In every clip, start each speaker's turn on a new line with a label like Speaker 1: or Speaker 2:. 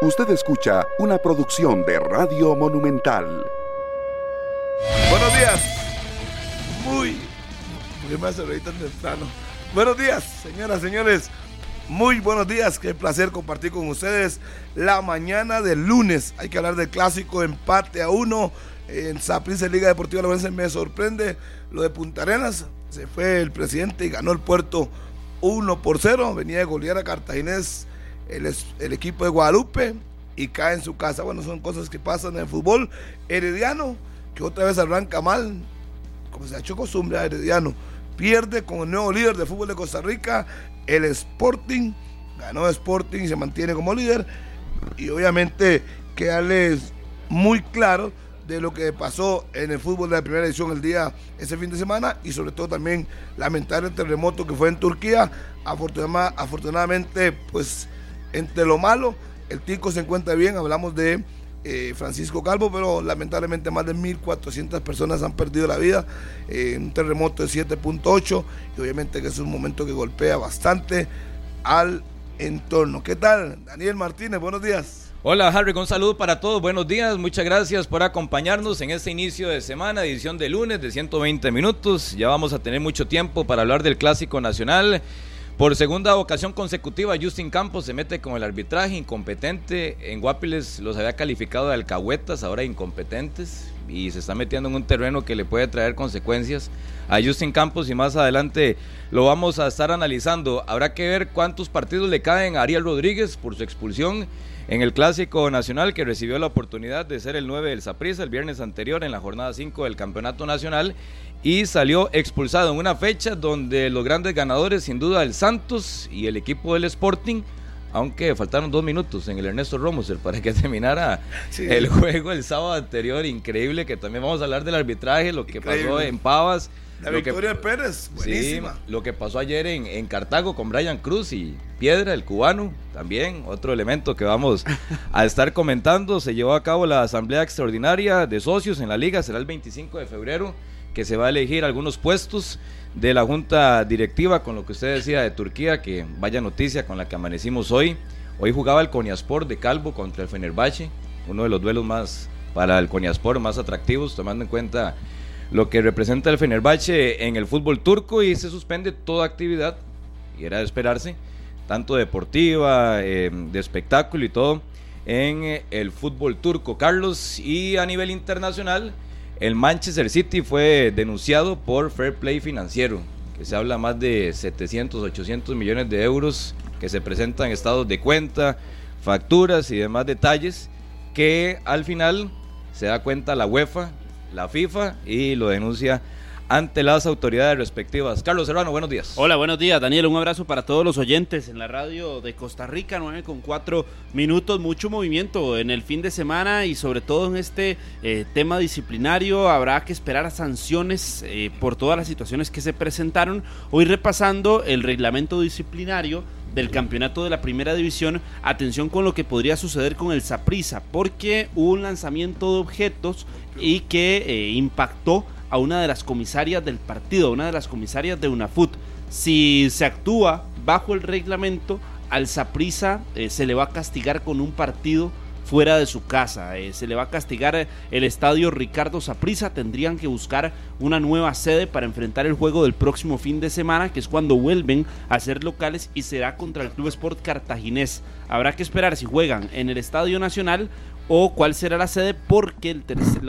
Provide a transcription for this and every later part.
Speaker 1: Usted escucha una producción de Radio Monumental.
Speaker 2: Buenos días. Muy. ¿Por me hace reír tan temprano? Buenos días, señoras, señores. Muy buenos días, qué placer compartir con ustedes la mañana del lunes. Hay que hablar del clásico empate a uno en Saprissa Liga Deportiva La Me sorprende lo de Punta Arenas. Se fue el presidente y ganó el puerto 1 por 0. Venía de golear a Cartaginés el, equipo de Guadalupe y cae en su casa. Bueno, son cosas que pasan en el fútbol. Herediano, que otra vez arranca mal, como se ha hecho costumbre a Herediano, pierde con el nuevo líder de fútbol de Costa Rica, el Sporting. Ganó Sporting y se mantiene como líder. Y obviamente quedarles muy claro de lo que pasó en el fútbol de la primera edición el día, ese fin de semana, y sobre todo también lamentar el terremoto que fue en Turquía. Afortunadamente, pues entre lo malo, el Tico se encuentra bien, hablamos de eh, Francisco Calvo, pero lamentablemente más de 1.400 personas han perdido la vida en un terremoto de 7.8 y obviamente que es un momento que golpea bastante al entorno. ¿Qué tal? Daniel Martínez, buenos días.
Speaker 3: Hola Harry, un saludo para todos, buenos días, muchas gracias por acompañarnos en este inicio de semana, edición de lunes de 120 minutos, ya vamos a tener mucho tiempo para hablar del Clásico Nacional. Por segunda ocasión consecutiva, Justin Campos se mete con el arbitraje incompetente. En Guapiles los había calificado de alcahuetas, ahora incompetentes. Y se está metiendo en un terreno que le puede traer consecuencias a Justin Campos y más adelante lo vamos a estar analizando. Habrá que ver cuántos partidos le caen a Ariel Rodríguez por su expulsión en el Clásico Nacional que recibió la oportunidad de ser el 9 del Saprissa el viernes anterior en la jornada 5 del Campeonato Nacional y salió expulsado en una fecha donde los grandes ganadores, sin duda, el Santos y el equipo del Sporting, aunque faltaron dos minutos en el Ernesto Romoser para que terminara el juego el sábado anterior, increíble, que también vamos a hablar del arbitraje, lo que pasó en Pavas.
Speaker 2: La victoria de Pérez, buenísima.
Speaker 3: lo que pasó ayer en, en, Cartago con Brian Cruz y Piedra, el cubano, también otro elemento que vamos a estar comentando. Se llevó a cabo la asamblea extraordinaria de socios en la liga, será el 25 de febrero que se va a elegir algunos puestos de la junta directiva, con lo que usted decía de Turquía, que vaya noticia con la que amanecimos hoy. Hoy jugaba el Coniaspor de Calvo contra el Fenerbahce, uno de los duelos más para el Coniaspor más atractivos, tomando en cuenta lo que representa el Fenerbahce en el fútbol turco y se suspende toda actividad, y era de esperarse, tanto deportiva, eh, de espectáculo y todo, en el fútbol turco. Carlos, y a nivel internacional, el Manchester City fue denunciado por fair play financiero, que se habla más de 700, 800 millones de euros que se presentan estados de cuenta, facturas y demás detalles que al final se da cuenta la UEFA, la FIFA y lo denuncia ante las autoridades respectivas. Carlos Serrano, buenos días.
Speaker 4: Hola, buenos días, Daniel. Un abrazo para todos los oyentes en la radio de Costa Rica, 9 con 4 minutos. Mucho movimiento en el fin de semana y sobre todo en este eh, tema disciplinario. Habrá que esperar a sanciones eh, por todas las situaciones que se presentaron. Hoy repasando el reglamento disciplinario del campeonato de la primera división, atención con lo que podría suceder con el Saprisa, porque hubo un lanzamiento de objetos y que eh, impactó a una de las comisarias del partido, a una de las comisarias de UNAFUT. Si se actúa bajo el reglamento, al Saprisa eh, se le va a castigar con un partido fuera de su casa. Eh, se le va a castigar el estadio Ricardo Saprisa. Tendrían que buscar una nueva sede para enfrentar el juego del próximo fin de semana, que es cuando vuelven a ser locales y será contra el Club Sport Cartaginés. Habrá que esperar si juegan en el Estadio Nacional o cuál será la sede, porque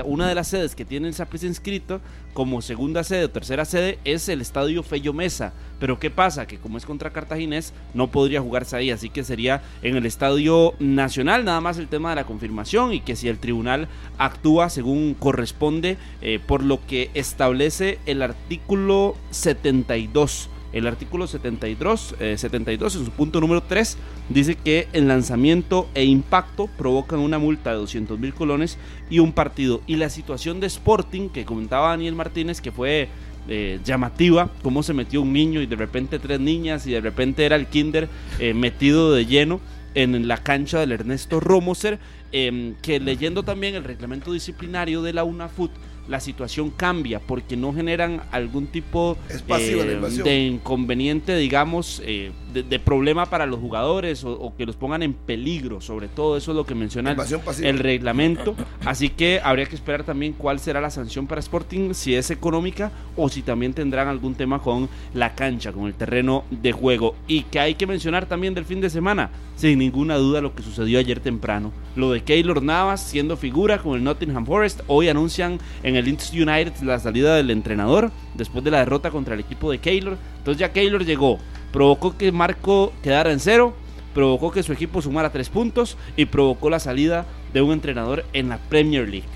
Speaker 4: una de las sedes que tiene el Saprissa inscrito como segunda sede o tercera sede es el Estadio Fello Mesa. Pero ¿qué pasa? Que como es contra Cartaginés, no podría jugarse ahí, así que sería en el Estadio Nacional, nada más el tema de la confirmación y que si el tribunal actúa según corresponde, eh, por lo que establece el artículo 72 el artículo 72, 72 eh, en su punto número 3 dice que el lanzamiento e impacto provocan una multa de 200 mil colones y un partido. Y la situación de Sporting que comentaba Daniel Martínez que fue eh, llamativa, cómo se metió un niño y de repente tres niñas y de repente era el kinder eh, metido de lleno en la cancha del Ernesto Romoser, em, que leyendo también el reglamento disciplinario de la UNAFUT, la situación cambia porque no generan algún tipo
Speaker 2: eh,
Speaker 4: de inconveniente, digamos, eh, de, problema para los jugadores o, que los pongan en peligro, sobre todo eso es lo que menciona el, reglamento. Así que habría que esperar también cuál será la sanción para Sporting, si es económica o si también tendrán algún tema con la cancha, con el terreno de juego. Y que hay que mencionar también del fin de semana, sin ninguna duda lo que sucedió ayer temprano. Lo de Keylor Navas siendo figura con el Nottingham Forest, hoy anuncian en el Leeds United la salida del entrenador después de la derrota contra el equipo de Keylor. Entonces ya Keylor llegó provocó que Marco quedara en cero, provocó que su equipo sumara tres puntos y provocó la salida de un entrenador en la Premier League.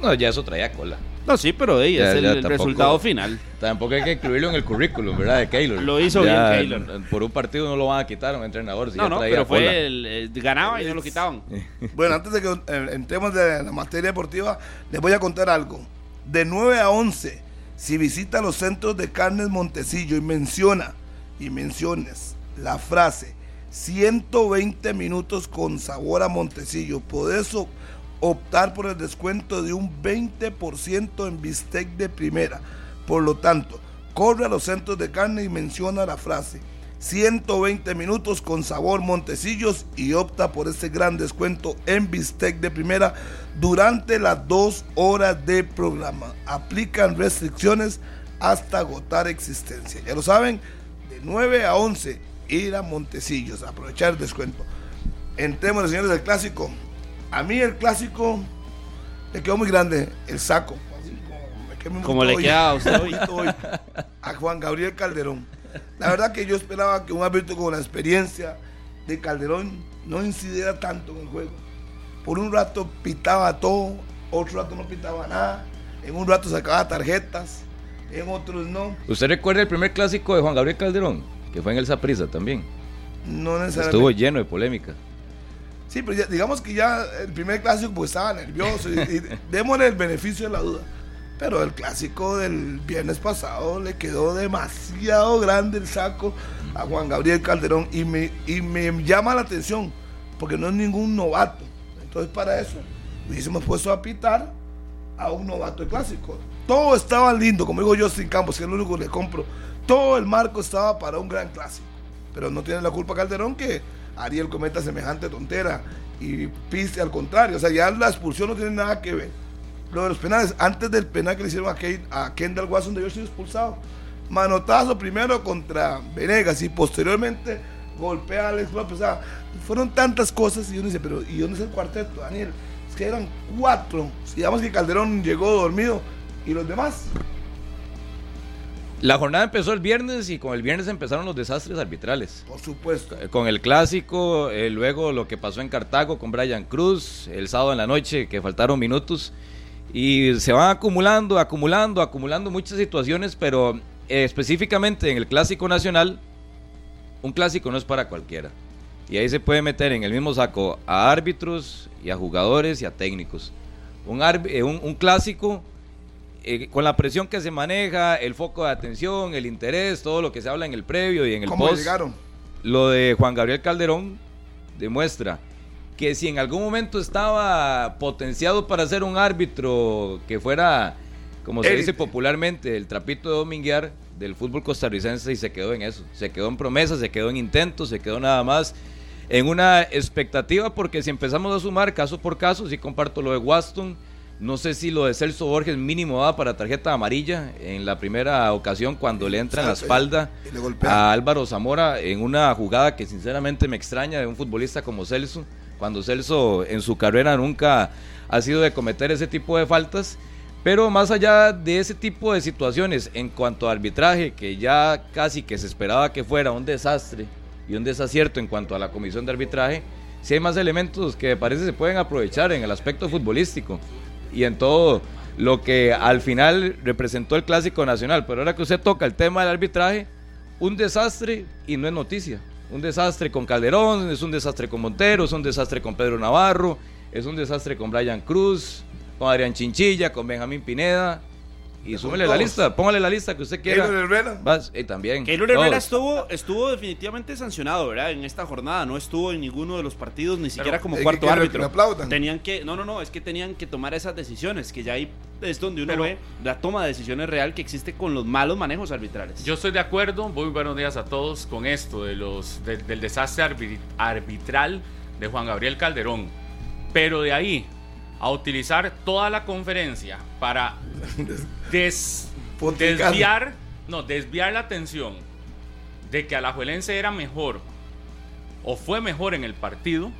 Speaker 3: No, ya eso traía cola.
Speaker 4: No, sí, pero es el resultado final.
Speaker 3: Tampoco hay que incluirlo en el currículum, ¿verdad? De Keylor.
Speaker 4: Lo hizo bien Keylor.
Speaker 3: Por un partido no lo van a quitar a un entrenador.
Speaker 4: no, no, pero fue el, ganaba y no lo quitaban.
Speaker 2: Bueno, antes de que eh, entremos de la materia deportiva, les voy a contar algo. De 9 a 11, si visita los centros de carnes Montecillo y menciona y menciones la frase 120 minutos con sabor a Montecillo, podés optar por el descuento de un 20% en bistec de primera. Por lo tanto, corre a los centros de carne y menciona la frase 120 minutos con sabor Montecillos y opta por este gran descuento en bistec de primera durante las dos horas de programa. Aplican restricciones hasta agotar existencia. Ya lo saben, 9 a 11, ir a Montecillos, aprovechar el descuento. Entremos, señores, del clásico. A mí el clásico le quedó muy grande, el saco.
Speaker 4: como, le queda a usted hoy.
Speaker 2: A Juan Gabriel Calderón. La verdad que yo esperaba que un árbitro con la experiencia de Calderón no incidiera tanto en el juego. Por un rato pitaba todo, otro rato no pitaba nada, en un rato sacaba tarjetas en otros no.
Speaker 3: ¿Usted recuerda el primer clásico de Juan Gabriel Calderón? Que fue en el Saprisa también.
Speaker 2: No necesariamente.
Speaker 3: Estuvo lleno de polémica.
Speaker 2: Sí, pero digamos que ya el primer clásico pues estaba nervioso y, démosle el beneficio de la duda. Pero el clásico del viernes pasado le quedó demasiado grande el saco a Juan Gabriel Calderón y me, y me llama la atención porque no es ningún novato. Entonces para eso hubiésemos puesto a pitar a un novato de clásico. Todo estaba lindo, como digo yo, sin Campos, que es lo único que le compro. Todo el marco estaba para un gran clásico. Pero no tiene la culpa Calderón que Ariel cometa semejante tontera y piste al contrario. O sea, ya la expulsión no tiene nada que ver. Lo de los penales, antes del penal que le hicieron a, Kendall Watson debió ser expulsado. Manotazo primero contra Venegas y posteriormente golpea a Alex López. O sea, fueron tantas cosas y uno dice, pero ¿y dónde es el cuarteto, Daniel? Es que eran cuatro. Digamos que Calderón llegó dormido ¿Y los demás?
Speaker 3: La jornada empezó el viernes y con el viernes empezaron los desastres arbitrales.
Speaker 2: Por supuesto.
Speaker 3: Eh, con el clásico, eh, luego lo que pasó en Cartago con Brian Cruz, el sábado en la noche que faltaron minutos. Y se van acumulando, acumulando, acumulando muchas situaciones, pero eh, específicamente en el clásico nacional, un clásico no es para cualquiera. Y ahí se puede meter en el mismo saco a árbitros y a jugadores y a técnicos. Un, un, un clásico eh, con la presión que se maneja, el foco de atención, el interés, todo lo que se habla en el previo y en el ¿Cómo post, llegaron? lo de Juan Gabriel Calderón demuestra que si en algún momento estaba potenciado para ser un árbitro que fuera, como se dice popularmente, el trapito de dominguear del fútbol costarricense y se quedó en eso, se quedó en promesas, se quedó en intentos, se quedó nada más en una expectativa porque si empezamos a sumar caso por caso, si comparto lo de Waston, no sé si lo de Celso Borges mínimo va para tarjeta amarilla en la primera ocasión cuando le entra en la espalda a Álvaro Zamora en una jugada que sinceramente me extraña de un futbolista como Celso, cuando Celso en su carrera nunca ha sido de cometer ese tipo de faltas. Pero más allá de ese tipo de situaciones, en cuanto a arbitraje, que ya casi que se esperaba que fuera un desastre y un desacierto en cuanto a la comisión de arbitraje, si hay más elementos que parece se pueden aprovechar en el aspecto futbolístico y en todo lo que al final representó el Clásico Nacional. Pero ahora que usted toca el tema del arbitraje, un desastre y no es noticia. Un desastre con Calderón, es un desastre con Montero, es un desastre con Pedro Navarro, es un desastre con Brian Cruz, con Adrián Chinchilla, con Benjamín Pineda. Y súmele la lista, póngale la lista que usted quiera.
Speaker 2: Keylor Herrera.
Speaker 3: Vas, y también.
Speaker 4: Keylor
Speaker 3: todos.
Speaker 4: Herrera estuvo, estuvo definitivamente sancionado, ¿verdad? En esta jornada. No estuvo en ninguno de los partidos, ni siquiera como cuarto
Speaker 2: que
Speaker 4: árbitro. Tenían que, no, no, no, es que tenían que tomar esas decisiones, que ya ahí es donde uno
Speaker 5: Pero-
Speaker 4: ve la toma de decisiones real que existe con los malos manejos arbitrales.
Speaker 5: Yo estoy de acuerdo, muy buenos días a todos con esto de los de- del desastre arbi- arbitral de Juan Gabriel Calderón. Pero de ahí a utilizar toda la conferencia para des- desviar, no, desviar la atención de que Alajuelense era mejor o fue mejor en el partido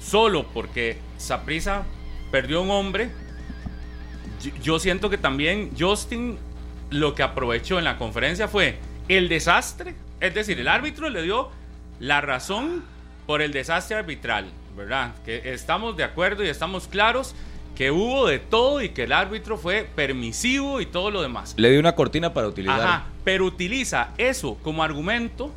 Speaker 5: solo porque Saprisa perdió un hombre. Yo siento que también Justin lo que aprovechó en la conferencia fue el desastre, es decir, el árbitro le dio la razón por el desastre arbitral, ¿verdad? Que estamos de acuerdo y estamos claros que hubo de todo y que el árbitro fue permisivo y todo lo demás.
Speaker 3: Le di una cortina para utilizar.
Speaker 5: Ajá, pero utiliza eso como argumento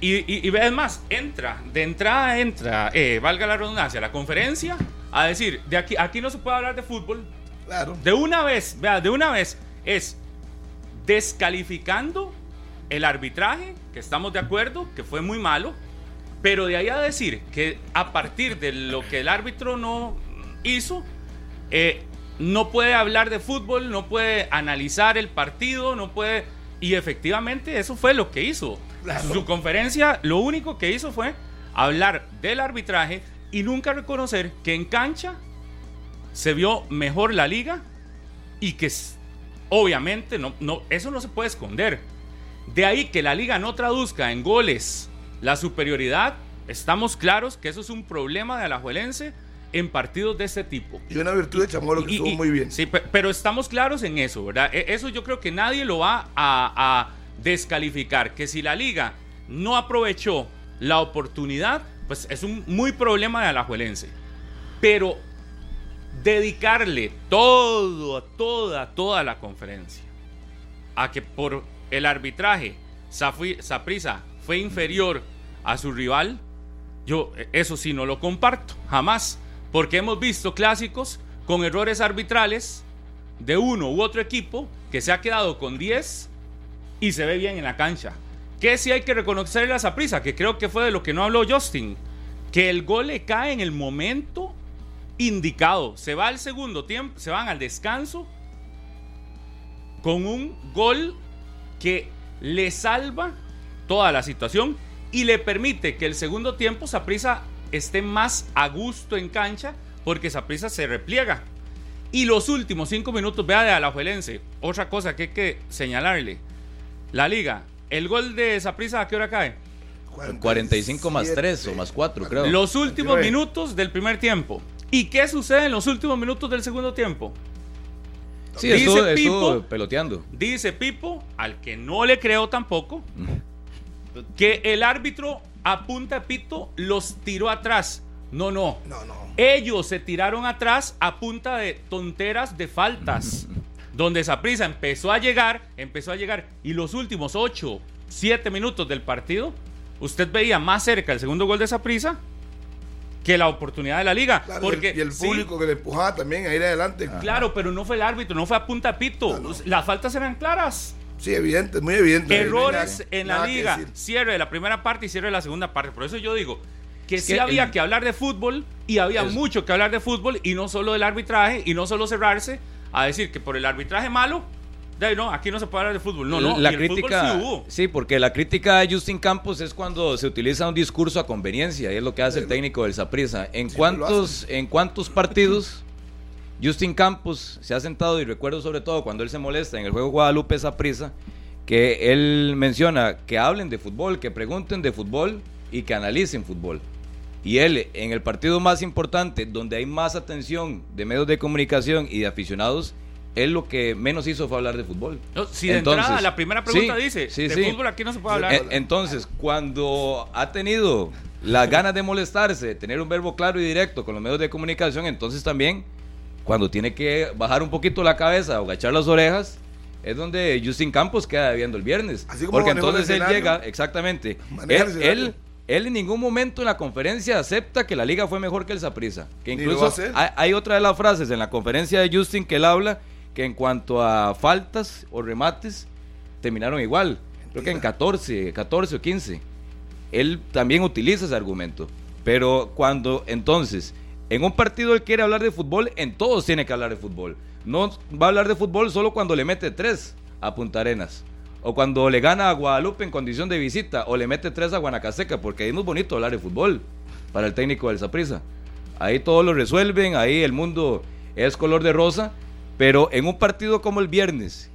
Speaker 5: y, y, y es más, entra, de entrada entra, eh, valga la redundancia, la conferencia a decir, de aquí, aquí no se puede hablar de fútbol,
Speaker 2: Claro.
Speaker 5: de una vez, vea, de una vez es descalificando el arbitraje, que estamos de acuerdo, que fue muy malo, pero de ahí a decir que a partir de lo que el árbitro no hizo, eh, no puede hablar de fútbol, no puede analizar el partido, no puede... Y efectivamente eso fue lo que hizo.
Speaker 2: Claro.
Speaker 5: Su conferencia lo único que hizo fue hablar del arbitraje y nunca reconocer que en cancha se vio mejor la liga y que obviamente no, no, eso no se puede esconder. De ahí que la liga no traduzca en goles la superioridad, estamos claros que eso es un problema de Alajuelense en partidos de este tipo.
Speaker 2: Y una virtud de Chamorro que
Speaker 5: Y-
Speaker 2: estuvo
Speaker 5: y-
Speaker 2: muy bien.
Speaker 5: Sí, pe- pero estamos claros en eso, ¿verdad? E- Eso yo creo que nadie lo va a, a descalificar. Que si la liga no aprovechó la oportunidad, pues es un muy problema de Alajuelense. Pero dedicarle todo, toda, toda la conferencia a que por el arbitraje Saprisa fue inferior a su rival, yo eh, eso sí no lo comparto, jamás. Porque hemos visto clásicos con errores arbitrales de uno u otro equipo que se ha quedado con 10 y se ve bien en la cancha. Que sí hay que reconocerle a Saprisa, que creo que fue de lo que no habló Justin, que el gol le cae en el momento indicado. Se va al segundo tiempo, se van al descanso con un gol que le salva toda la situación y le permite que el segundo tiempo Saprisa esté más a gusto en cancha porque Saprisa se repliega. Y los últimos cinco minutos, vea de Alajuelense, otra cosa que hay que señalarle. La liga, el gol de Saprisa, ¿a qué hora cae?
Speaker 3: 45 más 3 o más 4, creo.
Speaker 5: Los últimos
Speaker 2: 49.
Speaker 5: minutos del primer tiempo. ¿Y qué sucede en los últimos minutos del segundo tiempo?
Speaker 3: Sí,
Speaker 5: Dice
Speaker 3: estuvo,
Speaker 5: Pipo-
Speaker 3: estuvo peloteando.
Speaker 5: Dice Pipo, al que no le creo tampoco, que el árbitro a punta pito los tiró atrás. No, no.
Speaker 2: No, no.
Speaker 5: Ellos se tiraron atrás a punta de tonteras de faltas. donde Saprisa empezó a llegar, empezó a llegar. Y los últimos 8, 7 minutos del partido, usted veía más cerca el segundo gol de Saprisa que la oportunidad de la liga.
Speaker 2: Claro,
Speaker 5: porque
Speaker 2: y el,
Speaker 5: sí,
Speaker 2: público que le empujaba también a ir adelante.
Speaker 5: Claro, pero no fue el árbitro, no fue a punta pito.
Speaker 2: No, no.
Speaker 5: Las faltas eran claras.
Speaker 2: Sí, evidente, muy evidente.
Speaker 5: Errores
Speaker 2: No nada-
Speaker 5: en la liga. Cierre de la primera parte y cierre de la segunda parte. Por eso yo digo que sí
Speaker 3: que
Speaker 5: había
Speaker 3: el-
Speaker 5: que hablar de fútbol y había
Speaker 3: Es-
Speaker 5: mucho que hablar de fútbol y no solo del arbitraje y no solo cerrarse a decir que por el arbitraje malo, de no, aquí no se puede hablar de fútbol. No, no,
Speaker 3: la
Speaker 5: y el fútbol
Speaker 3: crítica,
Speaker 5: sí hubo.
Speaker 3: sí, porque la crítica a Justin Campos es cuando se utiliza un discurso a conveniencia y es lo que hace el técnico del Saprissa. ¿En
Speaker 2: Sí,
Speaker 3: cuántos, en cuántos partidos Justin Campos se ha sentado y recuerdo sobre todo cuando él se molesta en el juego Guadalupe Saprissa que él menciona que hablen de fútbol, que pregunten de fútbol y que analicen fútbol. Y él, en el partido más importante, donde hay más atención de medios de comunicación y de aficionados, él lo que menos hizo fue hablar de fútbol.
Speaker 5: No, si de
Speaker 3: Entonces,
Speaker 5: entrada la primera pregunta
Speaker 3: sí,
Speaker 5: dice,
Speaker 3: sí,
Speaker 5: de
Speaker 3: sí.
Speaker 5: fútbol aquí no se puede hablar.
Speaker 3: E- Entonces, cuando ha tenido las ganas de molestarse, de tener un verbo claro y directo con los medios de comunicación, entonces también, cuando tiene que bajar un poquito la cabeza o agachar las orejas, es donde Justin Campos queda viendo el viernes.
Speaker 2: Así como
Speaker 3: Porque entonces él llega, exactamente. Él, él, él en ningún momento en la conferencia acepta que la liga fue mejor que el Saprissa. Que incluso hay, hay otra de las frases en la conferencia de Justin que él habla que en cuanto a faltas o remates, terminaron igual. Creo que en 14, 14 o 15. Él también utiliza ese argumento. Pero cuando entonces en un partido él quiere hablar de fútbol, en todos tiene que hablar de fútbol. No va a hablar de fútbol solo cuando le mete tres a Punta Arenas. O cuando le gana a Guadalupe en condición de visita. O le mete tres a Guanacaseca. Porque ahí es bonito hablar de fútbol para el técnico del Zaprisa. Ahí todo lo resuelven. Ahí el mundo es color de rosa. Pero en un partido como el viernes,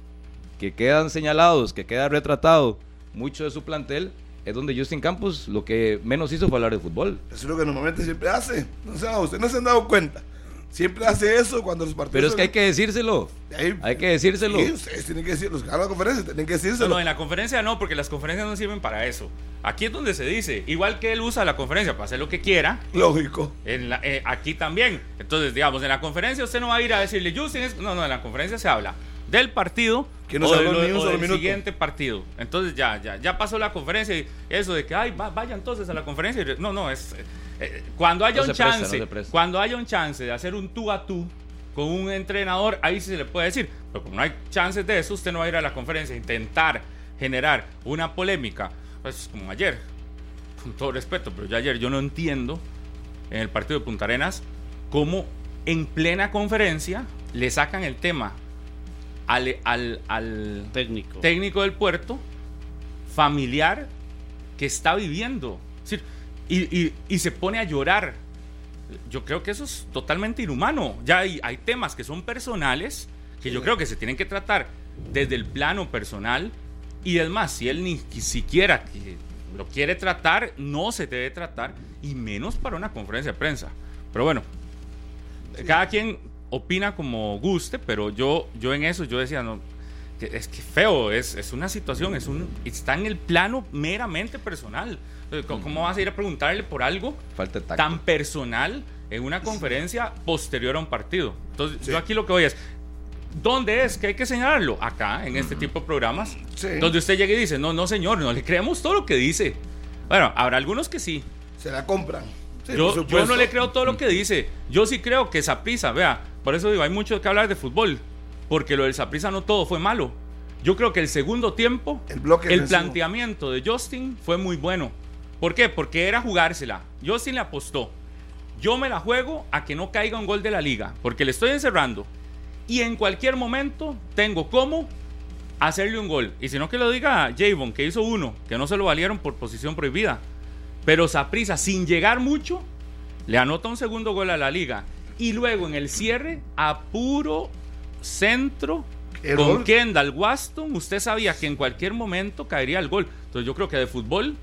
Speaker 3: que quedan señalados, que queda retratado mucho de su plantel, es donde Justin Campos lo que menos hizo fue hablar de fútbol.
Speaker 2: Eso es lo que normalmente siempre hace. No sé, ustedes no se han dado cuenta. Siempre hace eso cuando los partidos.
Speaker 3: Pero es que hay que decírselo.
Speaker 2: Ahí-
Speaker 3: hay que decírselo.
Speaker 2: Sí, ustedes tienen que decir, los que van a la conferencia tienen que
Speaker 5: No,
Speaker 2: decírselo.
Speaker 5: no, en la conferencia no, porque las conferencias no sirven para eso. Aquí es donde se dice, igual que él usa la conferencia para hacer lo que quiera,
Speaker 2: Lógico.
Speaker 5: en la- eh, aquí también. Entonces, digamos, en la conferencia usted no va a ir a decirle, Justin, es-". no, no, en la conferencia se habla del partido
Speaker 2: Que no
Speaker 5: o,
Speaker 2: se habló ni un
Speaker 5: o
Speaker 2: solo
Speaker 5: del siguiente partido. Entonces ya, ya, ya pasó la conferencia y eso de que, ay, va- vaya entonces a la conferencia. No, no, es... eh, eh, cuando haya
Speaker 3: No
Speaker 5: un
Speaker 3: presta,
Speaker 5: chance,
Speaker 3: no
Speaker 5: cuando haya un chance de hacer un tú a tú con un entrenador, ahí sí se le puede decir. Pero como no hay chances de eso, usted no va a ir a la conferencia a intentar generar una polémica. Pues como ayer, con todo respeto, pero ya ayer yo no entiendo en el partido de Punta Arenas cómo en plena conferencia le sacan el tema al, al, al
Speaker 4: Técnico.
Speaker 5: técnico del puerto familiar que está viviendo. Es decir, y, y- y se pone a llorar. Yo creo que eso es totalmente inhumano. Ya hay, hay temas que son personales que yo creo que se tienen que tratar desde el plano personal. Y es más, si él ni siquiera lo quiere tratar, no se debe tratar, y menos para una conferencia de prensa. Pero bueno, cada quien opina como guste, pero yo, yo en eso yo decía, no, es que feo, es, es una situación, es un, está en el plano meramente personal. ¿Cómo, vas a ir a preguntarle por algo
Speaker 3: Falta
Speaker 5: tan personal en una conferencia posterior a un partido? Entonces, yo aquí lo que voy es, ¿dónde es que hay que señalarlo? Acá, en este tipo de programas,
Speaker 2: Sí.
Speaker 5: donde usted llega y dice, no, no, señor, no le creemos todo lo que dice. Bueno, habrá algunos que sí,
Speaker 2: Se la compran. Sí,
Speaker 5: yo, yo no le creo todo lo que dice. Yo sí creo que Saprisa, vea, por eso digo, hay mucho que hablar de fútbol. Porque lo del Saprisa no todo fue malo. Yo creo que el segundo tiempo,
Speaker 2: El bloque
Speaker 5: el planteamiento de Justin fue muy bueno. ¿Por qué? Porque era jugársela. Justin le apostó. Yo me la juego a que no caiga un gol de la liga. Porque le estoy encerrando. Y en cualquier momento tengo cómo hacerle un gol. Y si no que lo diga Javon, que hizo uno, que no se lo valieron por posición prohibida. Pero Saprisa, sin llegar mucho, le anota un segundo gol a la liga. Y luego en el cierre, a puro centro,
Speaker 2: El
Speaker 5: con
Speaker 2: gol.
Speaker 5: Kendall Waston, usted sabía que en cualquier momento caería el gol. Entonces yo creo que de fútbol,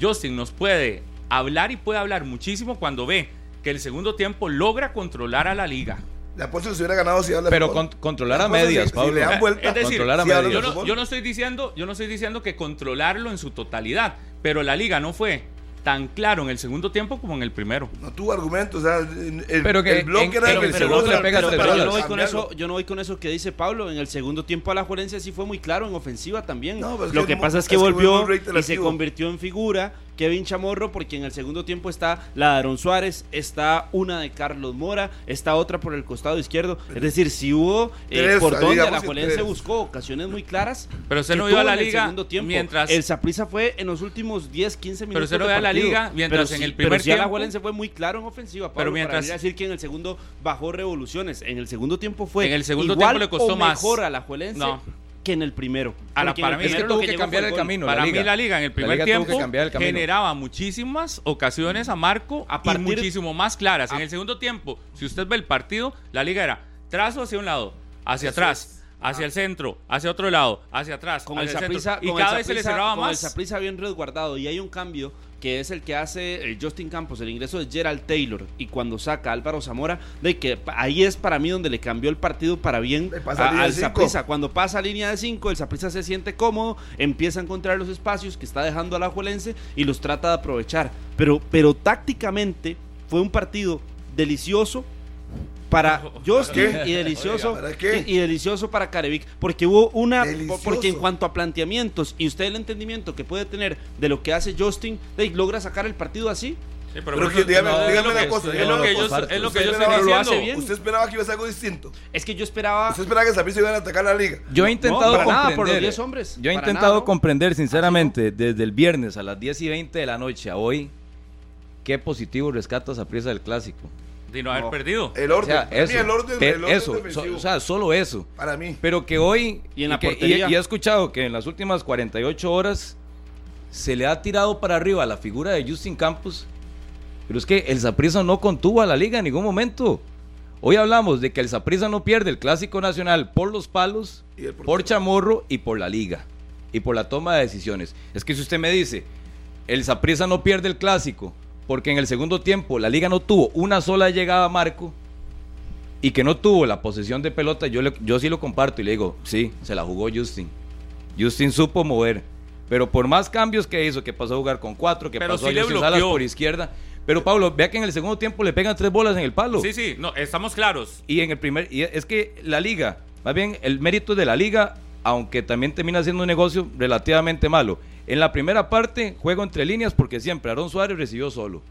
Speaker 5: Justin nos puede hablar y puede hablar muchísimo cuando ve que el segundo tiempo logra controlar a la liga.
Speaker 2: Le apuesto que se hubiera ganado si habla de
Speaker 3: Pero
Speaker 2: fútbol.
Speaker 3: con- controlar a medias,
Speaker 2: si- si
Speaker 3: Pablo.
Speaker 2: le dan vuelta,
Speaker 5: Es decir,
Speaker 3: Controlar a
Speaker 2: si
Speaker 3: medias.
Speaker 5: Yo no, yo no estoy diciendo, yo no estoy diciendo que controlarlo en su totalidad, pero la liga no fue tan claro en el segundo tiempo como en el primero.
Speaker 2: No tuvo argumentos. O sea, el,
Speaker 3: Pero que
Speaker 2: el bloque
Speaker 3: en-
Speaker 2: era
Speaker 3: en el segundo
Speaker 2: pero-
Speaker 3: tres
Speaker 2: pero
Speaker 4: Pero yo no, voy con eso, yo no voy con eso que dice Pablo. En el segundo tiempo a la Juelense sí fue muy claro en ofensiva también.
Speaker 2: No,
Speaker 4: Lo
Speaker 2: que
Speaker 4: pasa es que
Speaker 2: es que fue
Speaker 4: volvió y se convirtió en figura Kevin Chamorro porque en el segundo tiempo está la de Aaron Suárez, está una de Carlos Mora, está otra por el costado izquierdo. Es decir, si hubo eh,
Speaker 2: Tres,
Speaker 4: por donde la
Speaker 2: que
Speaker 4: Juelense
Speaker 2: tres.
Speaker 4: buscó ocasiones muy claras.
Speaker 5: Pero
Speaker 4: que
Speaker 5: no vio a la
Speaker 4: en el
Speaker 5: liga
Speaker 4: tiempo.
Speaker 5: mientras-
Speaker 4: El Saprissa fue en los últimos 10, 15 minutos.
Speaker 5: Pero usted no ve a la liga mientras
Speaker 4: Pero
Speaker 5: en el primer
Speaker 4: pero sí a la
Speaker 5: tiempo-
Speaker 4: Juelense fue muy claro en ofensiva. Pablo,
Speaker 5: Pero
Speaker 4: para
Speaker 5: mientras-
Speaker 4: venir a decir que en el segundo bajó revoluciones. En el segundo tiempo fue
Speaker 5: En el segundo
Speaker 4: igual
Speaker 5: tiempo le costó
Speaker 4: o
Speaker 5: más.
Speaker 4: mejor a la Juelense
Speaker 5: No.
Speaker 4: Que en el primero.
Speaker 5: La- para
Speaker 4: el
Speaker 5: mí es que
Speaker 3: tuvo que cambiar el camino. la
Speaker 5: Para
Speaker 3: liga.
Speaker 5: mí la liga en el
Speaker 3: La
Speaker 5: primer tiempo
Speaker 3: el
Speaker 5: generaba muchísimas ocasiones a Marco
Speaker 4: A
Speaker 5: y
Speaker 4: partir-
Speaker 5: muchísimo más claras. En el segundo tiempo, si usted ve el partido, la liga era trazo hacia un lado, hacia atrás, hacia el centro, hacia otro lado, hacia atrás,
Speaker 4: Con el
Speaker 5: centro.
Speaker 4: Saprissa
Speaker 5: y
Speaker 4: con
Speaker 5: cada
Speaker 4: el
Speaker 5: vez se le cerraba
Speaker 4: con el
Speaker 5: más.
Speaker 4: Saprissa bien resguardado y hay un cambio que es el que hace el Justin Campos, el ingreso de Gerald Taylor y cuando saca a Álvaro Zamora, de que ahí es para mí donde le cambió el partido para bien
Speaker 2: a
Speaker 4: al. Cuando pasa a línea de 5, el Saprissa se siente cómodo, empieza a encontrar los espacios que está dejando a la Juelense y los trata de aprovechar. Pero, pero tácticamente fue un partido delicioso para Justin
Speaker 2: qué?
Speaker 4: y delicioso
Speaker 2: Oiga, ¿para qué?
Speaker 4: y, y delicioso para Carevic porque hubo una
Speaker 2: Delicioso.
Speaker 4: porque en cuanto a planteamientos y usted el entendimiento que puede tener de lo que hace Justin de, logra sacar el partido así
Speaker 5: Sí,
Speaker 2: Pero, que,
Speaker 5: eso-
Speaker 2: dígame,
Speaker 5: no, es
Speaker 2: dígame
Speaker 5: lo
Speaker 2: una
Speaker 5: que-
Speaker 2: cosa.
Speaker 5: Es lo que yo, es lo que yo estoy
Speaker 2: esperaba-
Speaker 4: lo hace
Speaker 5: diciendo.
Speaker 4: bien.
Speaker 2: Usted esperaba que iba a ser algo distinto.
Speaker 4: Es que yo esperaba.
Speaker 2: Usted esperaba que Saprissa iban a atacar la liga.
Speaker 3: Yo he intentado
Speaker 4: para nada,
Speaker 3: comprender.
Speaker 4: por los 10 hombres.
Speaker 3: Yo he
Speaker 4: Para
Speaker 3: intentado
Speaker 4: nada, ¿no?
Speaker 3: comprender, sinceramente, desde el viernes a las 10 y 20 de la noche a hoy, qué positivo rescata esa prisa del clásico.
Speaker 5: De no haber
Speaker 4: No.
Speaker 5: perdido.
Speaker 2: El
Speaker 3: O
Speaker 2: orden.
Speaker 3: sea,
Speaker 2: mí
Speaker 3: eso.
Speaker 2: el orden, el orden
Speaker 3: eso, so- o sea, solo eso.
Speaker 2: para mí.
Speaker 3: Pero que hoy.
Speaker 4: Y en la
Speaker 3: que-
Speaker 4: portería.
Speaker 3: y he escuchado que en las últimas 48 horas se le ha tirado para arriba la figura de Justin Campos. Pero es que el Saprissa no contuvo a la liga en ningún momento. Hoy hablamos de que el Saprissa no pierde el Clásico Nacional por los palos, por Chamorro y por la liga. Y por la toma de decisiones. Es que si usted me dice, el Saprissa no pierde el Clásico porque en el segundo tiempo la liga no tuvo una sola llegada a Marco y que no tuvo la posesión de pelota, yo, le- yo sí lo comparto y le digo, sí, se la jugó Justin. Justin supo mover. Pero por más cambios que hizo, que pasó a jugar con cuatro, que
Speaker 5: Pero
Speaker 3: pasó
Speaker 5: sí
Speaker 3: a Justin Salas por izquierda. Pero Pablo, vea que en el segundo tiempo le pegan tres bolas en el palo.
Speaker 5: Sí, sí, no, estamos claros.
Speaker 3: Y en el primer, y es que la liga, más bien el mérito de la liga, aunque también termina siendo un negocio relativamente malo. En la primera parte, juego entre líneas porque siempre Aaron Suárez recibió solo.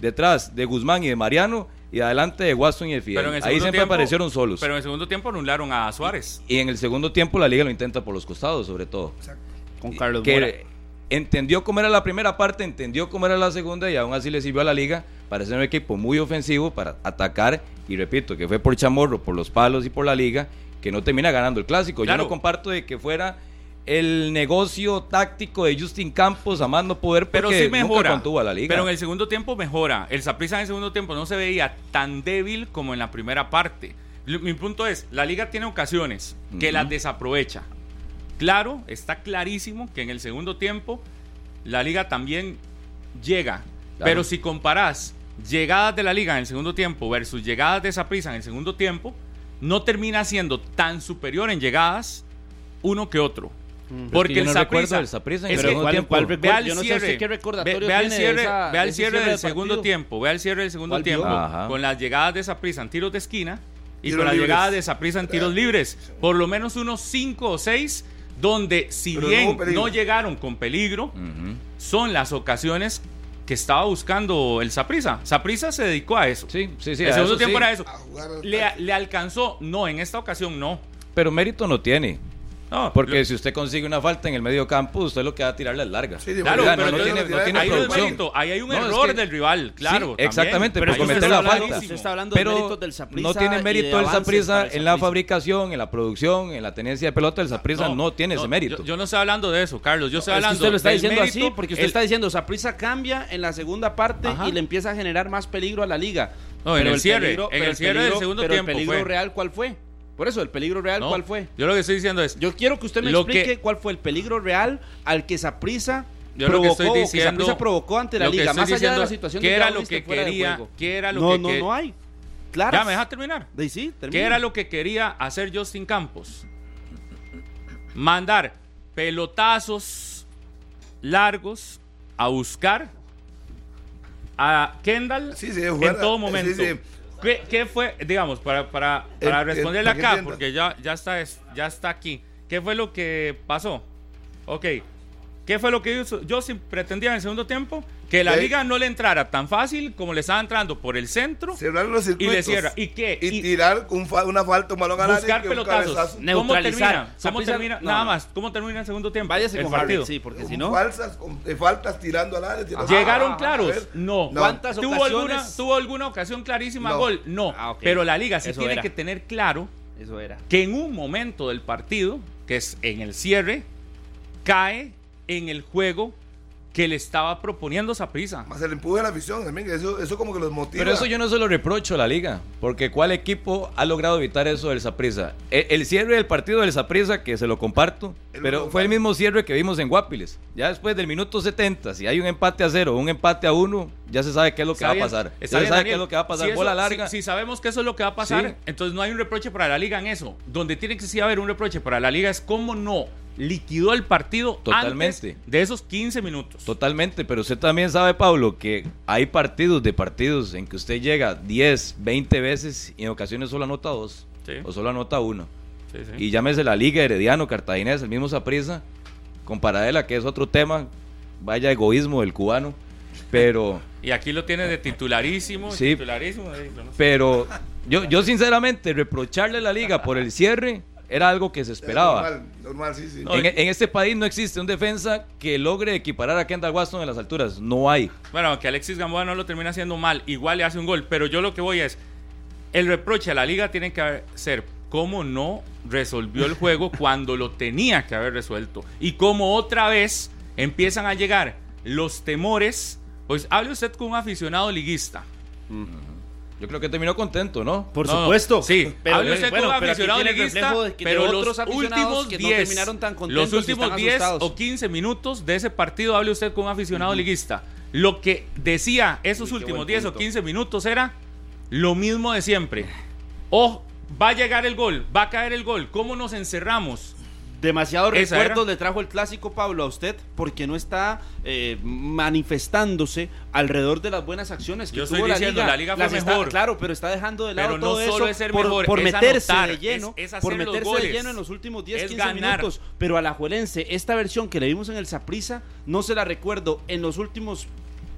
Speaker 3: Detrás de Guzmán y de Mariano y adelante de Watson y de Fidel.
Speaker 5: Pero en el
Speaker 3: Ahí siempre
Speaker 5: tiempo-
Speaker 3: aparecieron solos.
Speaker 5: Pero en el segundo tiempo anularon a Suárez.
Speaker 3: Y en el segundo tiempo la liga lo intenta por los costados, sobre todo.
Speaker 4: Con Carlos
Speaker 3: que
Speaker 4: Mora.
Speaker 3: entendió cómo era la primera parte, entendió cómo era la segunda y aún así le sirvió a la liga para ser un equipo muy ofensivo, para atacar. Y repito, que fue por Chamorro, por los palos y por la liga, que no termina ganando el clásico.
Speaker 5: Claro.
Speaker 3: Yo no comparto de que fuera el negocio táctico de Justin Campos a más no poder porque
Speaker 5: Pero sí
Speaker 3: nunca
Speaker 5: mejora.
Speaker 3: contuvo a la liga.
Speaker 5: Pero en el segundo tiempo mejora. El Saprissa en el segundo tiempo no se veía tan débil como en la primera parte. Mi punto es, la liga tiene ocasiones que
Speaker 3: Ujú.
Speaker 5: las desaprovecha. Claro, está clarísimo que en el segundo tiempo la liga también llega.
Speaker 3: Claro.
Speaker 5: Pero si comparás llegadas de la liga en el segundo tiempo versus llegadas de Saprissa en el segundo tiempo, no termina siendo tan superior en llegadas uno que otro. Porque
Speaker 3: yo
Speaker 5: el
Speaker 3: no el Saprissa en
Speaker 5: es
Speaker 3: el
Speaker 5: que-
Speaker 3: segundo
Speaker 4: ¿cuál-
Speaker 3: tiempo.
Speaker 4: cuál
Speaker 5: Ve al
Speaker 4: no
Speaker 5: cierre, ve, al cierre, del
Speaker 4: del
Speaker 5: segundo
Speaker 4: partido.
Speaker 5: tiempo, ve al cierre del segundo tiempo,
Speaker 3: Ajá.
Speaker 5: con las llegadas de Saprissa en tiros de esquina y
Speaker 2: Tiros
Speaker 5: con las
Speaker 2: libres.
Speaker 5: llegadas de Saprissa en tiros libres, por lo menos unos 5 o 6 donde si
Speaker 2: Pero no
Speaker 5: bien
Speaker 2: peligro.
Speaker 5: no llegaron con peligro,
Speaker 3: Ujú.
Speaker 5: son las ocasiones que estaba buscando el Saprissa. Saprissa se dedicó a eso.
Speaker 3: Sí, sí, sí.
Speaker 5: el
Speaker 3: a
Speaker 5: segundo
Speaker 3: eso
Speaker 5: tiempo
Speaker 3: sí.
Speaker 5: era eso. Le, le alcanzó, no, en esta ocasión no.
Speaker 3: Pero mérito no tiene.
Speaker 5: No,
Speaker 3: Porque si usted consigue una falta en el medio campo, usted lo que va a tirarle es larga.
Speaker 2: Sí,
Speaker 5: Claro, pero
Speaker 3: no, tiene, no tiene
Speaker 5: ahí
Speaker 3: producción.
Speaker 5: mérito, ahí hay un
Speaker 3: No, es
Speaker 5: error
Speaker 3: que-
Speaker 5: del rival, claro.
Speaker 3: Sí,
Speaker 5: también.
Speaker 3: exactamente, pero
Speaker 5: eso
Speaker 3: cometer la falta.
Speaker 4: Está hablando
Speaker 3: Pero
Speaker 4: del
Speaker 3: no tiene mérito el
Speaker 4: el
Speaker 3: en la fabricación, en la producción, en la tenencia de pelota. El Saprissa no, tiene ese mérito.
Speaker 5: Yo, yo no estoy hablando de eso, Carlos. Yo estoy
Speaker 4: Es que
Speaker 5: hablando
Speaker 4: usted lo está diciendo
Speaker 5: mérito,
Speaker 4: así porque usted
Speaker 5: el-
Speaker 4: está diciendo Saprissa cambia en la segunda parte
Speaker 5: Ajá.
Speaker 4: y le empieza a generar más peligro a la liga.
Speaker 5: No, en el cierre, en el cierre del segundo tiempo
Speaker 4: el peligro real cuál fue? Por eso el peligro real
Speaker 5: No,
Speaker 4: cuál fue?
Speaker 5: Yo lo que estoy diciendo es.
Speaker 4: Yo quiero que usted me explique
Speaker 5: que-
Speaker 4: cuál fue el peligro real al que Saprissa
Speaker 5: Yo lo que
Speaker 4: provocó,
Speaker 5: estoy
Speaker 4: que provocó ante la
Speaker 5: que
Speaker 4: liga,
Speaker 5: estoy
Speaker 4: más allá de
Speaker 5: diciendo
Speaker 4: la situación
Speaker 5: ¿qué
Speaker 4: de
Speaker 5: era lo que quería- era lo
Speaker 4: no,
Speaker 5: que-
Speaker 4: no,
Speaker 5: que-
Speaker 4: no hay. Claro.
Speaker 5: Ya, me deja terminar.
Speaker 4: De sí,
Speaker 5: ¿Qué era lo que quería hacer Justin Campos? Mandar pelotazos largos a buscar a Kendall
Speaker 2: Sí, sí, jugar-
Speaker 5: en todo momento.
Speaker 2: sí, sí.
Speaker 5: ¿Qué, qué fue, digamos, para, para, para
Speaker 2: El- el-
Speaker 5: responderle
Speaker 2: para que
Speaker 5: acá, porque ya, ya, está, es- ya está aquí? ¿Qué fue lo que pasó? Ok. ¿Qué fue lo que hizo? Justin pretendía en el segundo tiempo que la liga no le entrara tan fácil como le estaba entrando por el centro
Speaker 2: Cerrar los
Speaker 5: y
Speaker 2: circuitos.
Speaker 5: le cierra. ¿Y qué?
Speaker 2: Y,
Speaker 5: Y-
Speaker 2: tirar un fa- una falta, un balón
Speaker 5: buscar pelotazos. ¿Cómo termina? ¿Cómo termina?
Speaker 4: no,
Speaker 5: Nada
Speaker 4: no.
Speaker 5: más. ¿Cómo termina el segundo tiempo?
Speaker 4: Váyase
Speaker 5: el
Speaker 4: con
Speaker 5: partido.
Speaker 4: Harry, sí, porque si
Speaker 2: Con
Speaker 4: no...
Speaker 2: Falsas, con de faltas tirando al área.
Speaker 5: ¿Llegaron
Speaker 2: Ah,
Speaker 5: claros? No.
Speaker 2: No.
Speaker 4: ¿Cuántas
Speaker 5: ¿Tuvo
Speaker 4: ocasiones?
Speaker 5: alguna, ¿Tuvo alguna ocasión clarísima
Speaker 2: No.
Speaker 5: gol? No.
Speaker 4: Ah.
Speaker 5: Pero la liga sí
Speaker 4: Eso
Speaker 5: tiene
Speaker 4: era.
Speaker 5: que tener claro
Speaker 4: Eso era.
Speaker 5: que en un momento del partido, que es en el cierre, cae en el juego que le estaba proponiendo Saprissa.
Speaker 2: Más el empuje de la afición también, que eso, eso como que los motiva.
Speaker 3: Pero eso yo no se lo reprocho a la liga, porque ¿cuál equipo ha logrado evitar eso del Saprissa? El, el cierre del partido del Saprissa, que se lo comparto,
Speaker 2: El
Speaker 3: pero fue el mismo cierre que vimos en Guapiles. Ya después del minuto 70, si hay un empate a cero o un empate a uno, ya se sabe qué es lo que va a pasar. Ya se sabe
Speaker 5: Daniel.
Speaker 3: qué es lo que va a pasar.
Speaker 5: Si eso-
Speaker 3: Bola larga.
Speaker 5: Si, si sabemos que eso es lo que va a pasar,
Speaker 3: Sí.
Speaker 5: entonces no hay un reproche para la liga en eso. Donde tiene que sí haber un reproche para la liga es cómo no liquidó el partido
Speaker 3: Totalmente.
Speaker 5: antes de esos 15 minutos.
Speaker 3: Totalmente, pero usted también sabe, Pablo, que hay partidos de partidos en que usted llega 10, 20 veces y en ocasiones solo anota dos
Speaker 5: Sí.
Speaker 3: o solo anota uno.
Speaker 5: Sí, sí.
Speaker 3: Y llámese la Liga, Herediano, Cartaginés, el mismo Saprissa, con Paradela, que es otro tema, vaya egoísmo del cubano. Pero,
Speaker 5: Y aquí lo tiene de titularísimo.
Speaker 3: Sí.
Speaker 5: Titularísimo. eh,
Speaker 3: pero yo, yo sinceramente, reprocharle a la liga por el cierre era algo que se esperaba.
Speaker 2: Normal, normal, sí, sí.
Speaker 3: En, en este país no existe un defensa que logre equiparar a Kendall Waston en las alturas. No hay.
Speaker 5: Bueno, que Alexis Gamboa no lo termina haciendo mal, igual le hace un gol, pero yo lo que voy es, el reproche a la liga tiene que ser cómo no resolvió el juego cuando lo tenía que haber resuelto y cómo otra vez empiezan a llegar los temores, pues hable usted con un aficionado liguista.
Speaker 3: Yo creo que terminó contento, ¿no?
Speaker 4: Por
Speaker 5: No,
Speaker 4: supuesto.
Speaker 5: sí,
Speaker 4: pero,
Speaker 5: hable usted
Speaker 4: bueno,
Speaker 5: con un aficionado liguista,
Speaker 4: de
Speaker 5: pero
Speaker 4: otros
Speaker 5: los últimos
Speaker 4: que
Speaker 5: 10,
Speaker 4: no terminaron tan contentos
Speaker 5: los
Speaker 4: y
Speaker 5: últimos
Speaker 4: están
Speaker 5: 10
Speaker 4: asustados.
Speaker 5: o 15 minutos de ese partido hable usted con un aficionado liguista. Lo que decía esos
Speaker 4: Uy,
Speaker 5: últimos
Speaker 4: buen
Speaker 5: 10 o
Speaker 4: punto.
Speaker 5: 15 minutos era lo mismo de siempre. O va a llegar el gol, va a caer el gol, ¿cómo nos encerramos?
Speaker 4: Demasiados recuerdos
Speaker 5: era.
Speaker 4: le trajo el clásico Pablo a usted porque no está eh, manifestándose alrededor de las buenas acciones que
Speaker 5: Yo
Speaker 4: tuvo
Speaker 5: estoy
Speaker 4: la
Speaker 5: diciendo,
Speaker 4: liga.
Speaker 5: la liga fue
Speaker 4: Las está-
Speaker 5: mejor.
Speaker 4: claro, pero está dejando de lado
Speaker 5: Pero no
Speaker 4: todo
Speaker 5: solo
Speaker 4: eso
Speaker 5: es ser
Speaker 4: por,
Speaker 5: mejor,
Speaker 4: por
Speaker 5: es
Speaker 4: meterse
Speaker 5: anotar,
Speaker 4: de lleno,
Speaker 5: es- es
Speaker 4: por meterse de lleno en los últimos 10,
Speaker 5: es
Speaker 4: 15
Speaker 5: ganar.
Speaker 4: minutos. Pero a la Juelense, esta versión que le vimos en el Saprissa, no se la recuerdo en los últimos,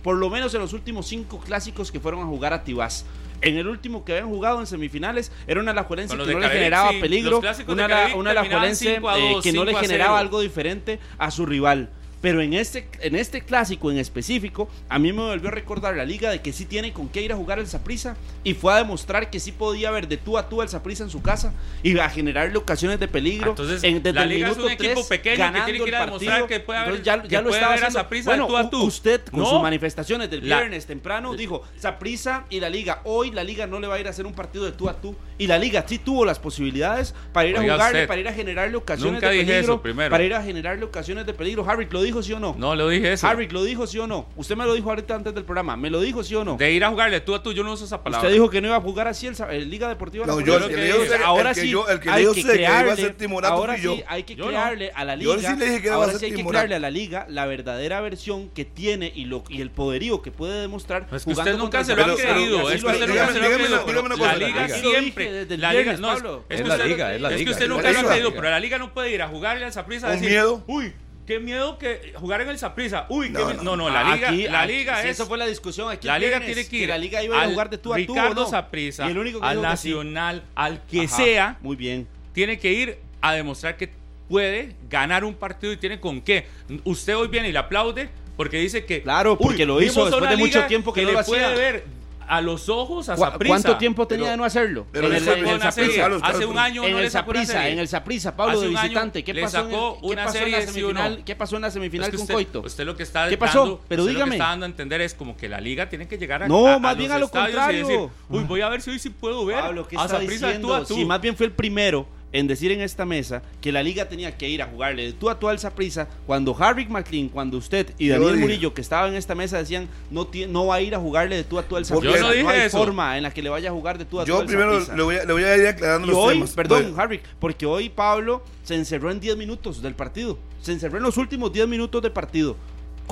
Speaker 4: por lo menos en los últimos cinco clásicos que fueron a jugar a Tibás. En el último que habían jugado en semifinales era una Alajuelense
Speaker 5: Con
Speaker 4: que
Speaker 5: de
Speaker 4: no le generaba
Speaker 5: sí,
Speaker 4: peligro,
Speaker 5: de
Speaker 4: una,
Speaker 5: Carevic
Speaker 4: una
Speaker 5: terminaban
Speaker 4: Alajuelense
Speaker 5: 5 a
Speaker 4: eh,
Speaker 5: 2,
Speaker 4: que no le
Speaker 5: 5 a
Speaker 4: generaba
Speaker 5: 0.
Speaker 4: algo diferente a su rival. Pero en este, en este clásico en específico, a mí me volvió a recordar la liga de que sí tiene con qué ir a jugar el Saprissa y fue a demostrar que sí podía ver de tú a tú al Saprissa en su casa y a generarle ocasiones de peligro.
Speaker 5: Entonces,
Speaker 4: en, desde
Speaker 5: la
Speaker 4: el
Speaker 5: liga es un
Speaker 4: minuto
Speaker 5: equipo
Speaker 4: 3,
Speaker 5: pequeño que tiene que ir a
Speaker 4: el
Speaker 5: demostrar que puede haber-
Speaker 4: Entonces ya,
Speaker 5: que
Speaker 4: ya lo
Speaker 5: puede
Speaker 4: estaba
Speaker 5: ver
Speaker 4: haciendo. Bueno,
Speaker 5: tú a
Speaker 4: u-
Speaker 5: tú.
Speaker 4: usted con
Speaker 5: No.
Speaker 4: sus manifestaciones del
Speaker 5: La-
Speaker 4: viernes temprano dijo Saprissa y la liga. Hoy la liga no le va a ir a hacer un partido de tú a tú y la liga sí tuvo las posibilidades para ir a jugarle,
Speaker 5: usted,
Speaker 4: para ir a generarle ocasiones
Speaker 5: nunca
Speaker 4: de peligro,
Speaker 5: eso primero.
Speaker 4: para ir a generarle ocasiones de peligro. Harry, ¿lo dijo sí o no?
Speaker 5: No, lo dije eso.
Speaker 4: Harry, ¿lo dijo sí o no? Usted me lo dijo ahorita antes del programa. ¿Me lo dijo sí o no?
Speaker 5: De ir a jugarle tú a tú, yo no uso esa palabra.
Speaker 4: Usted dijo que no iba a jugar así el, Liga Deportiva.
Speaker 2: No,
Speaker 4: La
Speaker 2: yo
Speaker 5: el que le digo
Speaker 2: usted-
Speaker 4: ahora
Speaker 2: el que
Speaker 4: sí,
Speaker 2: yo- el que le
Speaker 4: hay que
Speaker 2: usted que iba a
Speaker 4: crearle,
Speaker 2: ser timorato
Speaker 4: ahora
Speaker 2: fui yo.
Speaker 4: sí hay que
Speaker 5: Yo no.
Speaker 4: crearle a la
Speaker 2: Yo
Speaker 4: liga.
Speaker 2: sí le dije que iba a
Speaker 4: ahora
Speaker 2: ser
Speaker 4: sí hay que crearle a la liga la verdadera versión que tiene y lo y el poderío que puede demostrar.
Speaker 5: Pues que
Speaker 4: jugando
Speaker 5: usted nunca se lo ha creído. Es que usted nunca se lo ha creído. La liga.
Speaker 4: Yo
Speaker 5: siempre. La liga, no, es, es
Speaker 3: Es
Speaker 5: que
Speaker 3: la
Speaker 5: usted-
Speaker 3: es
Speaker 5: es que
Speaker 3: Es
Speaker 5: nunca lo ha creído, pero la liga no puede ir a jugarle al Saprissa a decir,
Speaker 2: miedo.
Speaker 5: uy, qué miedo que jugar en el Saprissa. Uy, qué
Speaker 2: No,
Speaker 5: mie-
Speaker 2: no.
Speaker 5: no, no, la liga,
Speaker 4: Aquí-
Speaker 5: la
Speaker 4: aquí-
Speaker 5: liga
Speaker 4: si
Speaker 5: es
Speaker 4: Eso fue la discusión aquí.
Speaker 5: la liga tiene que ir
Speaker 4: la liga iba a jugar de tú a tú. ¿o
Speaker 5: Ricardo
Speaker 4: no?
Speaker 5: Saprissa,
Speaker 4: Y el único que
Speaker 5: al
Speaker 4: que sí.
Speaker 5: Nacional, al que
Speaker 4: Ajá,
Speaker 5: sea,
Speaker 4: Muy bien.
Speaker 5: tiene que ir a demostrar que puede ganar un partido y tiene con qué. Usted hoy viene y le aplaude porque dice que
Speaker 4: Claro, porque lo hizo después de mucho tiempo que no
Speaker 5: le
Speaker 4: lo
Speaker 5: puede
Speaker 4: hacía.
Speaker 5: ver a los ojos a
Speaker 4: ¿Cu-
Speaker 5: Saprissa.
Speaker 4: ¿Cuánto tiempo tenía
Speaker 2: Pero-
Speaker 4: de no hacerlo?
Speaker 2: pero
Speaker 4: en el, en el
Speaker 5: Hace un año
Speaker 4: en
Speaker 5: no
Speaker 4: el
Speaker 5: serie.
Speaker 4: en el Saprissa, Pablo de visitante. ¿Qué pasó, en, ¿qué pasó en la semifinal?
Speaker 5: no.
Speaker 4: ¿Qué pasó en la semifinal
Speaker 5: Es que
Speaker 4: con
Speaker 5: usted,
Speaker 4: Coito?
Speaker 5: usted lo que está
Speaker 4: ¿Qué pasó?
Speaker 5: dando-
Speaker 4: Pero
Speaker 5: usted lo que
Speaker 4: dígame.
Speaker 5: está dando a entender es como que la liga tiene que llegar a
Speaker 4: No,
Speaker 5: a- a
Speaker 4: más
Speaker 5: los
Speaker 4: bien a lo
Speaker 5: estadios y
Speaker 4: contrario.
Speaker 5: decir, Uy, voy a ver si hoy sí puedo ver
Speaker 4: Pablo, ¿qué
Speaker 5: a
Speaker 4: está
Speaker 5: Saprissa de tú
Speaker 4: diciendo?
Speaker 5: a tú.
Speaker 4: Si más bien fue el primero en decir en esta mesa que la liga tenía que ir a jugarle de tú a tú al Saprissa cuando Harry McLean, cuando usted y Daniel. Murillo que estaban en esta mesa decían no, no va a ir a jugarle de tú a tú al.
Speaker 2: Yo no
Speaker 4: hay
Speaker 5: eso.
Speaker 4: forma en la que le vaya a jugar de tú a tú
Speaker 2: Yo
Speaker 4: al
Speaker 2: primero le voy, a, le voy a ir aclarando
Speaker 4: Y
Speaker 2: los
Speaker 4: hoy,
Speaker 2: temas.
Speaker 4: perdón, Harry, porque hoy Pablo se encerró en 10 minutos del partido. Se encerró en los últimos 10 minutos de partido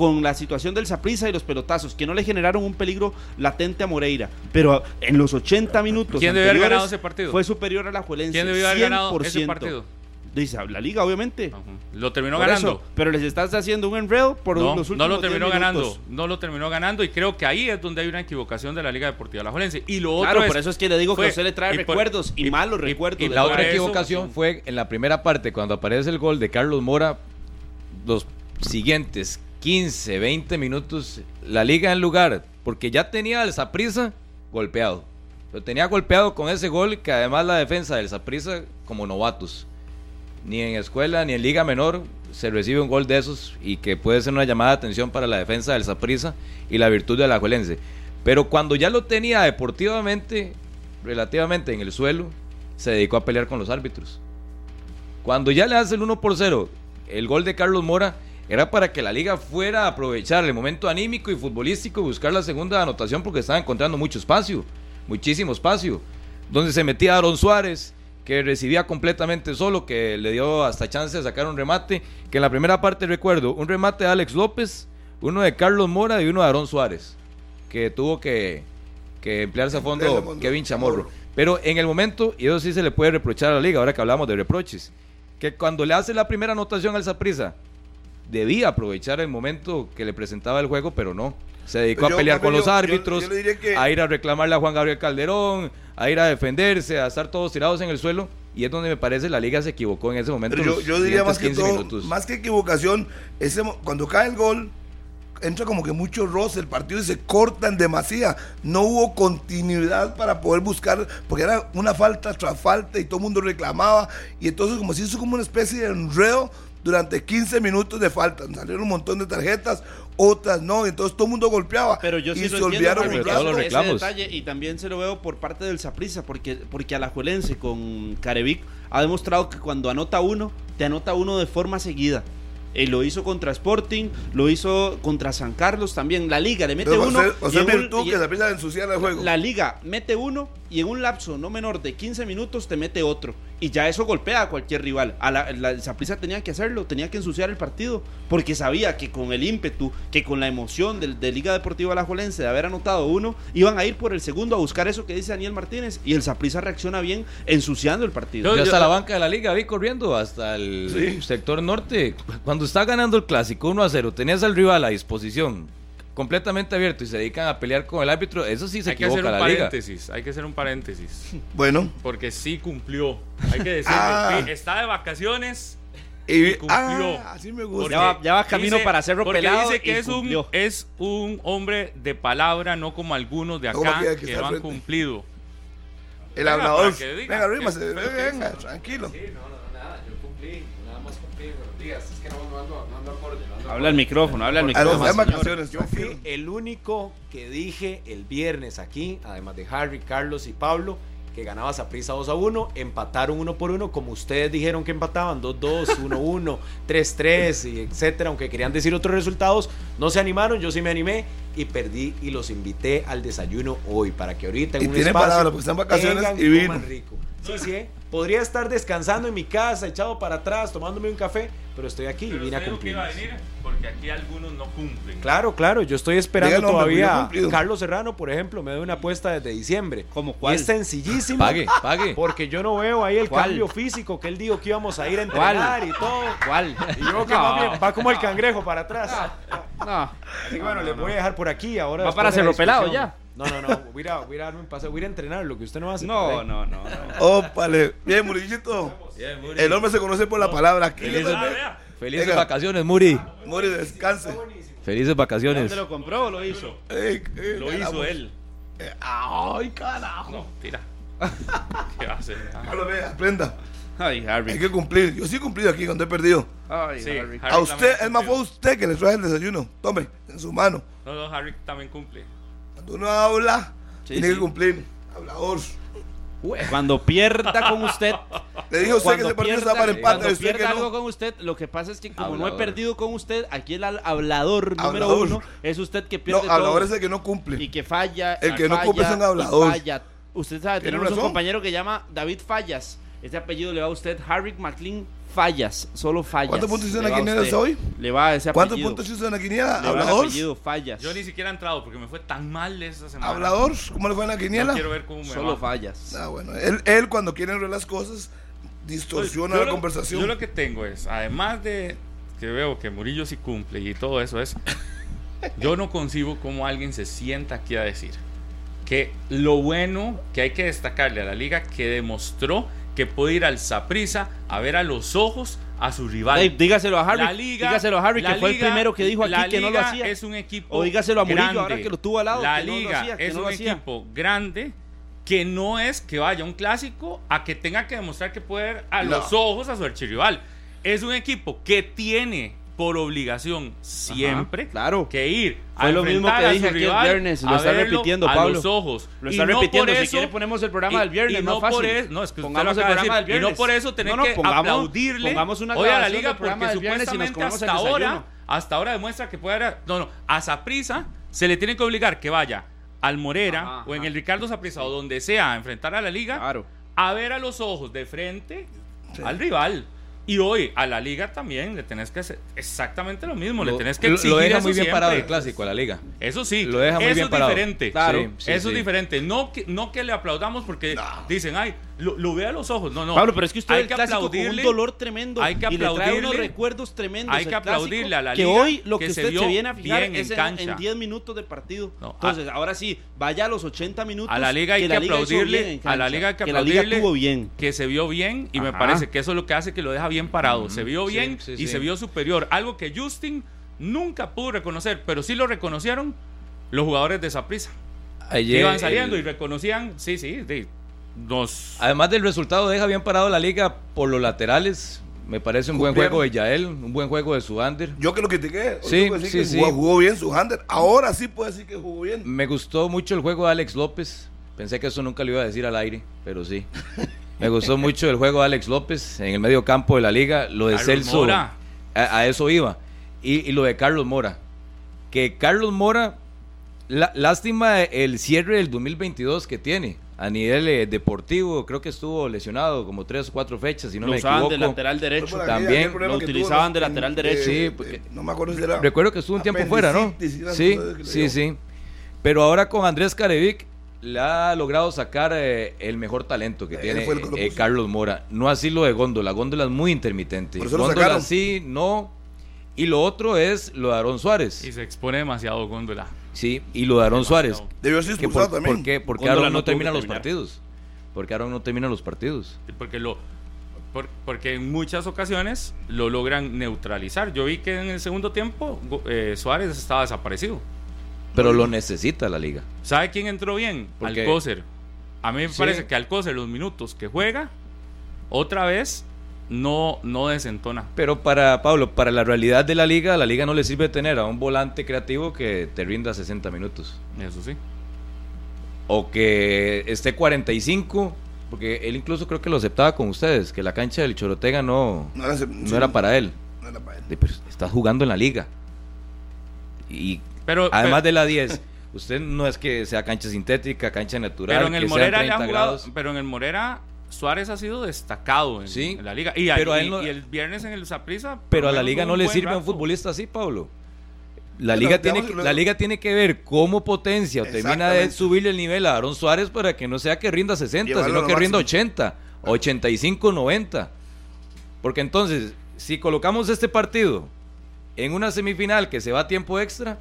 Speaker 4: con la situación del Saprissa y los pelotazos, que no le generaron un peligro latente a Moreira. Pero en los 80 minutos
Speaker 5: ¿Quién debió haber ganado ese partido?
Speaker 4: Fue superior a la Juelense.
Speaker 5: ¿Quién debió haber ganado ese
Speaker 4: 100%.
Speaker 5: partido?
Speaker 4: Dice, la liga, obviamente.
Speaker 5: Ajá. Lo terminó
Speaker 4: Por
Speaker 5: ganando.
Speaker 4: eso, pero les estás haciendo un enredo por
Speaker 5: No,
Speaker 4: los últimos
Speaker 5: no lo
Speaker 4: 10
Speaker 5: terminó ganando, no lo terminó ganando y creo que ahí es donde hay una equivocación de la Liga Deportiva Alajuelense. Y lo otro
Speaker 4: Claro,
Speaker 5: es,
Speaker 4: por eso es que le digo
Speaker 5: fue-
Speaker 4: que usted le trae
Speaker 5: y
Speaker 4: recuerdos y,
Speaker 5: y-
Speaker 4: malos recuerdos.
Speaker 5: y
Speaker 3: La otra
Speaker 5: eso-
Speaker 3: equivocación fue en la primera parte, cuando aparece el gol de Carlos Mora, los siguientes 15, 20 minutos, la liga en lugar, porque ya tenía al Saprisa golpeado. Lo tenía golpeado con ese gol que además la defensa del Saprisa como novatos. Ni en escuela ni en liga menor se recibe un gol de esos y que puede ser una llamada de atención para la defensa del Saprisa y la virtud de la Alajuelense. Pero cuando ya lo tenía deportivamente, relativamente en el suelo, se dedicó a pelear con los árbitros. Cuando ya le hace el 1 por 0, el gol de Carlos Mora era para que la liga fuera a aprovechar el momento anímico y futbolístico y buscar la segunda anotación porque estaba encontrando mucho espacio, muchísimo espacio. Donde se metía Aaron Suárez, que recibía completamente solo, que le dio hasta chance de sacar un remate, que en la primera parte recuerdo, un remate de Alex López, uno de Carlos Mora y uno de Aaron Suárez, que tuvo que, que emplearse a fondo Kevin Chamorro. Pero en el momento, y eso sí se le puede reprochar a la liga, ahora que hablamos de reproches, que cuando le hace la primera anotación al Saprisa, debía aprovechar el momento que le presentaba el juego, pero no. Se dedicó
Speaker 2: Yo,
Speaker 3: a pelear con los
Speaker 2: yo-
Speaker 3: árbitros,
Speaker 2: yo que-
Speaker 3: a ir a reclamarle a Juan Gabriel Calderón, a ir a defenderse, a estar todos tirados en el suelo. Y es donde me parece la liga se equivocó en ese momento.
Speaker 2: Pero yo, yo diría más que
Speaker 3: 15
Speaker 2: todo,
Speaker 3: minutos.
Speaker 2: más que equivocación, ese, cuando cae el gol, entra como que mucho roce el partido y se cortan demasiado. No hubo continuidad para poder buscar, porque era una falta tras falta y todo el mundo reclamaba. Y entonces como si hizo como una especie de enredo durante 15 minutos de falta. Salieron un montón de tarjetas, otras no, y entonces todo el mundo golpeaba.
Speaker 4: Pero yo
Speaker 2: y
Speaker 4: sí
Speaker 2: se
Speaker 4: lo entiendo,
Speaker 2: olvidaron
Speaker 3: los
Speaker 4: ese
Speaker 3: reclamos.
Speaker 4: detalle y también se lo veo por parte del Saprissa porque porque Alajuelense con Carevic ha demostrado que cuando anota uno te anota uno de forma seguida Eh, lo hizo contra Sporting, lo hizo contra San Carlos también. La liga le mete
Speaker 2: Entonces,
Speaker 4: uno.
Speaker 2: José, José
Speaker 4: y en un-
Speaker 2: Virtud
Speaker 4: y-
Speaker 2: que se empieza a ensuciar el juego.
Speaker 4: la liga mete uno y en un lapso no menor de 15 minutos te mete otro. Y ya eso golpea a cualquier rival. A la, la tenía que hacerlo, tenía que ensuciar el partido. Porque sabía que con el ímpetu, que con la emoción del, de Liga Deportiva Alajuelense de haber anotado uno, iban a ir por el segundo a buscar eso que dice Daniel Martínez. Y el Saprissa reacciona bien ensuciando el partido.
Speaker 5: Yo-
Speaker 3: Yo hasta
Speaker 5: yo-
Speaker 3: la banca de la liga vi corriendo hasta el sector norte. Cuando está ganando el clásico 1 a 0, tenías al rival a disposición completamente abierto y se dedican a pelear con el árbitro, eso sí se
Speaker 5: hay que hacer
Speaker 3: equivoca
Speaker 5: un
Speaker 3: la liga.
Speaker 5: hay que hacer un paréntesis.
Speaker 2: Bueno,
Speaker 5: Porque sí cumplió. Hay que decirle,
Speaker 2: Ah.
Speaker 5: que está de vacaciones.
Speaker 2: y,
Speaker 5: cumplió.
Speaker 2: ah, así me gusta.
Speaker 4: Ya va- ya va camino para Cerro
Speaker 5: porque
Speaker 4: Pelado
Speaker 5: dice que
Speaker 4: y
Speaker 5: es un, es un hombre de palabra, no como algunos de acá que
Speaker 2: al
Speaker 5: han
Speaker 2: frente.
Speaker 5: cumplido.
Speaker 2: El
Speaker 5: Venga,
Speaker 2: hablador.
Speaker 5: Para que diga.
Speaker 2: Venga, rímase,
Speaker 5: ¿Qué-
Speaker 2: venga,
Speaker 5: qué-
Speaker 2: venga, tranquilo.
Speaker 4: Habla el micrófono, habla el
Speaker 2: A
Speaker 4: micrófono.
Speaker 2: los demás
Speaker 4: señor.
Speaker 2: vacaciones,
Speaker 6: Yo fui el único que dije el viernes aquí, además de Harry, Carlos y Pablo, que ganaba Saprissa 2 a 1, empataron uno por uno, como ustedes dijeron que empataban, 2-2, 1-1, 3-3, y etcétera, aunque querían decir otros resultados, no se animaron, yo sí me animé y perdí y los invité al desayuno hoy, para que ahorita en
Speaker 2: Y
Speaker 6: un
Speaker 2: tiene
Speaker 6: espacio
Speaker 2: palabra, pues, están vacaciones
Speaker 6: vengan,
Speaker 2: y vino.
Speaker 6: rico. Sí, sí, ¿eh? Podría estar descansando en mi casa, echado para atrás, tomándome un café, pero estoy aquí y vine a
Speaker 5: usted dijo que iba a
Speaker 6: cumplir.
Speaker 5: venir porque aquí algunos no cumplen.
Speaker 6: Claro, claro, yo estoy esperando todavía. Carlos Serrano, por ejemplo, me dio una apuesta desde diciembre.
Speaker 4: ¿Cómo
Speaker 6: Y
Speaker 4: cuál?
Speaker 6: es sencillísimo.
Speaker 3: Pague, pague.
Speaker 6: Porque yo no veo ahí el
Speaker 4: ¿Cuál?
Speaker 6: cambio físico que él dijo que íbamos a ir a
Speaker 4: ¿Cuál?
Speaker 6: entrenar y todo.
Speaker 4: ¿Cuál?
Speaker 6: Y yo que bien va como el cangrejo para atrás.
Speaker 4: No.
Speaker 6: Así que bueno, les voy a dejar por aquí ahora.
Speaker 4: ¿Va para Cerro Pelado ya?
Speaker 6: No, no, no. Voy a, voy a darme un paseo, voy a entrenar lo que usted no hace.
Speaker 4: No, no, no, no.
Speaker 2: Ópale. Bien, Murillito. El hombre se conoce por la palabra.
Speaker 3: Felices, felices
Speaker 2: Venga.
Speaker 3: vacaciones, Muri.
Speaker 2: Muri, descanse.
Speaker 3: Felices vacaciones.
Speaker 4: ¿Dónde lo compró o lo hizo?
Speaker 2: Ey, ey,
Speaker 5: Lo hizo él.
Speaker 2: Eh, Ay, carajo.
Speaker 5: No, tira. ¿Qué va a hacer? Ah,
Speaker 2: Carlos, vea, aprenda.
Speaker 4: Ay,
Speaker 2: Hay
Speaker 4: Harry.
Speaker 2: que cumplir. Yo sí he cumplido aquí cuando he perdido.
Speaker 4: Ay,
Speaker 5: Sí,
Speaker 4: Harry.
Speaker 5: Harry
Speaker 2: A usted, es más, fue usted que le trae el desayuno. Tome, en su mano.
Speaker 5: No, no, Harry también cumple.
Speaker 2: Cuando uno habla,
Speaker 4: Sí,
Speaker 2: tiene
Speaker 4: sí.
Speaker 2: que cumplir. Hablador.
Speaker 4: Cuando pierda con usted.
Speaker 2: Le dijo usted que ese partido
Speaker 4: pierda,
Speaker 2: está para empate.
Speaker 4: cuando
Speaker 2: Usted que
Speaker 4: pierda algo
Speaker 2: no.
Speaker 4: con usted, lo que pasa es que como no he perdido con usted, aquí el hablador número
Speaker 2: Hablador.
Speaker 4: uno es usted que
Speaker 2: No,
Speaker 4: pierde todo
Speaker 2: hablador es el que no cumple.
Speaker 4: y que falla.
Speaker 2: El que no
Speaker 4: falla,
Speaker 2: cumple es un hablador.
Speaker 4: falla. Usted sabe, tenemos un compañero que llama David Fallas. Este apellido le va a usted Harry McLean Fallas, solo Fallas.
Speaker 2: ¿Cuántos puntos hizo en la
Speaker 4: a
Speaker 2: quiniela hoy?
Speaker 4: Le va ese apellido.
Speaker 2: ¿Cuántos puntos hizo en la quiniela? ¿Hablador?
Speaker 4: apellido Fallas.
Speaker 5: Yo ni siquiera he entrado porque me fue tan mal esa semana.
Speaker 2: ¿Hablador? ¿Cómo le fue en la
Speaker 5: No
Speaker 2: quiniela?
Speaker 5: quiero ver cómo me
Speaker 4: Solo
Speaker 5: va.
Speaker 4: Fallas.
Speaker 2: Ah, bueno. Él, él cuando quiere enredar las cosas, distorsiona
Speaker 5: Pues, Yo
Speaker 2: la
Speaker 5: lo-
Speaker 2: conversación.
Speaker 5: Yo lo que tengo es, además de que veo que Murillo sí cumple y todo eso es, yo no concibo cómo alguien se sienta aquí a decir que lo bueno que hay que destacarle a la liga que demostró que puede ir al Saprisa a ver a los ojos a su rival.
Speaker 4: Dígaselo a Harry.
Speaker 5: La liga-
Speaker 4: dígaselo a Harry, que fue el primero que dijo
Speaker 5: la
Speaker 4: aquí que no lo hacía.
Speaker 5: Es un equipo
Speaker 4: O dígaselo a Murillo
Speaker 5: grande.
Speaker 4: ahora que lo tuvo al lado,
Speaker 5: La
Speaker 4: que no lo
Speaker 5: liga
Speaker 4: hacía, que
Speaker 5: es
Speaker 4: no
Speaker 5: un equipo grande que no es que vaya a un clásico a que tenga que demostrar que puede ver a
Speaker 2: No.
Speaker 5: los ojos a su archirrival. Es un equipo que tiene por obligación siempre
Speaker 4: claro.
Speaker 5: que ir
Speaker 4: Fue
Speaker 5: a
Speaker 4: lo mismo que dije aquí el viernes, lo está repitiendo,
Speaker 5: a los ojos.
Speaker 4: Lo
Speaker 5: Y
Speaker 4: está
Speaker 5: no
Speaker 4: repitiendo.
Speaker 5: por
Speaker 4: Si
Speaker 5: eso-
Speaker 4: quiere ponemos el programa
Speaker 5: y-
Speaker 4: del viernes,
Speaker 5: y
Speaker 4: más
Speaker 5: no
Speaker 4: fácil.
Speaker 5: por eso, no, es que
Speaker 4: Pongamos el programa
Speaker 5: decir,
Speaker 4: del
Speaker 5: y no
Speaker 4: viernes.
Speaker 5: por eso tener
Speaker 4: No, no,
Speaker 5: que
Speaker 4: pongamos-
Speaker 5: aplaudirle
Speaker 4: pongamos una
Speaker 5: hoy a la liga porque
Speaker 4: viernes y
Speaker 5: supuestamente hasta ahora hasta ahora demuestra que puede haber- no no a Saprisa se le tiene que obligar que vaya al Morera
Speaker 4: Ajá,
Speaker 5: o en
Speaker 4: ajá.
Speaker 5: el Ricardo Saprisa o donde sea a enfrentar a la liga
Speaker 4: Claro.
Speaker 5: a ver a los ojos de frente al rival y hoy a la liga también le tenés que hacer exactamente lo mismo, le
Speaker 3: Lo-
Speaker 5: tenés que
Speaker 3: lo-
Speaker 5: exigir
Speaker 3: lo deja
Speaker 5: eso
Speaker 3: muy bien
Speaker 5: siempre.
Speaker 3: parado el clásico a la liga.
Speaker 5: Eso sí,
Speaker 3: Lo deja muy
Speaker 5: eso
Speaker 3: bien
Speaker 5: es
Speaker 3: parado.
Speaker 5: diferente.
Speaker 4: Claro.
Speaker 3: Sí, sí,
Speaker 5: eso
Speaker 3: sí.
Speaker 5: es diferente. No que, no que le aplaudamos porque dicen, ay, lo, lo ve a los ojos. No, no.
Speaker 4: Pablo, pero es que usted
Speaker 5: hay
Speaker 4: el
Speaker 5: que
Speaker 4: con un
Speaker 5: aplaudirle.
Speaker 4: dolor tremendo
Speaker 5: hay que
Speaker 4: y le trae unos
Speaker 5: aplaudirle.
Speaker 4: recuerdos tremendos.
Speaker 5: Hay que aplaudirle a la
Speaker 4: que
Speaker 5: liga
Speaker 4: hoy lo que,
Speaker 5: que se
Speaker 4: usted se viene a fijar
Speaker 5: bien en
Speaker 4: es en-
Speaker 5: cancha.
Speaker 4: en 10 minutos de partido.
Speaker 5: No,
Speaker 4: Entonces, ahora sí, vaya a los 80 minutos.
Speaker 5: A la liga hay que,
Speaker 4: liga
Speaker 5: aplaudirle, a la liga hay que
Speaker 4: que la liga
Speaker 5: aplaudirle
Speaker 4: tuvo bien.
Speaker 5: que se vio bien y me parece que eso es lo que hace que lo deja bien parado. Se vio
Speaker 3: Sí,
Speaker 5: bien
Speaker 3: sí,
Speaker 5: y
Speaker 3: sí.
Speaker 5: se vio superior, algo que Justin nunca pudo reconocer, pero sí lo reconocieron los jugadores de Saprissa.
Speaker 3: Ayer,
Speaker 5: Iban saliendo
Speaker 3: el-
Speaker 5: y reconocían, sí, sí, de- nos
Speaker 3: Además del resultado, deja bien parado la liga por los laterales. Me parece un buen juego de Yael, un buen juego de Suander.
Speaker 2: Yo que lo critiqué.
Speaker 3: Sí,
Speaker 2: tengo que decir
Speaker 3: sí,
Speaker 2: que
Speaker 3: sí.
Speaker 2: Jugó, jugó bien su Hander. Ahora sí puedo decir que jugó bien.
Speaker 3: Me gustó mucho el juego de Alex López. Pensé que eso nunca lo iba a decir al aire, pero sí. Me gustó mucho el juego de Alex López en el medio campo de la liga. Lo de
Speaker 5: Carlos
Speaker 3: Celso.
Speaker 5: Mora.
Speaker 3: A, a eso iba. Y, y lo de Carlos Mora. Que Carlos Mora, la- lástima el cierre del 2022 que tiene. A nivel eh, deportivo, creo que estuvo lesionado como tres o cuatro fechas, si no
Speaker 4: lo
Speaker 3: me
Speaker 4: usaban
Speaker 3: equivoco.
Speaker 4: de lateral derecho.
Speaker 3: También
Speaker 4: lo utilizaban de lateral
Speaker 2: en-
Speaker 4: derecho.
Speaker 3: Sí,
Speaker 2: eh,
Speaker 3: porque-
Speaker 2: eh, no me acuerdo si era.
Speaker 3: Recuerdo que estuvo un tiempo fuera, ¿no? Sí, sí, sí. Pero ahora con Andrés Carevic le ha logrado sacar eh, el mejor talento que tiene eh. Carlos Mora. No así lo de Góndola. Góndola es muy intermitente. Góndola sí, no. Y lo otro es lo de Aarón Suárez.
Speaker 5: y se expone demasiado Góndola.
Speaker 3: Sí, y lo de
Speaker 5: Demasiado.
Speaker 3: Suárez.
Speaker 2: Debió ser expulsado
Speaker 3: por,
Speaker 2: también.
Speaker 3: ¿Por qué? Porque Aarón
Speaker 4: no
Speaker 3: termina los partidos. Porque Aarón no termina los partidos.
Speaker 5: Porque lo por- porque en muchas ocasiones lo logran neutralizar. Yo vi que en el segundo tiempo eh, Suárez estaba desaparecido.
Speaker 3: Pero lo necesita la liga.
Speaker 5: ¿Sabe quién entró bien?
Speaker 3: ¿Por qué?
Speaker 5: Alcócer. A mí me
Speaker 3: Sí.
Speaker 5: parece que Alcócer, los minutos que juega, otra vez no, no desentona.
Speaker 3: Pero para Pablo, para la realidad de la liga, a la liga no le sirve tener a un volante creativo que te rinda 60 minutos.
Speaker 5: Eso sí.
Speaker 3: o que esté 45, porque él incluso creo que lo aceptaba con ustedes, que la cancha del Chorotega no,
Speaker 2: No era,
Speaker 3: no era para él.
Speaker 2: No era para él.
Speaker 3: De, pero estás jugando en la liga. Y
Speaker 5: Pero,
Speaker 3: además
Speaker 5: pero,
Speaker 3: de la 10, usted no es que sea cancha sintética, cancha natural,
Speaker 5: pero en el
Speaker 3: que
Speaker 5: Morera le ha
Speaker 3: 30
Speaker 5: jugado,
Speaker 3: grados.
Speaker 5: pero en el Morera Suárez ha sido destacado en,
Speaker 3: Sí,
Speaker 5: en la liga. Y,
Speaker 3: pero a
Speaker 5: y-
Speaker 3: él no-
Speaker 5: y el viernes en el Saprissa.
Speaker 3: Pero a la liga no le sirve un futbolista así, Pablo. La liga,
Speaker 2: Pero
Speaker 3: tiene
Speaker 2: luego.
Speaker 3: la liga tiene que ver cómo potencia o termina de subirle el nivel a Aaron Suárez para que no sea que rinda 60,
Speaker 2: Llevarlo
Speaker 3: sino
Speaker 2: a
Speaker 3: que rinda
Speaker 2: máximo.
Speaker 3: 80, 85, 90. Porque entonces, si colocamos este partido en una semifinal que se va a tiempo extra.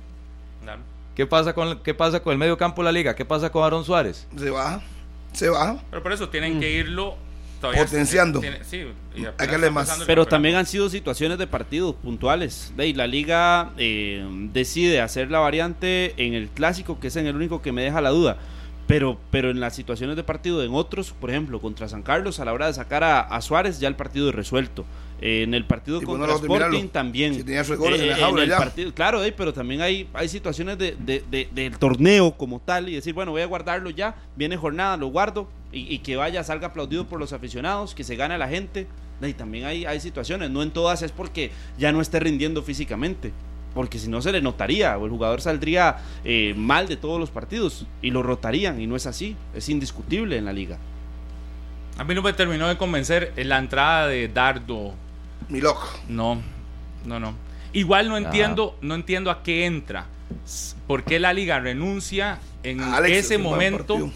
Speaker 3: ¿qué pasa con, qué pasa con el medio campo de la liga? ¿Qué pasa con Aaron Suárez?
Speaker 2: Se baja. Se baja.
Speaker 5: Pero por eso tienen que irlo todavía-
Speaker 2: Potenciando.
Speaker 5: tiene- sí, y
Speaker 2: Hay que más.
Speaker 4: Pero también han sido situaciones de partidos puntuales. De ahí, la liga eh, decide hacer la variante en el clásico, que es en el único que me deja la duda. Pero, pero en las situaciones de partido, en otros, por ejemplo, contra San Carlos, a la hora de sacar a, a Suárez, ya el partido es resuelto. Eh, en el partido
Speaker 2: Y
Speaker 4: contra Sporting también.
Speaker 2: Si tenía sus goles en la
Speaker 4: en
Speaker 2: jaula
Speaker 4: el
Speaker 2: ya.
Speaker 4: partido, claro, eh, pero también hay, hay situaciones de, de- de- del torneo como tal y decir, bueno, voy a guardarlo ya, viene jornada, lo guardo y, y que vaya, salga aplaudido por los aficionados, que se gane a la gente. Y también hay, hay situaciones, no en todas es porque ya no esté rindiendo físicamente, porque si no se le notaría o el jugador saldría eh, mal de todos los partidos y lo rotarían y no es así, es indiscutible en la liga.
Speaker 5: A mí no me terminó de convencer la entrada de Dardo.
Speaker 2: Mi loco.
Speaker 5: No, no, no. Igual no
Speaker 3: Ah.
Speaker 5: entiendo, no entiendo a qué entra. ¿Por qué la liga renuncia en
Speaker 2: Alex,
Speaker 5: ese
Speaker 2: es
Speaker 5: momento?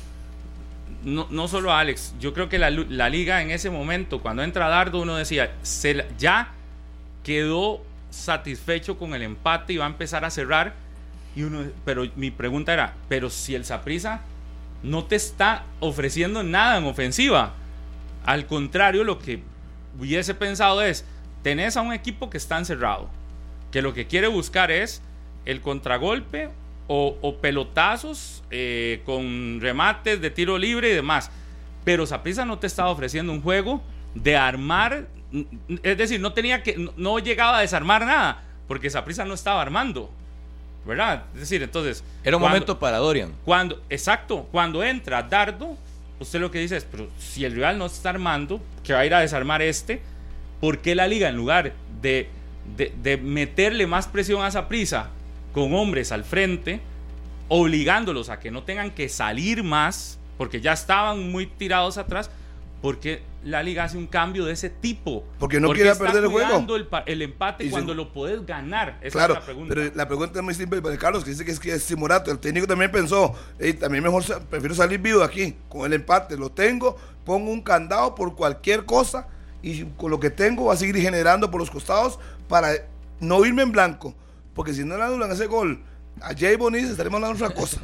Speaker 5: No, no solo a Alex, yo creo que la, la liga en ese momento, cuando entra Dardo, uno decía, se ya quedó satisfecho con el empate y va a empezar a cerrar. Y uno, pero mi pregunta era, pero si el Saprisa no te está ofreciendo nada en ofensiva, al contrario, lo que hubiese pensado es, tenés a un equipo que está encerrado, que lo que quiere buscar es el contragolpe o, o pelotazos eh, con remates de tiro libre y demás. Pero Saprissa no te estaba ofreciendo un juego de armar, es decir, no tenía que, no, llegaba a desarmar nada, porque Saprissa no estaba armando, ¿verdad? Es decir, entonces...
Speaker 3: Era un
Speaker 5: cuando-
Speaker 3: momento para Dorian.
Speaker 5: cuando, exacto, cuando entra Dardo, usted lo que dice es, pero si el rival no está armando, que va a ir a desarmar este, ¿por qué la liga en lugar de, de, de meterle más presión a esa prisa con hombres al frente, obligándolos a que no tengan que salir más, porque ya estaban muy tirados atrás, porque la liga hace un cambio de ese tipo.
Speaker 2: Porque no quiere perder el juego.
Speaker 5: El, el empate
Speaker 2: Y
Speaker 5: cuando lo puedes ganar. Esa
Speaker 2: Claro,
Speaker 5: es la pregunta.
Speaker 2: pero la pregunta es muy simple para Carlos, que dice que es que es. El técnico también pensó, "Ey, también mejor prefiero salir vivo de aquí, con el empate. Lo tengo, pongo un candado por cualquier cosa y con lo que tengo va a seguir generando por los costados para no irme en blanco. Porque si no le anulan ese gol a Jay Bonis, estaremos hablando de otra cosa.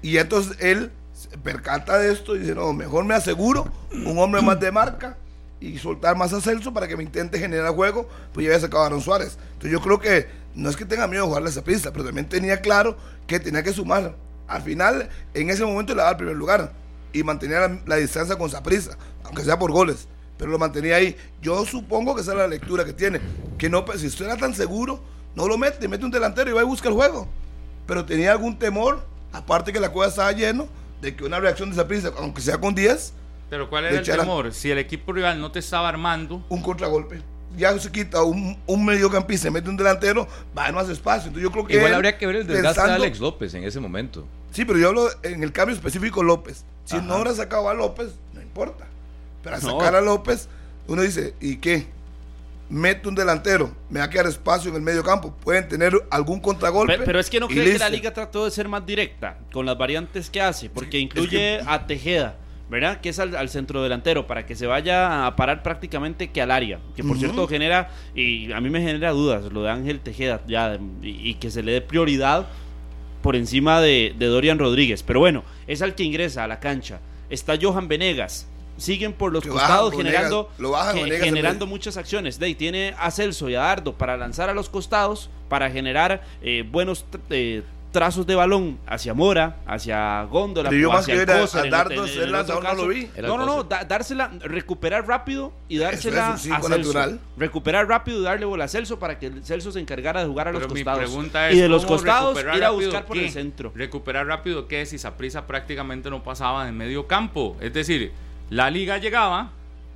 Speaker 2: Y entonces él se percata de esto y dice, no, mejor me aseguro un hombre más de marca y soltar más a Celso para que me intente generar juego, pues ya había sacado a Aaron Suárez. Entonces yo creo que no es que tenga miedo de jugarle esa pista, pero también tenía claro que tenía que sumar. Al final, en ese momento le daba el primer lugar y mantenía la, la distancia con Saprisa, aunque sea por goles, pero lo mantenía ahí. Yo supongo que esa es la lectura que tiene, que no, pues, si usted era tan seguro, no lo mete, mete un delantero y va y busca el juego. Pero tenía algún temor, aparte que la cueva estaba lleno, de que una reacción de Saprisa, aunque sea con 10,
Speaker 5: Pero ¿cuál era el
Speaker 2: echara-
Speaker 5: temor? Si el equipo rival no te estaba armando,
Speaker 2: un contragolpe. Ya se quita un, un mediocampista, se mete un delantero, va a más espacio. Entonces yo creo que
Speaker 3: Igual
Speaker 2: él,
Speaker 3: habría que ver el desgaste de Alex López en ese momento.
Speaker 2: Sí, pero yo hablo en el cambio específico López. Si
Speaker 3: Ajá.
Speaker 2: no hubiera sacado a López, no importa.
Speaker 4: No.
Speaker 2: sacar a López, uno dice, ¿y qué? Mete un delantero, me va a quedar espacio en el medio campo. Pueden tener algún contragolpe.
Speaker 4: Pe- Pero, es que no cree que la liga trató de ser más directa con las variantes que hace, porque incluye a Tejeda, ¿verdad? Que es al, al centro delantero, para que se vaya a parar prácticamente que al área. Que por cierto genera, y a mí me genera dudas, lo de Ángel Tejeda, ya, y, y que se le dé prioridad por encima de, de Dorian Rodríguez. Pero bueno, es al que ingresa a la cancha. Está Johan Venegas. Siguen por los costados
Speaker 2: bajan,
Speaker 4: generando,
Speaker 2: lo bajan,
Speaker 4: generando
Speaker 2: en
Speaker 4: muchas acciones. De ahí tiene a Celso y a Dardo para lanzar a los costados, para generar eh, buenos eh, trazos de balón hacia Mora, hacia Góndola,
Speaker 2: yo más
Speaker 4: hacia
Speaker 2: que ver a-
Speaker 4: en
Speaker 2: Dardo
Speaker 4: el- en
Speaker 2: hacer
Speaker 4: el
Speaker 2: lanzador, no lo vi.
Speaker 3: Era
Speaker 4: No, no, no, da- dársela, recuperar rápido y dársela
Speaker 2: es un
Speaker 4: a Celso.
Speaker 2: natural.
Speaker 4: Recuperar rápido y darle bola a Celso para que el Celso se encargara de jugar a los
Speaker 5: mi
Speaker 4: costados.
Speaker 5: pregunta es
Speaker 4: y de los
Speaker 5: ¿cómo
Speaker 4: costados ir a buscar por
Speaker 5: qué?
Speaker 4: el centro.
Speaker 5: Recuperar rápido que si Saprisa prácticamente no pasaba en medio campo. Es decir, la liga llegaba,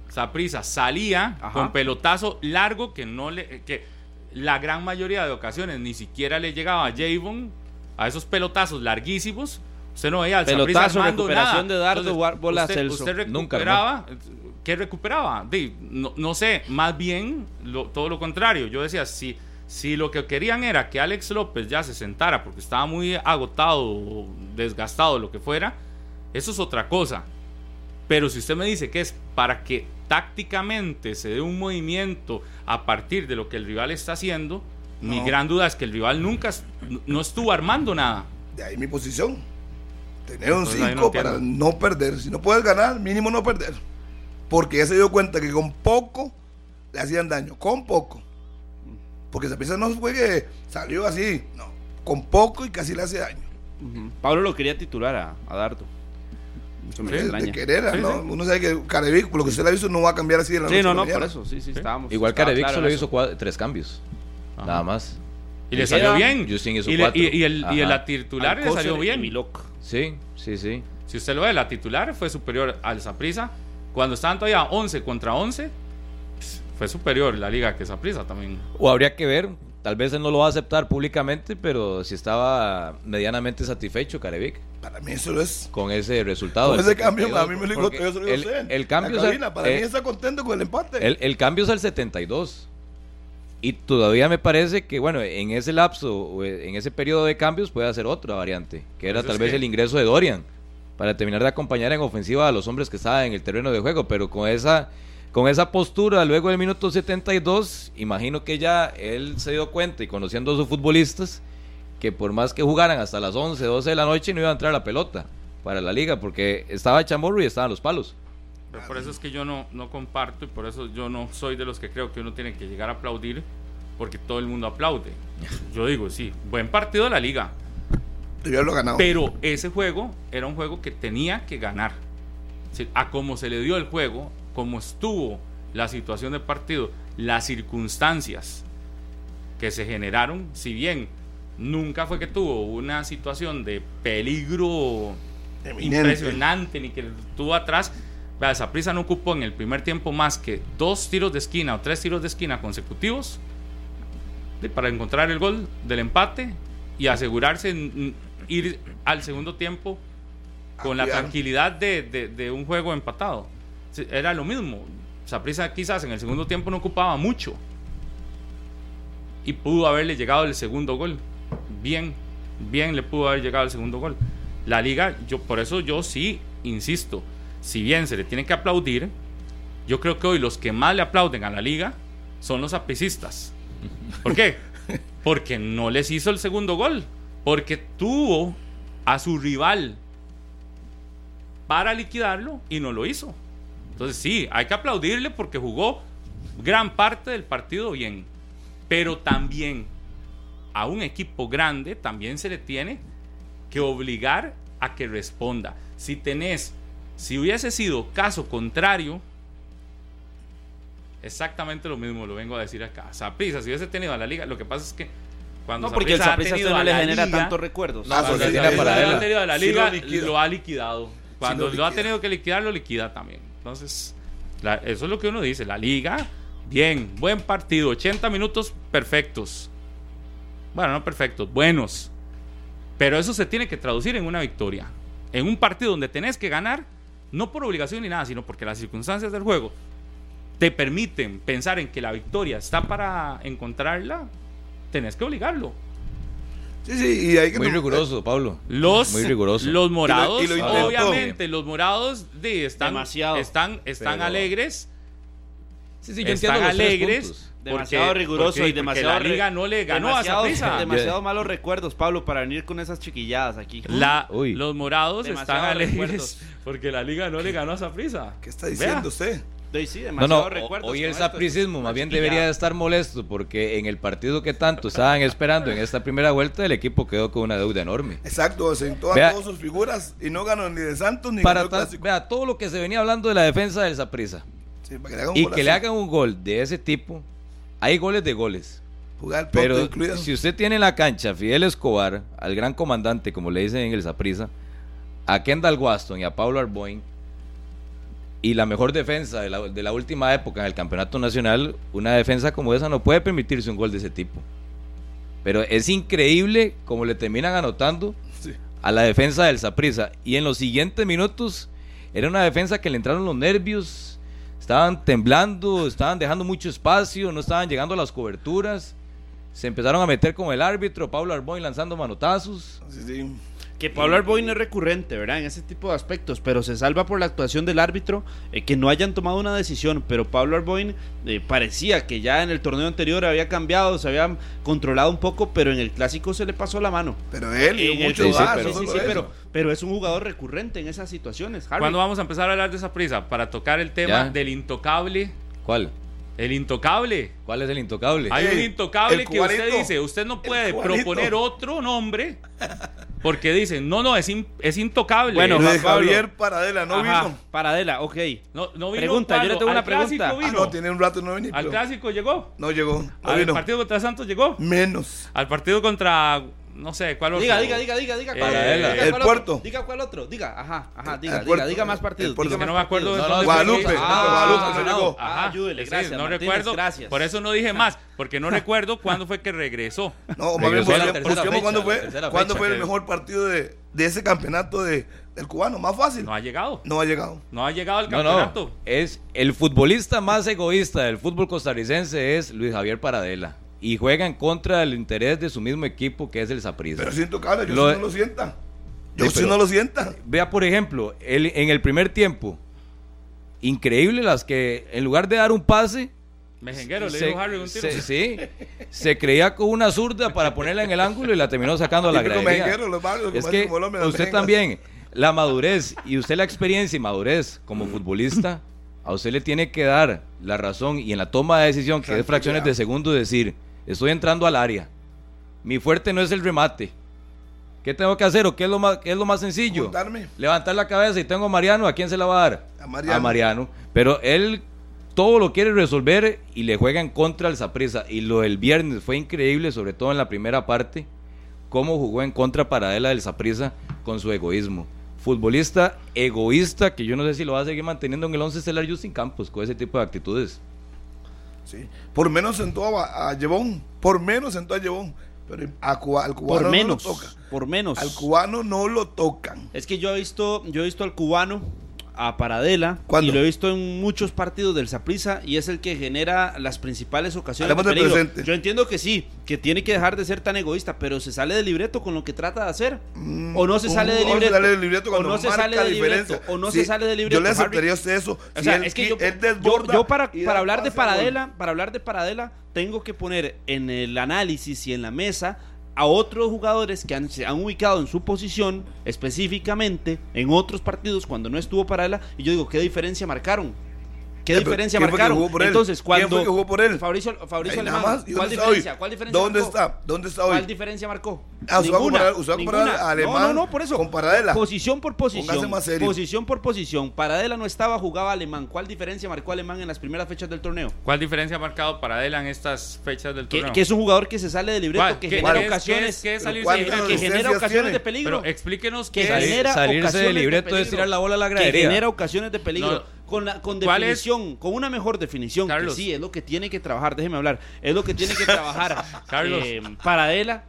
Speaker 5: Saprisa salía
Speaker 4: Ajá.
Speaker 5: con pelotazo largo que no le que la gran mayoría de ocasiones ni siquiera le llegaba a Javon a esos pelotazos larguísimos. Usted no veía al
Speaker 4: Pelotazo, recuperación
Speaker 5: nada.
Speaker 4: de Dardo,
Speaker 5: Entonces,
Speaker 4: bola
Speaker 5: usted,
Speaker 4: Celso.
Speaker 5: usted
Speaker 3: Nunca,
Speaker 5: recuperaba, ¿qué recuperaba? No, no sé, más bien lo- todo lo contrario. Yo decía, si, si lo que querían era que Alex López ya se sentara porque estaba muy agotado, o desgastado, lo que fuera, eso es otra cosa. Pero si usted me dice que es para que tácticamente se dé un movimiento a partir de lo que el rival está haciendo, mi gran duda es que el rival nunca no estuvo armando nada.
Speaker 2: De ahí mi posición. Tener un
Speaker 5: Entonces, ahí no
Speaker 2: 5 para no perder. Si no puedes ganar, mínimo no perder. Porque ya se dio cuenta que con poco le hacían daño. Con poco. Porque esa pieza no fue que salió así. No. Con poco y casi le hace daño.
Speaker 4: Pablo lo quería titular a, a Dardo. Me
Speaker 2: de,
Speaker 4: extraña.
Speaker 2: de querer,
Speaker 5: Sí,
Speaker 2: ¿no?
Speaker 5: sí.
Speaker 2: Uno sabe que Carevic, por lo que usted le ha visto, no va a cambiar así de la
Speaker 4: Sí,
Speaker 2: noche a
Speaker 4: no, no, por eso, sí, sí, estábamos.
Speaker 3: Igual
Speaker 4: estaba
Speaker 3: Carevic
Speaker 4: claro
Speaker 3: solo hizo tres cambios.
Speaker 5: Ajá.
Speaker 3: Nada más.
Speaker 5: Y le salió bien.
Speaker 3: Justin hizo
Speaker 5: y, le-
Speaker 3: cuatro.
Speaker 5: y- y el, y el-
Speaker 3: Ajá.
Speaker 5: la titular le salió bien.
Speaker 4: Milok.
Speaker 3: Sí, sí, sí.
Speaker 5: Si usted lo ve, la titular fue superior al Saprisa. Cuando estaban todavía 11 contra 11, pues, fue superior la liga que Saprisa también.
Speaker 3: O habría que ver, tal vez él no lo va a aceptar públicamente, pero si estaba medianamente satisfecho Carevic
Speaker 2: Para mí eso es.
Speaker 3: con ese resultado.
Speaker 2: Con ese cambio,
Speaker 3: 72,
Speaker 2: a mí me lo
Speaker 3: porque
Speaker 2: yo se lo digo
Speaker 3: el,
Speaker 2: usted.
Speaker 3: el cambio
Speaker 2: La
Speaker 3: al-
Speaker 2: para
Speaker 3: eh,
Speaker 2: mí está contento con el empate.
Speaker 3: el, el cambio es al 72. Y todavía me parece que, bueno, en ese lapso, en ese periodo de cambios puede hacer otra variante, que era tal vez
Speaker 5: que-
Speaker 3: el ingreso de Dorian, para terminar de acompañar en ofensiva a los hombres que estaban en el terreno de juego, pero con esa, con esa postura luego del minuto 72, imagino que ya él se dio cuenta y conociendo a sus futbolistas, que por más que jugaran hasta las 11, 12 de la noche, no iba a entrar la pelota para la liga, porque estaba Chamorro y estaban los palos.
Speaker 5: Pero por eso es que yo no, no comparto y por eso yo no soy de los que creo que uno tiene que llegar a aplaudir porque todo el mundo aplaude. Yo digo, sí, buen partido de la liga,
Speaker 2: Debió haberlo ganado.
Speaker 5: pero ese juego era un juego que tenía que ganar. A cómo se le dio el juego, cómo estuvo la situación de partido, las circunstancias que se generaron, si bien nunca fue que tuvo una situación de peligro
Speaker 2: Eminente.
Speaker 5: impresionante ni que tuvo atrás. Vea, Saprissa no ocupó en el primer tiempo más que dos tiros de esquina o tres tiros de esquina consecutivos para encontrar el gol del empate y asegurarse en- ir al segundo tiempo con la tranquilidad de, de- de un juego empatado. Era lo mismo. Saprissa quizás en el segundo tiempo no ocupaba mucho. Y pudo haberle llegado el segundo gol. Bien, bien le pudo haber llegado el segundo gol. La liga, yo por eso yo sí insisto, si bien se le tiene que aplaudir, yo creo que hoy los que más le aplauden a la liga son los apicistas. ¿Por qué? Porque no les hizo el segundo gol. Porque tuvo a su rival para liquidarlo y no lo hizo. Entonces sí, hay que aplaudirle porque jugó gran parte del partido bien. Pero también a un equipo grande también se le tiene que obligar a que responda. Si tenés, si hubiese sido caso contrario, exactamente lo mismo lo vengo a decir acá. Saprissa, si hubiese tenido a la liga, lo que pasa es que cuando
Speaker 4: No, porque el
Speaker 5: Saprissa ha
Speaker 4: Saprissa
Speaker 5: tenido
Speaker 4: no
Speaker 5: a
Speaker 4: le
Speaker 5: la
Speaker 4: genera
Speaker 5: liga,
Speaker 4: tantos recuerdos.
Speaker 2: No,
Speaker 5: cuando
Speaker 2: porque
Speaker 5: el ha tenido a la
Speaker 2: Sí
Speaker 5: liga,
Speaker 2: lo
Speaker 5: ha liquidado. Cuando
Speaker 2: lo
Speaker 5: lo ha tenido que liquidar, lo liquida también. Entonces, eso es lo que uno dice. La liga, bien, buen partido, 80 minutos perfectos. Bueno, no perfectos, buenos. Pero eso se tiene que traducir en una victoria. En un partido donde tenés que ganar, no por obligación ni nada, sino porque las circunstancias del juego te permiten pensar en que la victoria está para encontrarla, tenés que obligarlo.
Speaker 2: Sí, sí, y hay que
Speaker 3: Muy riguroso, Pablo.
Speaker 5: Los,
Speaker 3: Muy riguroso.
Speaker 5: los morados,
Speaker 2: Y lo- y lo intentó.
Speaker 5: obviamente, los morados de, están,
Speaker 4: Demasiado.
Speaker 5: están, están
Speaker 3: Pero-
Speaker 5: alegres.
Speaker 3: Sí, sí, yo
Speaker 5: están
Speaker 3: entiendo los tres
Speaker 5: alegres.
Speaker 3: puntos.
Speaker 4: Demasiado riguroso
Speaker 5: porque-
Speaker 4: y
Speaker 5: porque
Speaker 4: demasiado
Speaker 5: la liga no le ganó a
Speaker 4: demasiado,
Speaker 5: Saprissa.
Speaker 4: demasiado malos recuerdos, Pablo, para venir con esas chiquilladas aquí.
Speaker 5: La-
Speaker 3: Uy.
Speaker 5: los morados
Speaker 4: Demasiado
Speaker 5: están alegres
Speaker 4: recuerdos.
Speaker 5: porque la liga no le ganó a Saprissa.
Speaker 2: ¿Qué está diciendo usted?
Speaker 4: Sí, sí,
Speaker 3: No,
Speaker 4: demasiado
Speaker 3: no, hoy el sapricismo más bien debería de estar molesto porque en el partido que tanto estaban esperando en esta primera vuelta el equipo quedó con una deuda enorme.
Speaker 2: Exacto, sentó a
Speaker 3: Vea-
Speaker 2: todas sus figuras y no ganó ni de Santos ni
Speaker 3: Para
Speaker 2: ganó el
Speaker 3: vea, todo lo que se venía hablando de la defensa del Saprissa
Speaker 2: Sí, para que le hagan un
Speaker 3: y
Speaker 2: golazo.
Speaker 3: que le hagan un gol de ese tipo, hay goles de goles.
Speaker 2: Jugar
Speaker 3: Pero
Speaker 2: incluido.
Speaker 3: si usted tiene en la cancha a Fidel Escobar, al gran comandante, como le dicen en el Saprissa, a Kendall Waston y a Pablo Arboin, y la mejor defensa de la, de la última época en el campeonato nacional, una defensa como esa no puede permitirse un gol de ese tipo. Pero es increíble como le terminan anotando
Speaker 2: Sí.
Speaker 3: a la defensa del Saprissa. Y en los siguientes minutos era una defensa que le entraron los nervios, estaban temblando, estaban dejando mucho espacio, no estaban llegando a las coberturas. Se empezaron a meter con el árbitro, Pablo Arboin lanzando manotazos.
Speaker 2: Sí, sí.
Speaker 4: Que Pablo Arboin es recurrente, ¿verdad? En ese tipo de aspectos, pero se salva por la actuación del árbitro, eh, que no hayan tomado una decisión, pero Pablo Arboin eh, parecía que ya en el torneo anterior había cambiado, se había controlado un poco, pero en el clásico se le pasó la mano.
Speaker 2: Pero él y mucho
Speaker 3: sí, sí, pero-
Speaker 4: sí, pero, pero es un jugador recurrente en esas situaciones. Harry.
Speaker 5: ¿Cuándo vamos a empezar a hablar de Saprissa? Para tocar el tema
Speaker 3: Ya.
Speaker 5: del intocable.
Speaker 3: ¿Cuál?
Speaker 5: El intocable.
Speaker 3: ¿Cuál es el intocable?
Speaker 5: Hay un intocable que usted dice, usted no puede proponer otro nombre porque dicen, no, no, es, in- es intocable.
Speaker 4: Bueno, Juan.
Speaker 2: Javier Paradela no
Speaker 4: Ajá,
Speaker 2: vino.
Speaker 4: Paradela, ok.
Speaker 5: no, no vino
Speaker 4: Pregunta, yo le tengo una pregunta.
Speaker 2: Ah,
Speaker 5: vino.
Speaker 2: no, tiene un rato no venir.
Speaker 5: Al clásico llegó.
Speaker 2: No llegó. No
Speaker 5: Al
Speaker 2: vino.
Speaker 5: partido contra Santos llegó.
Speaker 2: Menos.
Speaker 5: Al partido contra, no sé, ¿cuál otro?
Speaker 4: Diga, diga, diga, diga, diga cuál,
Speaker 5: Eh,
Speaker 4: diga
Speaker 2: el
Speaker 4: cuál
Speaker 2: Puerto.
Speaker 4: Otro, diga cuál otro, diga, ajá, ajá, diga,
Speaker 2: El
Speaker 4: diga,
Speaker 2: Puerto.
Speaker 4: diga más
Speaker 2: El
Speaker 4: partidos.
Speaker 2: Puerto.
Speaker 4: diga
Speaker 5: Es que no me acuerdo de
Speaker 4: partidos.
Speaker 5: dónde
Speaker 2: Guadalupe. Ah, Guadalupe no llegó.
Speaker 5: Ajá,
Speaker 4: ayúdele,
Speaker 5: sí,
Speaker 4: gracias,
Speaker 5: no
Speaker 4: Martínez,
Speaker 5: recuerdo.
Speaker 4: gracias.
Speaker 5: Por eso no dije más, porque no recuerdo cuándo fue que regresó.
Speaker 2: No, más bien cuándo fue, cuándo fue el mejor partido de, de ese campeonato de, del cubano. Más fácil.
Speaker 5: No ha llegado.
Speaker 2: No ha llegado.
Speaker 5: No ha llegado al
Speaker 3: No,
Speaker 5: campeonato.
Speaker 3: no. Es el futbolista más egoísta del fútbol costarricense es Luis Javier Paradela. Y juega en contra del interés de su mismo equipo que es el Saprissa.
Speaker 2: Pero siento cara, yo
Speaker 3: Lo-
Speaker 2: sí no lo sienta. Yo
Speaker 3: Sí,
Speaker 2: no lo sienta.
Speaker 3: Vea, por ejemplo, el- en el primer tiempo, increíble las que en lugar de dar un pase,
Speaker 5: Mejenguero, le
Speaker 3: se-
Speaker 5: dijo Harry un tiro.
Speaker 3: se- sí, se creía con una zurda para ponerla en el ángulo y la terminó sacando a la gradería.
Speaker 2: los barrios,
Speaker 3: Es que usted
Speaker 2: mejengas.
Speaker 3: también, la madurez y usted la experiencia y madurez como futbolista, a usted le tiene que dar la razón y en la toma de decisión, que es fracciones de segundo, decir, estoy entrando al área, mi fuerte no es el remate. ¿Qué tengo que hacer o qué es lo más, qué es lo más sencillo?
Speaker 2: Juntarme.
Speaker 3: Levantar la cabeza y tengo a Mariano, ¿a quién se la va a dar?
Speaker 2: A Mariano.
Speaker 3: Mariano. Pero él todo lo quiere resolver y le juega en contra al Saprissa. Y lo del viernes fue increíble, sobre todo en la primera parte, cómo jugó en contra Paradela del Saprissa con su egoísmo. Futbolista egoísta que yo no sé si lo va a seguir manteniendo en el 11 estelar Justin Campos con ese tipo de actitudes.
Speaker 2: Sí. Por menos sentó a, a Llevón. Por menos sentó a Llevón. Pero a Cuba- al cubano
Speaker 4: Por menos,
Speaker 2: no lo toca.
Speaker 4: por menos.
Speaker 2: Al cubano no lo tocan.
Speaker 4: Es que yo he visto, yo he visto al cubano a Paradela
Speaker 2: ¿Cuándo?
Speaker 4: y lo he visto en muchos partidos del Saprissa y es el que genera las principales ocasiones de
Speaker 2: presente.
Speaker 4: Yo entiendo que sí, que tiene que dejar de ser tan egoísta, pero se sale del libreto con lo que trata de hacer. o no se sale del
Speaker 2: Mm,
Speaker 4: libreto.
Speaker 2: sale del libreto
Speaker 4: o no se sale del libreto. O no
Speaker 2: Sí,
Speaker 4: se sale del libreto.
Speaker 2: Yo le aceptaría a usted eso.
Speaker 4: O
Speaker 2: si
Speaker 4: sea,
Speaker 2: él
Speaker 4: es que
Speaker 2: qui-
Speaker 4: yo, para, hablar de. Paradela, para hablar de Paradela, tengo que poner en el análisis y en la mesa a otros jugadores que han, se han ubicado en su posición específicamente en otros partidos cuando no estuvo Paradela y yo digo, ¿qué diferencia marcaron? ¿Qué
Speaker 2: Eh, pero
Speaker 4: diferencia
Speaker 2: ¿quién fue que
Speaker 4: marcaron?
Speaker 2: jugó por él?
Speaker 4: Entonces,
Speaker 2: ¿Quién
Speaker 4: cuando
Speaker 2: fue que jugó por él?
Speaker 4: Fabricio, Fabricio
Speaker 2: Ay,
Speaker 4: Alemán,
Speaker 2: más. ¿Y
Speaker 4: ¿cuál
Speaker 2: dónde está
Speaker 4: diferencia? ¿Cuál diferencia
Speaker 2: ¿Dónde
Speaker 4: marcó?
Speaker 2: está? ¿Dónde está hoy?
Speaker 4: ¿Cuál diferencia marcó?
Speaker 2: Ah, usted va a
Speaker 4: Ninguna,
Speaker 2: comparar- usted va a comparar
Speaker 4: ninguna.
Speaker 2: a Alemán
Speaker 4: No, no, no, por eso.
Speaker 2: con Paradela.
Speaker 4: Posición por posición.
Speaker 2: más serio.
Speaker 4: Posición por posición. Paradela no estaba, jugaba Alemán. ¿Cuál diferencia marcó Alemán en las primeras fechas del torneo?
Speaker 5: ¿Cuál diferencia ha marcado Paradela en estas fechas del
Speaker 4: Que,
Speaker 5: torneo?
Speaker 4: que es un jugador que se sale del libreto,
Speaker 5: ¿Cuál?
Speaker 4: que
Speaker 5: ¿Qué-
Speaker 4: genera
Speaker 5: qué es-
Speaker 4: ocasiones,
Speaker 5: qué es- qué es
Speaker 2: Pero
Speaker 5: salirse
Speaker 2: ¿cuántas
Speaker 5: del
Speaker 4: que genera ocasiones de peligro.
Speaker 5: Pero explíquenos
Speaker 4: que
Speaker 5: qué
Speaker 3: Salir-
Speaker 5: es.
Speaker 4: genera
Speaker 3: salirse
Speaker 4: ocasiones
Speaker 3: del
Speaker 4: de
Speaker 3: libreto es tirar la bola a la
Speaker 4: que
Speaker 3: gradería.
Speaker 4: genera ocasiones de peligro. Con, la, con definición, con una mejor definición, que
Speaker 5: Carlos.
Speaker 4: sí, es lo que tiene que trabajar, déjeme hablar, es lo que tiene que trabajar
Speaker 5: Carlos.
Speaker 4: eh, Paradela,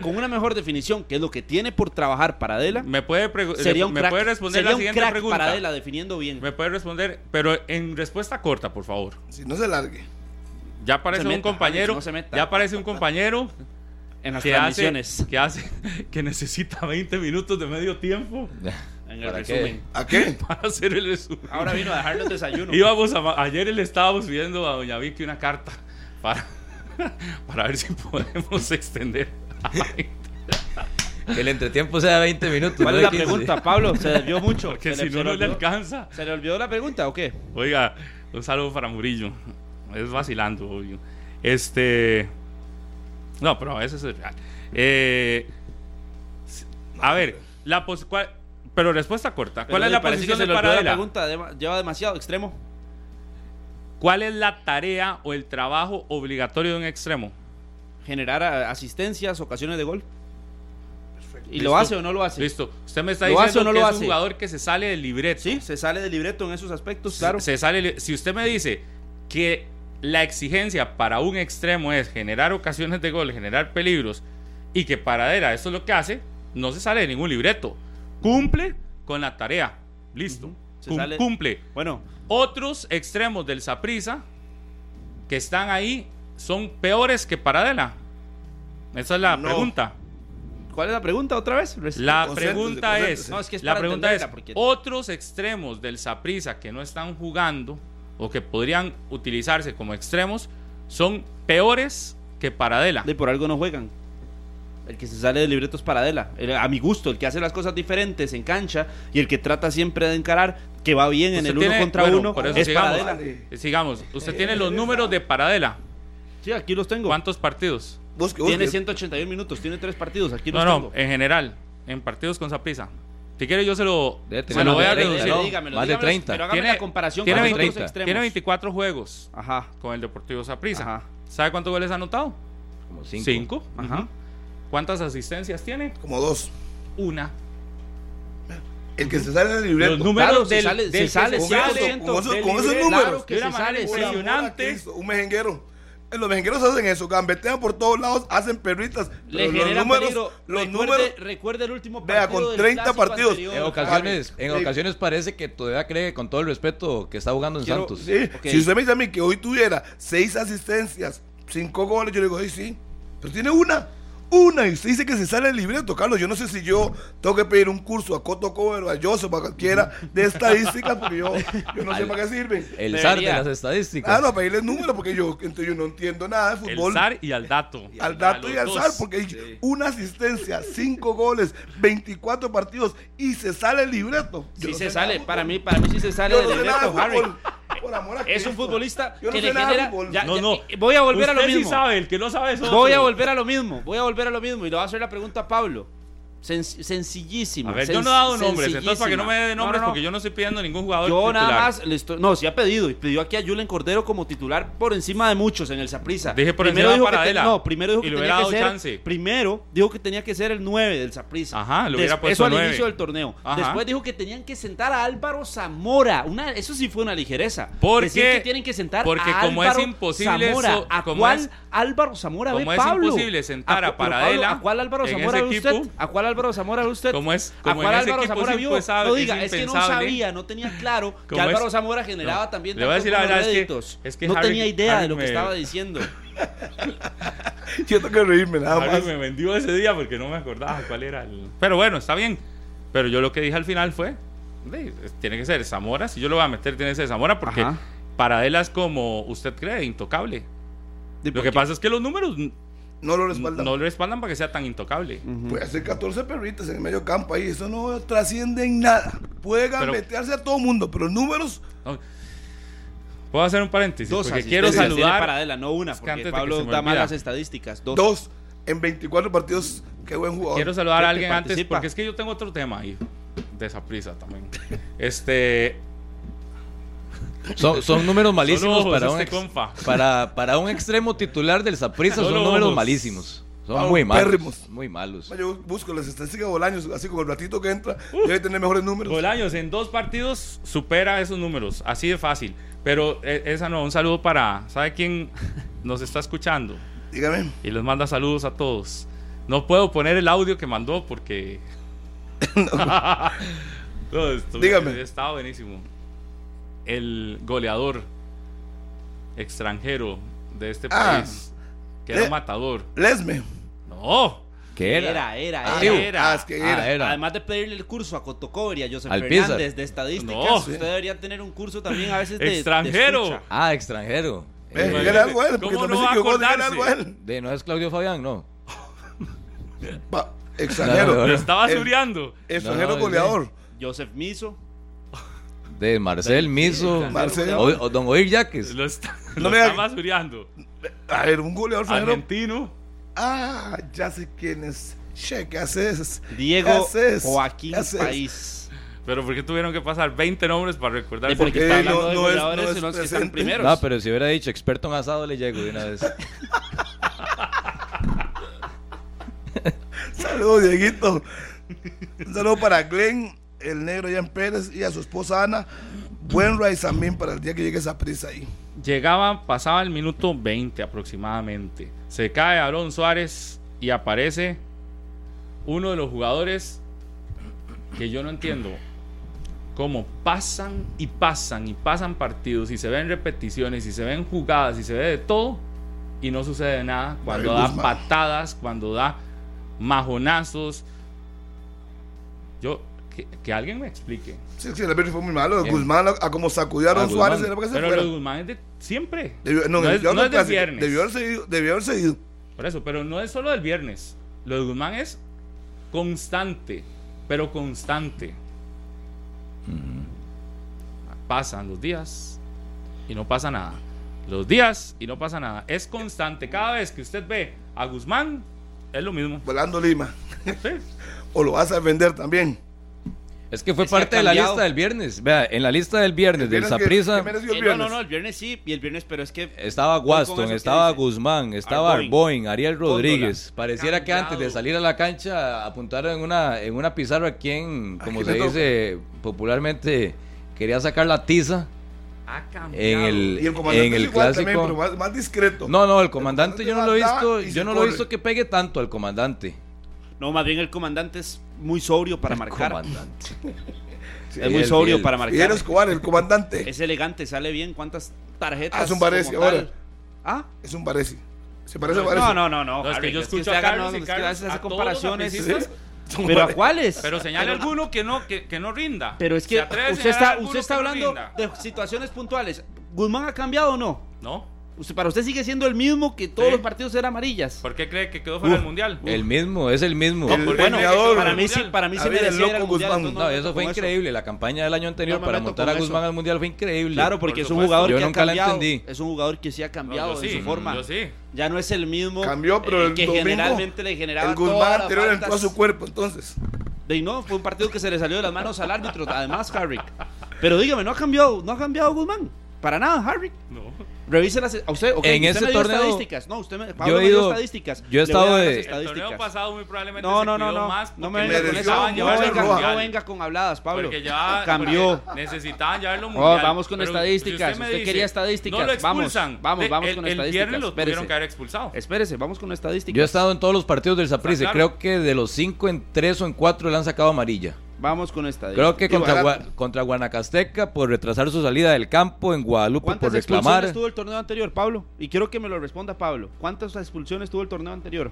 Speaker 4: con una mejor definición, que es lo que tiene por trabajar Paradela,
Speaker 5: ¿Me puede,
Speaker 4: sería un
Speaker 5: me
Speaker 4: crack,
Speaker 5: puede responder
Speaker 4: sería
Speaker 5: la
Speaker 4: un
Speaker 5: siguiente
Speaker 4: crack
Speaker 5: pregunta?
Speaker 4: Paradela definiendo bien.
Speaker 5: Me puede responder, pero en respuesta corta, por favor.
Speaker 2: Si no se largue.
Speaker 5: Ya aparece un compañero,
Speaker 4: Alex, no
Speaker 5: ya aparece un compañero
Speaker 4: en las
Speaker 5: que hace,
Speaker 4: transmisiones,
Speaker 5: que hace que necesita 20 minutos de medio tiempo
Speaker 4: en el
Speaker 3: ¿Para qué?
Speaker 2: ¿A qué?
Speaker 5: para hacer el resumen.
Speaker 4: Ahora vino a dejarle el desayuno.
Speaker 5: Íbamos a, ayer le estábamos pidiendo a doña Vicky una carta para, para ver si podemos extender.
Speaker 3: Que el entretiempo sea 20 minutos.
Speaker 4: ¿Cuál
Speaker 3: no
Speaker 4: es la
Speaker 3: 15.
Speaker 4: pregunta, Pablo? Se desvió mucho.
Speaker 5: porque
Speaker 4: Se
Speaker 5: si no, no le alcanza.
Speaker 4: ¿Se le olvidó la pregunta o qué?
Speaker 5: Oiga, un saludo para Murillo. Es vacilando, obvio. Este. No, pero a veces es real. Eh, a ver, la pos- cuál- pero respuesta corta. ¿Cuál
Speaker 4: Pero
Speaker 5: es la posición de
Speaker 4: olvidó la
Speaker 5: Paradela?
Speaker 4: pregunta? Lleva demasiado extremo.
Speaker 5: ¿Cuál es la tarea o el trabajo obligatorio de un extremo?
Speaker 4: Generar a- asistencias, ocasiones de gol. ¿Y
Speaker 5: Listo.
Speaker 4: lo hace o no lo hace?
Speaker 5: Listo. Usted me está
Speaker 4: ¿Lo hace
Speaker 5: diciendo
Speaker 4: o no
Speaker 5: que
Speaker 4: lo
Speaker 5: es un
Speaker 4: hace?
Speaker 5: jugador que se sale del libreto.
Speaker 4: Sí, se sale del libreto en esos aspectos, claro.
Speaker 5: Se sale, si usted me dice que la exigencia para un extremo es generar ocasiones de gol, generar peligros, y que Paradera eso es lo que hace, no se sale de ningún libreto. Cumple con la tarea. Listo.
Speaker 4: Se
Speaker 5: Cum-
Speaker 4: sale-
Speaker 5: Cumple.
Speaker 4: Bueno,
Speaker 5: Otros extremos del Saprisa que están ahí son peores que Paradela. Esa es la
Speaker 2: No.
Speaker 5: pregunta.
Speaker 4: ¿cuál es la pregunta otra vez?
Speaker 5: La pregunta es,
Speaker 4: No, es que es
Speaker 5: la pregunta es,
Speaker 4: porque-
Speaker 5: otros extremos del Saprissa que no están jugando o que podrían utilizarse como extremos son peores que Paradela.
Speaker 4: De por algo no juegan. El que se sale del libreto es Paradela. El- a mi gusto, el que hace las cosas diferentes en cancha y el que trata siempre de encarar, que va bien en el uno contra
Speaker 5: bueno,
Speaker 4: uno,
Speaker 5: por eso
Speaker 4: es
Speaker 5: sigamos.
Speaker 4: Paradela.
Speaker 5: Eh, Sigamos, usted tiene los números de Paradela.
Speaker 4: Sí, aquí los tengo.
Speaker 5: ¿Cuántos partidos?
Speaker 2: Busque,
Speaker 4: Tiene
Speaker 2: busque.
Speaker 4: 181 minutos, tiene tres partidos, aquí
Speaker 5: No,
Speaker 4: los
Speaker 5: no,
Speaker 4: tengo.
Speaker 5: en general, en partidos con Saprissa. Si quiere yo se lo, se lo voy
Speaker 3: de
Speaker 5: a
Speaker 3: 30,
Speaker 5: reducir.
Speaker 3: Más de
Speaker 4: dígamelo,
Speaker 3: 30.
Speaker 4: Pero hágame
Speaker 5: Tiene-
Speaker 4: la comparación
Speaker 5: tiene
Speaker 4: con los
Speaker 5: 20
Speaker 4: otros extremos.
Speaker 5: Tiene 24 juegos
Speaker 4: Ajá,
Speaker 5: con el Deportivo Saprissa.
Speaker 4: ajá,
Speaker 5: ¿Sabe cuántos goles ha anotado?
Speaker 3: Como cinco.
Speaker 5: Cinco.
Speaker 4: ajá.
Speaker 5: Ujú. ¿Cuántas asistencias tiene?
Speaker 2: Como dos.
Speaker 5: Una.
Speaker 2: El que se sale del libreto.
Speaker 5: Los números
Speaker 4: Claro, se
Speaker 5: del,
Speaker 4: sale-
Speaker 5: del
Speaker 4: se sale,
Speaker 2: Con
Speaker 4: sí,
Speaker 2: con, esos-
Speaker 5: del
Speaker 2: con esos
Speaker 5: libreto,
Speaker 2: números.
Speaker 4: claro que
Speaker 5: de una
Speaker 4: se
Speaker 5: manera
Speaker 4: sale,
Speaker 5: impresionante.
Speaker 2: Cristo, Un mejenguero. Eh, Los mejengueros hacen eso, gambetean por todos lados, hacen perritas.
Speaker 4: Le
Speaker 2: los
Speaker 4: genera
Speaker 2: números,
Speaker 4: peligro.
Speaker 2: los
Speaker 4: recuerde,
Speaker 2: números,
Speaker 4: recuerde el último
Speaker 2: Vea,
Speaker 4: partido
Speaker 2: con
Speaker 4: del
Speaker 2: 30
Speaker 4: clásico
Speaker 2: partidos.
Speaker 4: anterior.
Speaker 3: En ocasiones, en
Speaker 2: Sí.
Speaker 3: ocasiones parece que todavía cree con todo el respeto que está jugando en
Speaker 4: Quiero-
Speaker 3: Santos.
Speaker 2: Sí. Si usted me dice a mí que hoy tuviera seis asistencias, cinco goles, yo le digo, ay, sí. Pero tiene una. Una. Y usted dice que se sale el libreto, Carlos. Yo no sé si yo tengo que pedir un curso a Coto Cover o a Joseph, a cualquiera de estadísticas, porque yo, yo no sé para qué sirven.
Speaker 3: El zar de las estadísticas.
Speaker 2: Ah, no, pedirles números, porque yo, entonces yo no entiendo nada de
Speaker 5: El
Speaker 2: fútbol.
Speaker 5: zar y al dato.
Speaker 2: al dato y al
Speaker 5: dos.
Speaker 2: zar, porque una asistencia, cinco goles, 24 partidos y se sale el libreto. Yo
Speaker 4: Sí
Speaker 2: no
Speaker 4: se sale, para mí, para mí sí se sale
Speaker 2: Yo
Speaker 4: del
Speaker 2: no sé nada
Speaker 4: libreto,
Speaker 2: de
Speaker 4: Harry.
Speaker 2: Fútbol. Por amor a
Speaker 4: Es un futbolista
Speaker 2: Yo no
Speaker 4: que
Speaker 2: sé
Speaker 4: le
Speaker 2: nada de
Speaker 4: genera. ya-
Speaker 5: No,
Speaker 4: ya-
Speaker 5: no.
Speaker 4: Voy a volver a lo
Speaker 5: sí
Speaker 4: mismo.
Speaker 5: sabe, el que no sabe es otro.
Speaker 4: Voy a volver a lo mismo. Voy a volver a lo mismo. Y le voy a hacer la pregunta a Pablo. Sen- sencillísima.
Speaker 5: A ver, yo no he dado nombres, entonces para que no me dé nombres,
Speaker 4: No, no, no.
Speaker 5: porque yo no estoy pidiendo ningún jugador
Speaker 4: Yo
Speaker 5: titular.
Speaker 4: nada más le estoy. No, sí ha pedido. Y pidió aquí a Julen Cordero como titular por encima de muchos en el Saprisa.
Speaker 5: Dije por encima
Speaker 4: dijo
Speaker 5: para
Speaker 4: que te-
Speaker 5: Adela.
Speaker 4: No, primero dijo
Speaker 5: Y
Speaker 4: que tenía ser.
Speaker 5: chance.
Speaker 4: Primero dijo que tenía que ser el 9 del Saprisa.
Speaker 5: Ajá, le hubiera
Speaker 4: Des-
Speaker 5: puesto
Speaker 4: Eso al inicio del torneo.
Speaker 5: Ajá.
Speaker 4: Después dijo que tenían que sentar a Álvaro Zamora. Una, eso sí fue una ligereza.
Speaker 5: Porque-
Speaker 4: Decir que tienen que sentar
Speaker 5: porque
Speaker 4: a
Speaker 5: como es imposible
Speaker 4: Zamora.
Speaker 5: so-
Speaker 4: ¿A
Speaker 5: como
Speaker 4: cuál
Speaker 5: es-
Speaker 4: Álvaro Zamora ve
Speaker 5: como es
Speaker 4: Pablo?
Speaker 5: imposible sentar a Paradela
Speaker 4: ¿A cuál Álvaro Zamora ve usted? ¿A cuál Álvaro Zamora usted?
Speaker 5: ¿Cómo es?
Speaker 4: ¿A
Speaker 5: Como
Speaker 4: cuál
Speaker 5: en ese
Speaker 4: Álvaro
Speaker 5: equipo
Speaker 4: Zamora vio?
Speaker 5: impensable-
Speaker 4: No diga,
Speaker 5: es
Speaker 4: es que no sabía, no tenía claro que. Álvaro Zamora generaba
Speaker 5: No.
Speaker 4: también
Speaker 5: Le voy a decir la verdad, es que-
Speaker 4: réditos.
Speaker 5: es que
Speaker 4: no
Speaker 5: Harry-
Speaker 4: tenía idea de lo que
Speaker 5: me-
Speaker 4: estaba diciendo.
Speaker 2: Yo tengo que reírme nada
Speaker 5: Harry
Speaker 2: más.
Speaker 5: me vendió ese día porque no me acordaba cuál era el. Pero bueno, está bien. Pero yo lo que dije al final fue: "Ve, tiene que ser Zamora. Si yo lo voy a meter, tiene que ser Zamora porque
Speaker 4: Ajá.
Speaker 5: para él es como usted cree, intocable. Lo que pasa es que los números
Speaker 2: No lo respaldan.
Speaker 5: no le respaldan para que sea tan intocable.
Speaker 2: Puede hacer 14 perritas en el medio campo ahí. Eso no trasciende en nada. Puede meterse a todo mundo, pero números.
Speaker 5: No. Puedo hacer un paréntesis
Speaker 4: Dos
Speaker 5: porque quiero saludar.
Speaker 4: para Adela, no una, porque
Speaker 5: antes de que
Speaker 4: Pablo da malas estadísticas. Dos.
Speaker 2: Dos en 24 partidos. Qué buen jugador.
Speaker 5: Quiero saludar a
Speaker 4: ¿Qué te
Speaker 5: alguien antes porque es que yo tengo otro tema ahí. De esa prisa también. Este.
Speaker 3: Son, son números malísimos
Speaker 5: Solo
Speaker 3: para
Speaker 5: este
Speaker 3: un, ex-
Speaker 5: compa.
Speaker 3: para, para un extremo titular del Saprissa. Son números
Speaker 5: ojos.
Speaker 3: malísimos. Son
Speaker 2: Ah,
Speaker 3: muy malos.
Speaker 2: pérrimos.
Speaker 3: Muy malos.
Speaker 2: Yo busco las estadísticas de Bolaños, así como el ratito que entra, debe tener mejores números.
Speaker 5: Bolaños en dos partidos supera esos números, así de fácil. Pero eh, esa no, un saludo para, ¿sabe quién nos está escuchando?
Speaker 2: Dígame.
Speaker 5: Y les manda saludos a todos. No puedo poner el audio que mandó porque... no, esto-
Speaker 2: Dígame.
Speaker 5: Estaba buenísimo. El goleador extranjero de este
Speaker 2: Ah.
Speaker 5: país, que era un matador.
Speaker 2: Lesme.
Speaker 5: No,
Speaker 3: ¿Qué era?
Speaker 4: Era, era,
Speaker 2: Ah,
Speaker 4: era.
Speaker 5: era.
Speaker 2: Ah, es que
Speaker 3: Ah,
Speaker 2: era.
Speaker 3: era.
Speaker 4: Además de pedirle el curso a Cotocover y a Joseph
Speaker 3: Al
Speaker 4: Fernández
Speaker 3: Pizar.
Speaker 4: de estadísticas,
Speaker 5: No.
Speaker 4: usted debería tener un curso también a veces de
Speaker 5: Extranjero.
Speaker 3: Ah, extranjero.
Speaker 2: Eh,
Speaker 3: Eh,
Speaker 2: dígale algo él, porque
Speaker 5: ¿Cómo no va a acordarse?
Speaker 3: de, ¿No es Claudio Fabián? No.
Speaker 2: Pa- extranjero.
Speaker 3: No, no, no.
Speaker 5: lo estaba suriando.
Speaker 2: Extranjero
Speaker 3: No, no,
Speaker 2: goleador.
Speaker 4: Joseph Miso.
Speaker 3: De Marcel Miso.
Speaker 2: Marcel.
Speaker 3: O, o Don Oir Yaques.
Speaker 5: Lo, está,
Speaker 2: No
Speaker 5: lo suriando.
Speaker 2: A ver, un goleador.
Speaker 5: Argentino.
Speaker 2: Ah, ya sé quién es. Che, ¿qué haces?
Speaker 4: Diego
Speaker 2: ¿Qué haces?
Speaker 4: Joaquín
Speaker 2: ¿Qué haces?
Speaker 4: País.
Speaker 5: Pero ¿por qué tuvieron que pasar 20 nombres para recordar?
Speaker 4: Sí, porque está hablando
Speaker 2: no-
Speaker 4: de
Speaker 2: no es-
Speaker 4: goleadores
Speaker 2: no es
Speaker 4: y los que están primeros.
Speaker 3: No, pero si hubiera dicho experto en asado, le llego de una vez.
Speaker 2: Saludos, Dieguito. Un saludo para Glenn, el negro Ian Pérez y a su esposa Ana. Buen también para el día que llegue esa prisa ahí.
Speaker 5: Llegaba, pasaba el minuto 20 aproximadamente. Se cae Aaron Suárez y aparece uno de los jugadores que yo no entiendo. Cómo pasan y pasan y pasan partidos y se ven repeticiones y se ven jugadas y se ve de todo y no sucede nada. Cuando da
Speaker 2: Guzmán.
Speaker 5: patadas, cuando da majonazos. Yo, que, que alguien me explique.
Speaker 2: Sí, sí, el árbitro fue muy malo.
Speaker 3: Bien.
Speaker 2: Guzmán, a, a como sacudió a Suárez,
Speaker 3: Guzmán.
Speaker 2: era para que se
Speaker 5: Pero
Speaker 2: fuera.
Speaker 5: lo de Guzmán es de siempre.
Speaker 2: Debió- no,
Speaker 5: no es, no es del viernes.
Speaker 2: Debió haber seguido. Debió.
Speaker 5: Por eso, pero no es solo del viernes. Lo de Guzmán es constante, pero constante. Pasan los días y no pasa nada. Los días y no pasa nada. Es constante. Cada vez que usted ve a Guzmán, es lo mismo.
Speaker 2: Volando Lima.
Speaker 5: Sí.
Speaker 2: O lo vas a vender también.
Speaker 3: Es que fue
Speaker 4: Es que ha
Speaker 3: parte de la lista del viernes. Vea, en la lista del viernes del
Speaker 2: ¿Vieras que-
Speaker 3: Saprissa
Speaker 2: que mereció el
Speaker 4: Eh, no,
Speaker 2: viernes?
Speaker 4: no, no, el viernes sí, y el viernes, pero es que
Speaker 3: estaba Waston, estaba. Guzmán, estaba
Speaker 4: Arboin.
Speaker 3: Ariel Rodríguez. Pareciera que antes de salir a la cancha apuntaron en una, en una pizarra quien, como
Speaker 2: Aquí
Speaker 3: se dice popularmente, quería sacar la tiza
Speaker 5: Ha cambiado.
Speaker 3: en el,
Speaker 2: Y el comandante
Speaker 3: en
Speaker 2: es
Speaker 3: el
Speaker 2: igual
Speaker 3: clásico.
Speaker 2: también, pero más, más discreto.
Speaker 3: No, no, el comandante yo no lo he visto, yo no lo he visto que pegue tanto al comandante.
Speaker 4: no, más bien el comandante es muy sobrio para
Speaker 3: El
Speaker 4: marcar.
Speaker 3: comandante.
Speaker 4: Es muy
Speaker 3: el-
Speaker 4: sobrio
Speaker 3: el-
Speaker 4: para
Speaker 2: Fidel
Speaker 4: marcar.
Speaker 2: Escobar, el comandante.
Speaker 4: Es elegante, sale bien. ¿Cuántas tarjetas?
Speaker 2: Ah, es un
Speaker 4: tal?
Speaker 2: ahora.
Speaker 4: ¿Ah?
Speaker 2: Es un Varese. Se parece a Varese.
Speaker 4: No, no, no, no.
Speaker 5: No, es que yo
Speaker 4: es que
Speaker 5: escucho
Speaker 4: usted
Speaker 5: a Carlos
Speaker 4: no,
Speaker 5: y
Speaker 4: es que
Speaker 5: Carlos,
Speaker 4: hace esas
Speaker 5: a todos los
Speaker 4: comparaciones. ¿Pero a cuáles?
Speaker 5: Pero señale alguno que no, que, que no rinda.
Speaker 4: Pero es
Speaker 5: ¿Se
Speaker 4: que
Speaker 5: a
Speaker 4: usted está, usted está
Speaker 5: que no
Speaker 4: hablando de situaciones puntuales. ¿Guzmán ha cambiado o no?
Speaker 5: No.
Speaker 4: Usted, para usted sigue siendo el mismo que todos
Speaker 5: Sí.
Speaker 4: los partidos eran amarillas.
Speaker 5: ¿Por qué cree que quedó fuera del mundial?
Speaker 3: El mismo, es el mismo.
Speaker 2: El-
Speaker 5: ¿Por qué
Speaker 2: bueno,
Speaker 4: para mí sí, para mí sí
Speaker 2: el
Speaker 4: merecía mundial, entonces
Speaker 3: No, eso fue increíble. La campaña del año anterior
Speaker 4: No
Speaker 3: para montar a Guzmán
Speaker 4: eso.
Speaker 3: al mundial fue increíble.
Speaker 4: Claro, porque
Speaker 5: Por
Speaker 4: es un jugador
Speaker 3: Yo
Speaker 4: que ha
Speaker 3: nunca la
Speaker 4: cambiado.
Speaker 3: entendí.
Speaker 4: Es un jugador que sí ha cambiado
Speaker 5: No, sí,
Speaker 4: su forma.
Speaker 5: Yo sí.
Speaker 4: Ya no es el mismo
Speaker 2: Cambió, pero
Speaker 4: eh,
Speaker 2: el
Speaker 4: que
Speaker 2: domingo,
Speaker 4: generalmente le generaba
Speaker 2: El Guzmán anterior entró a su cuerpo, entonces.
Speaker 4: De no, fue un partido que se le salió de las manos al árbitro, además Harry. Pero dígame, no ha cambiado, no ha cambiado Guzmán. Para nada, Harry.
Speaker 5: No.
Speaker 4: Revise las a usted,
Speaker 3: En
Speaker 4: usted
Speaker 3: ese
Speaker 4: me dio
Speaker 3: torneo,
Speaker 4: estadísticas. No, usted me, Pablo
Speaker 3: he
Speaker 4: me dio
Speaker 3: ido-
Speaker 4: estadísticas.
Speaker 3: yo he estado de-
Speaker 5: El torneo pasado muy probablemente
Speaker 4: No,
Speaker 5: se
Speaker 4: no, no, no.
Speaker 5: más
Speaker 4: No me venga con No venga, no venga con habladas, Pablo.
Speaker 5: Porque ya
Speaker 4: Cambió.
Speaker 5: porque necesitaban llevarlo
Speaker 4: Oh,
Speaker 5: mundial.
Speaker 4: vamos con
Speaker 5: Pero
Speaker 4: estadísticas.
Speaker 5: si
Speaker 4: Usted
Speaker 5: dice,
Speaker 4: quería estadísticas.
Speaker 5: No lo
Speaker 4: Vamos,
Speaker 5: expulsan.
Speaker 4: vamos,
Speaker 5: De-
Speaker 4: vamos
Speaker 5: el,
Speaker 4: con
Speaker 5: El
Speaker 4: estadísticas.
Speaker 5: viernes lo tuvieron que haber expulsado.
Speaker 4: Espérese, vamos con estadísticas.
Speaker 3: Yo he estado en todos los partidos del Saprissa. Creo que de los cinco en tres o en cuatro le han sacado amarilla.
Speaker 4: Vamos con estadísticas.
Speaker 3: Creo que contra,
Speaker 2: barato.
Speaker 3: Gua- contra Guanacasteca por retrasar su salida del campo, en Guadalupe
Speaker 4: ¿Cuántas
Speaker 3: por
Speaker 4: expulsiones
Speaker 3: reclamar.
Speaker 4: tuvo el torneo anterior, Pablo? Y quiero que me lo responda Pablo. ¿Cuántas expulsiones tuvo el torneo anterior?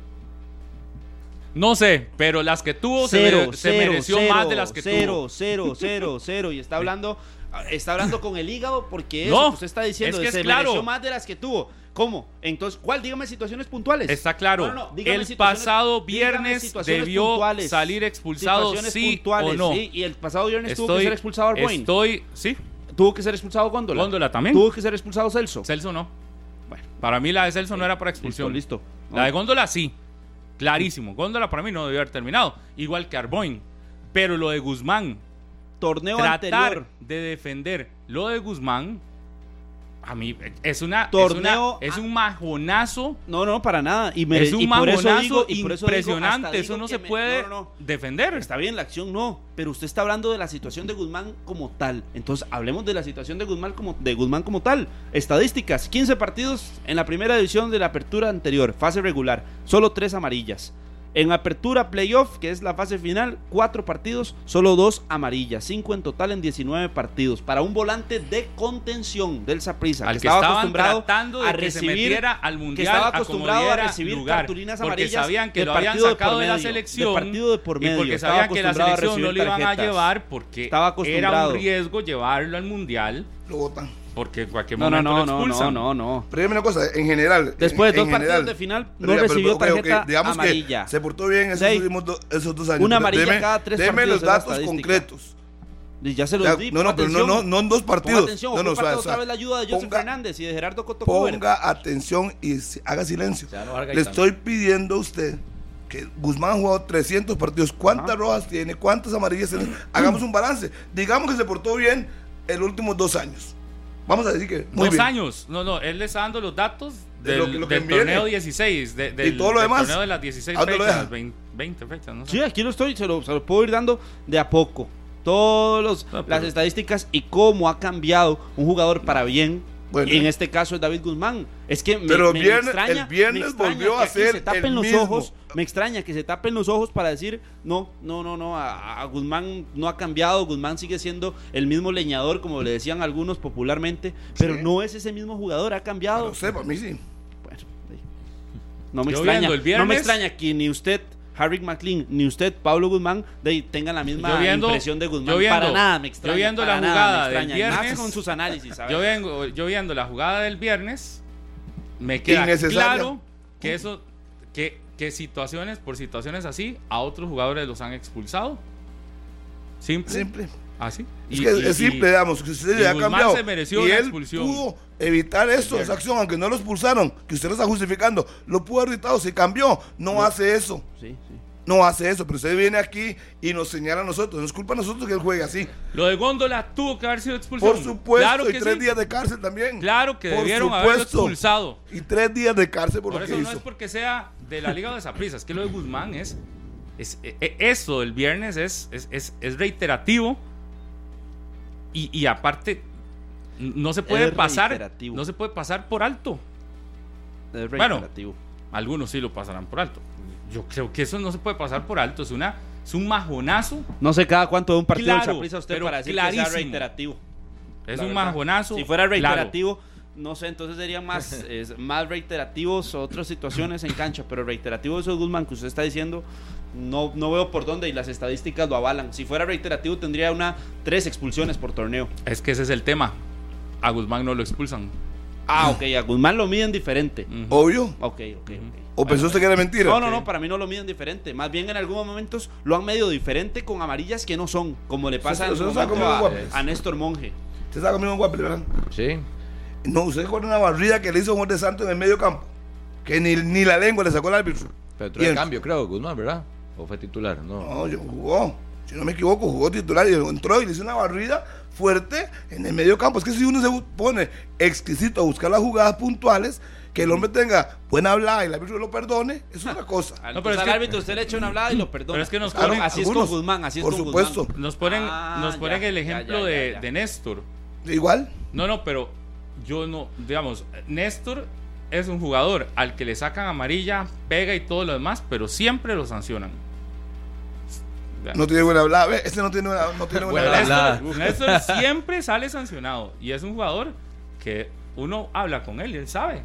Speaker 5: No sé, pero las que tuvo se
Speaker 4: Cero,
Speaker 5: se,
Speaker 4: cero,
Speaker 5: mereció
Speaker 4: cero,
Speaker 5: más de las que
Speaker 4: cero,
Speaker 5: tuvo.
Speaker 4: Cero, cero, cero, Y está hablando, está hablando con el hígado porque eso
Speaker 5: No,
Speaker 4: usted está diciendo
Speaker 5: es que es
Speaker 4: se
Speaker 5: claro.
Speaker 4: mereció más de las que tuvo. ¿Cómo? Entonces, ¿cuál? Dígame situaciones puntuales.
Speaker 5: Está claro.
Speaker 4: No, no,
Speaker 5: el pasado viernes debió
Speaker 4: puntuales.
Speaker 5: salir expulsado, sí
Speaker 4: puntuales,
Speaker 5: o no.
Speaker 4: sí, Y el pasado viernes tuvo que ser expulsado Arboin.
Speaker 5: Estoy, sí,
Speaker 4: Tuvo que ser expulsado Góndola.
Speaker 5: Góndola también.
Speaker 4: Tuvo que ser expulsado Celso.
Speaker 5: Celso no.
Speaker 4: Bueno,
Speaker 5: Para mí la de Celso no era para
Speaker 4: listo,
Speaker 5: expulsión.
Speaker 4: listo.
Speaker 5: La de Góndola sí. Clarísimo. Góndola para mí no debió haber terminado. Igual que Arboin. Pero lo de Guzmán,
Speaker 4: Torneo
Speaker 5: tratar
Speaker 4: anterior.
Speaker 5: de defender lo de Guzmán, a mí es una.
Speaker 4: Torneo-
Speaker 5: es, una- es un majonazo.
Speaker 4: No, no, para nada. Y, me,
Speaker 5: es un
Speaker 4: y por eso
Speaker 5: majonazo
Speaker 4: digo, y por eso digo,
Speaker 5: impresionante. Eso no se
Speaker 4: me-
Speaker 5: puede
Speaker 4: no, no, no.
Speaker 5: defender.
Speaker 4: Está bien, la acción no, pero usted está hablando de la situación de Guzmán como tal. Entonces, hablemos de la situación de Guzmán como, de Guzmán como tal. Estadísticas, 15 partidos en la primera división de la apertura anterior, fase regular, solo 3 amarillas. En apertura playoff, que es la fase final, 4 partidos, solo 2 amarillas, 5 en total en 19 partidos. Para un volante de contención del Saprissa,
Speaker 5: al
Speaker 4: que
Speaker 5: que
Speaker 4: estaba acostumbrado
Speaker 5: tratando de
Speaker 4: a
Speaker 5: que se
Speaker 4: recibir
Speaker 5: metiera al
Speaker 4: que
Speaker 5: mundial
Speaker 4: estaba
Speaker 5: a como
Speaker 4: acostumbrado a recibir
Speaker 5: lugar,
Speaker 4: cartulinas
Speaker 5: porque
Speaker 4: amarillas
Speaker 5: sabían que
Speaker 4: de
Speaker 5: lo habían
Speaker 4: partido de
Speaker 5: sacado
Speaker 4: por
Speaker 5: de la
Speaker 4: medio,
Speaker 5: selección
Speaker 4: de partido de por
Speaker 5: y
Speaker 4: medio,
Speaker 5: porque
Speaker 4: estaba
Speaker 5: sabían que la
Speaker 4: a
Speaker 5: selección no lo iban a
Speaker 4: tarjetas.
Speaker 5: llevar porque
Speaker 4: Estaba
Speaker 5: era
Speaker 4: acostumbrado.
Speaker 5: un riesgo llevarlo al mundial
Speaker 2: Lo votan.
Speaker 5: Porque en cualquier
Speaker 4: No, no,
Speaker 5: momento
Speaker 4: no,
Speaker 5: lo
Speaker 4: no, no,
Speaker 5: expulsan.
Speaker 4: no, no.
Speaker 2: Pero dime una cosa, en general.
Speaker 4: Después de
Speaker 2: en-
Speaker 4: dos
Speaker 2: en
Speaker 4: partidos
Speaker 2: general,
Speaker 4: de final, no
Speaker 2: Pero ya, pero,
Speaker 4: recibió
Speaker 2: ok, ok,
Speaker 4: tarjeta
Speaker 2: digamos
Speaker 4: amarilla.
Speaker 2: Que se portó bien esos,
Speaker 4: Seis.
Speaker 2: últimos do- esos dos años.
Speaker 4: Una
Speaker 2: Pero
Speaker 4: amarilla
Speaker 2: deme-
Speaker 4: cada tres
Speaker 2: deme
Speaker 4: partidos
Speaker 2: los datos concretos.
Speaker 4: Y ya se los
Speaker 2: Ya,
Speaker 4: di.
Speaker 2: no, no, pero no, no, no en dos
Speaker 4: Ponga
Speaker 2: partidos.
Speaker 4: atención,
Speaker 2: no, no,
Speaker 4: ocupa
Speaker 2: suave,
Speaker 4: otra
Speaker 2: suave.
Speaker 4: vez la ayuda de Joseph
Speaker 2: Ponga-
Speaker 4: Fernández y de Gerardo Cotocover.
Speaker 2: Ponga atención y haga silencio. Le estoy pidiendo a usted que Guzmán ha jugado 300 partidos. ¿Cuántas
Speaker 4: Ajá.
Speaker 2: rojas tiene? ¿Cuántas amarillas tiene? Hagamos un balance. Digamos que se portó bien en los últimos dos años. Vamos a decir que muy
Speaker 5: Dos
Speaker 2: bien.
Speaker 5: años. No, no, él le está dando los datos
Speaker 2: De
Speaker 5: del,
Speaker 2: lo que- lo que
Speaker 5: del torneo 16. de- del,
Speaker 2: todo lo
Speaker 5: del
Speaker 2: demás?
Speaker 5: torneo de las 16
Speaker 2: ¿A dónde lo
Speaker 5: fechas.
Speaker 2: deja?
Speaker 5: 20, 20 fechas, no sé.
Speaker 4: Sí, aquí lo estoy, se lo, se lo puedo ir dando de a poco. Todas los-
Speaker 5: No,
Speaker 4: las estadísticas y cómo ha cambiado un jugador para bien.
Speaker 2: Bueno.
Speaker 4: y en este caso es David Guzmán. Es que me,
Speaker 2: Pero
Speaker 4: me- me
Speaker 2: viernes-
Speaker 4: extraña,
Speaker 2: el viernes
Speaker 4: me extraña
Speaker 2: volvió
Speaker 4: que
Speaker 2: a ser
Speaker 4: se tapen
Speaker 2: el
Speaker 4: los
Speaker 2: mismo.
Speaker 4: ojos. Me extraña que se tapen los ojos para decir, no, no, no, no, a, a Guzmán no ha cambiado, Guzmán sigue siendo el mismo leñador, como le decían algunos popularmente, pero
Speaker 2: Sí.
Speaker 4: no es ese mismo jugador, ha cambiado.
Speaker 2: No sé, para mí sí.
Speaker 4: Bueno, no me
Speaker 5: Yo
Speaker 4: extraña, no me extraña que ni usted, Harry McLean, ni usted, Pablo Guzmán, de, tengan la misma
Speaker 5: viendo-
Speaker 4: impresión de Guzmán.
Speaker 5: yo viendo-
Speaker 4: para nada me extraña.
Speaker 5: yo viendo la jugada del
Speaker 4: y más
Speaker 5: viernes,
Speaker 4: con sus análisis, ¿sabes?
Speaker 5: Yo, vengo, yo viendo la jugada del viernes, me queda claro que eso, que, que situaciones, por situaciones así, a otros jugadores los han expulsado. Simple.
Speaker 2: Simple.
Speaker 5: Así.
Speaker 2: Es
Speaker 5: Y-
Speaker 2: que
Speaker 5: y-
Speaker 2: es simple,
Speaker 5: y-
Speaker 2: digamos, que usted
Speaker 5: y
Speaker 2: le ha
Speaker 5: Guzmán
Speaker 2: cambiado.
Speaker 5: se mereció
Speaker 2: y él
Speaker 5: expulsión.
Speaker 2: pudo evitar esto, esa acción, aunque no lo expulsaron, que usted lo está justificando. Lo pudo haber evitado, se cambió. No, hace eso.
Speaker 4: Sí, sí.
Speaker 2: No hace eso, pero usted viene aquí y nos señala a nosotros. No es culpa de nosotros que él juegue así.
Speaker 5: Lo de Góndola tuvo que haber sido expulsado.
Speaker 2: Por supuesto,
Speaker 5: claro
Speaker 2: y tres
Speaker 5: sí.
Speaker 2: días de cárcel también.
Speaker 5: Claro que
Speaker 2: Por
Speaker 5: debieron haberlo
Speaker 2: supuesto.
Speaker 5: expulsado.
Speaker 2: Y tres días de cárcel por,
Speaker 5: Por
Speaker 2: lo
Speaker 5: eso
Speaker 2: que
Speaker 5: no
Speaker 2: hizo.
Speaker 5: es porque sea de la Liga de Zaprisa, es que lo de Guzmán es. es e- e- eso del viernes es, es, es- reiterativo. Y, y aparte, no se puede
Speaker 4: Es
Speaker 5: pasar.
Speaker 4: reiterativo.
Speaker 5: No se puede pasar por alto.
Speaker 4: Es
Speaker 5: Bueno. Algunos sí lo pasarán por alto. Yo creo que eso no se puede pasar por alto. Es una es un majonazo.
Speaker 4: No sé cada cuánto de un partido
Speaker 5: Claro,
Speaker 4: de usted
Speaker 5: pero
Speaker 4: para decir que sea reiterativo.
Speaker 5: Es un
Speaker 4: verdad.
Speaker 5: majonazo.
Speaker 4: Si fuera
Speaker 5: claro.
Speaker 4: reiterativo, no sé, entonces serían más, es, más reiterativos otras situaciones en cancha, pero reiterativo eso es Guzmán que usted está diciendo, no, no veo por dónde y las estadísticas lo avalan. Si fuera reiterativo tendría una tres expulsiones por torneo.
Speaker 5: Es que ese es el tema. A Guzmán no lo expulsan.
Speaker 4: Ah, ok, a Guzmán lo miden diferente.
Speaker 2: Obvio.
Speaker 4: Ok, ok, ok.
Speaker 2: ¿O pensó usted que era mentira?
Speaker 4: No, no, no, para mí no lo miden diferente. Más bien en algunos momentos lo han medido diferente con amarillas que no son, como le pasa a, a Néstor Monge.
Speaker 2: Usted está conmigo en Guapi, ¿verdad?
Speaker 3: Sí.
Speaker 2: No, usted recuerda una barrida que le hizo Juan de Santos en el medio campo. Que ni, ni la lengua le sacó el árbitro.
Speaker 3: Pero
Speaker 2: en-
Speaker 3: cambio, creo, Guzmán, ¿verdad? ¿O fue titular? No.
Speaker 2: No, yo jugó. Si no me equivoco, jugó titular y entró y le hizo una barrida fuerte en el medio campo. Es que si uno se pone exquisito a buscar las jugadas puntuales, que el hombre tenga buena hablada y el árbitro lo perdone, es una cosa.
Speaker 4: Al,
Speaker 5: No, pero es
Speaker 4: al
Speaker 5: que-
Speaker 4: árbitro usted le echa una hablada y lo perdona.
Speaker 5: Pero es que nos
Speaker 4: Claro,
Speaker 5: ponen-
Speaker 4: así es con Guzmán, así es
Speaker 2: por
Speaker 4: con
Speaker 2: supuesto.
Speaker 4: Guzmán.
Speaker 5: Nos ponen,
Speaker 4: Ah,
Speaker 5: nos ponen
Speaker 4: ya,
Speaker 5: el ejemplo
Speaker 4: ya,
Speaker 5: de,
Speaker 4: ya.
Speaker 5: de Néstor.
Speaker 2: Igual,
Speaker 5: No, no, pero yo no, digamos, Néstor es un jugador al que le sacan amarilla, pega y todo lo demás, pero siempre lo sancionan.
Speaker 2: No tiene buena hablada. Ve, Este no tiene buena, no tiene buena
Speaker 3: Buena
Speaker 2: hablada.
Speaker 5: Néstor, Néstor siempre sale sancionado y es un jugador que uno habla con él y él sabe.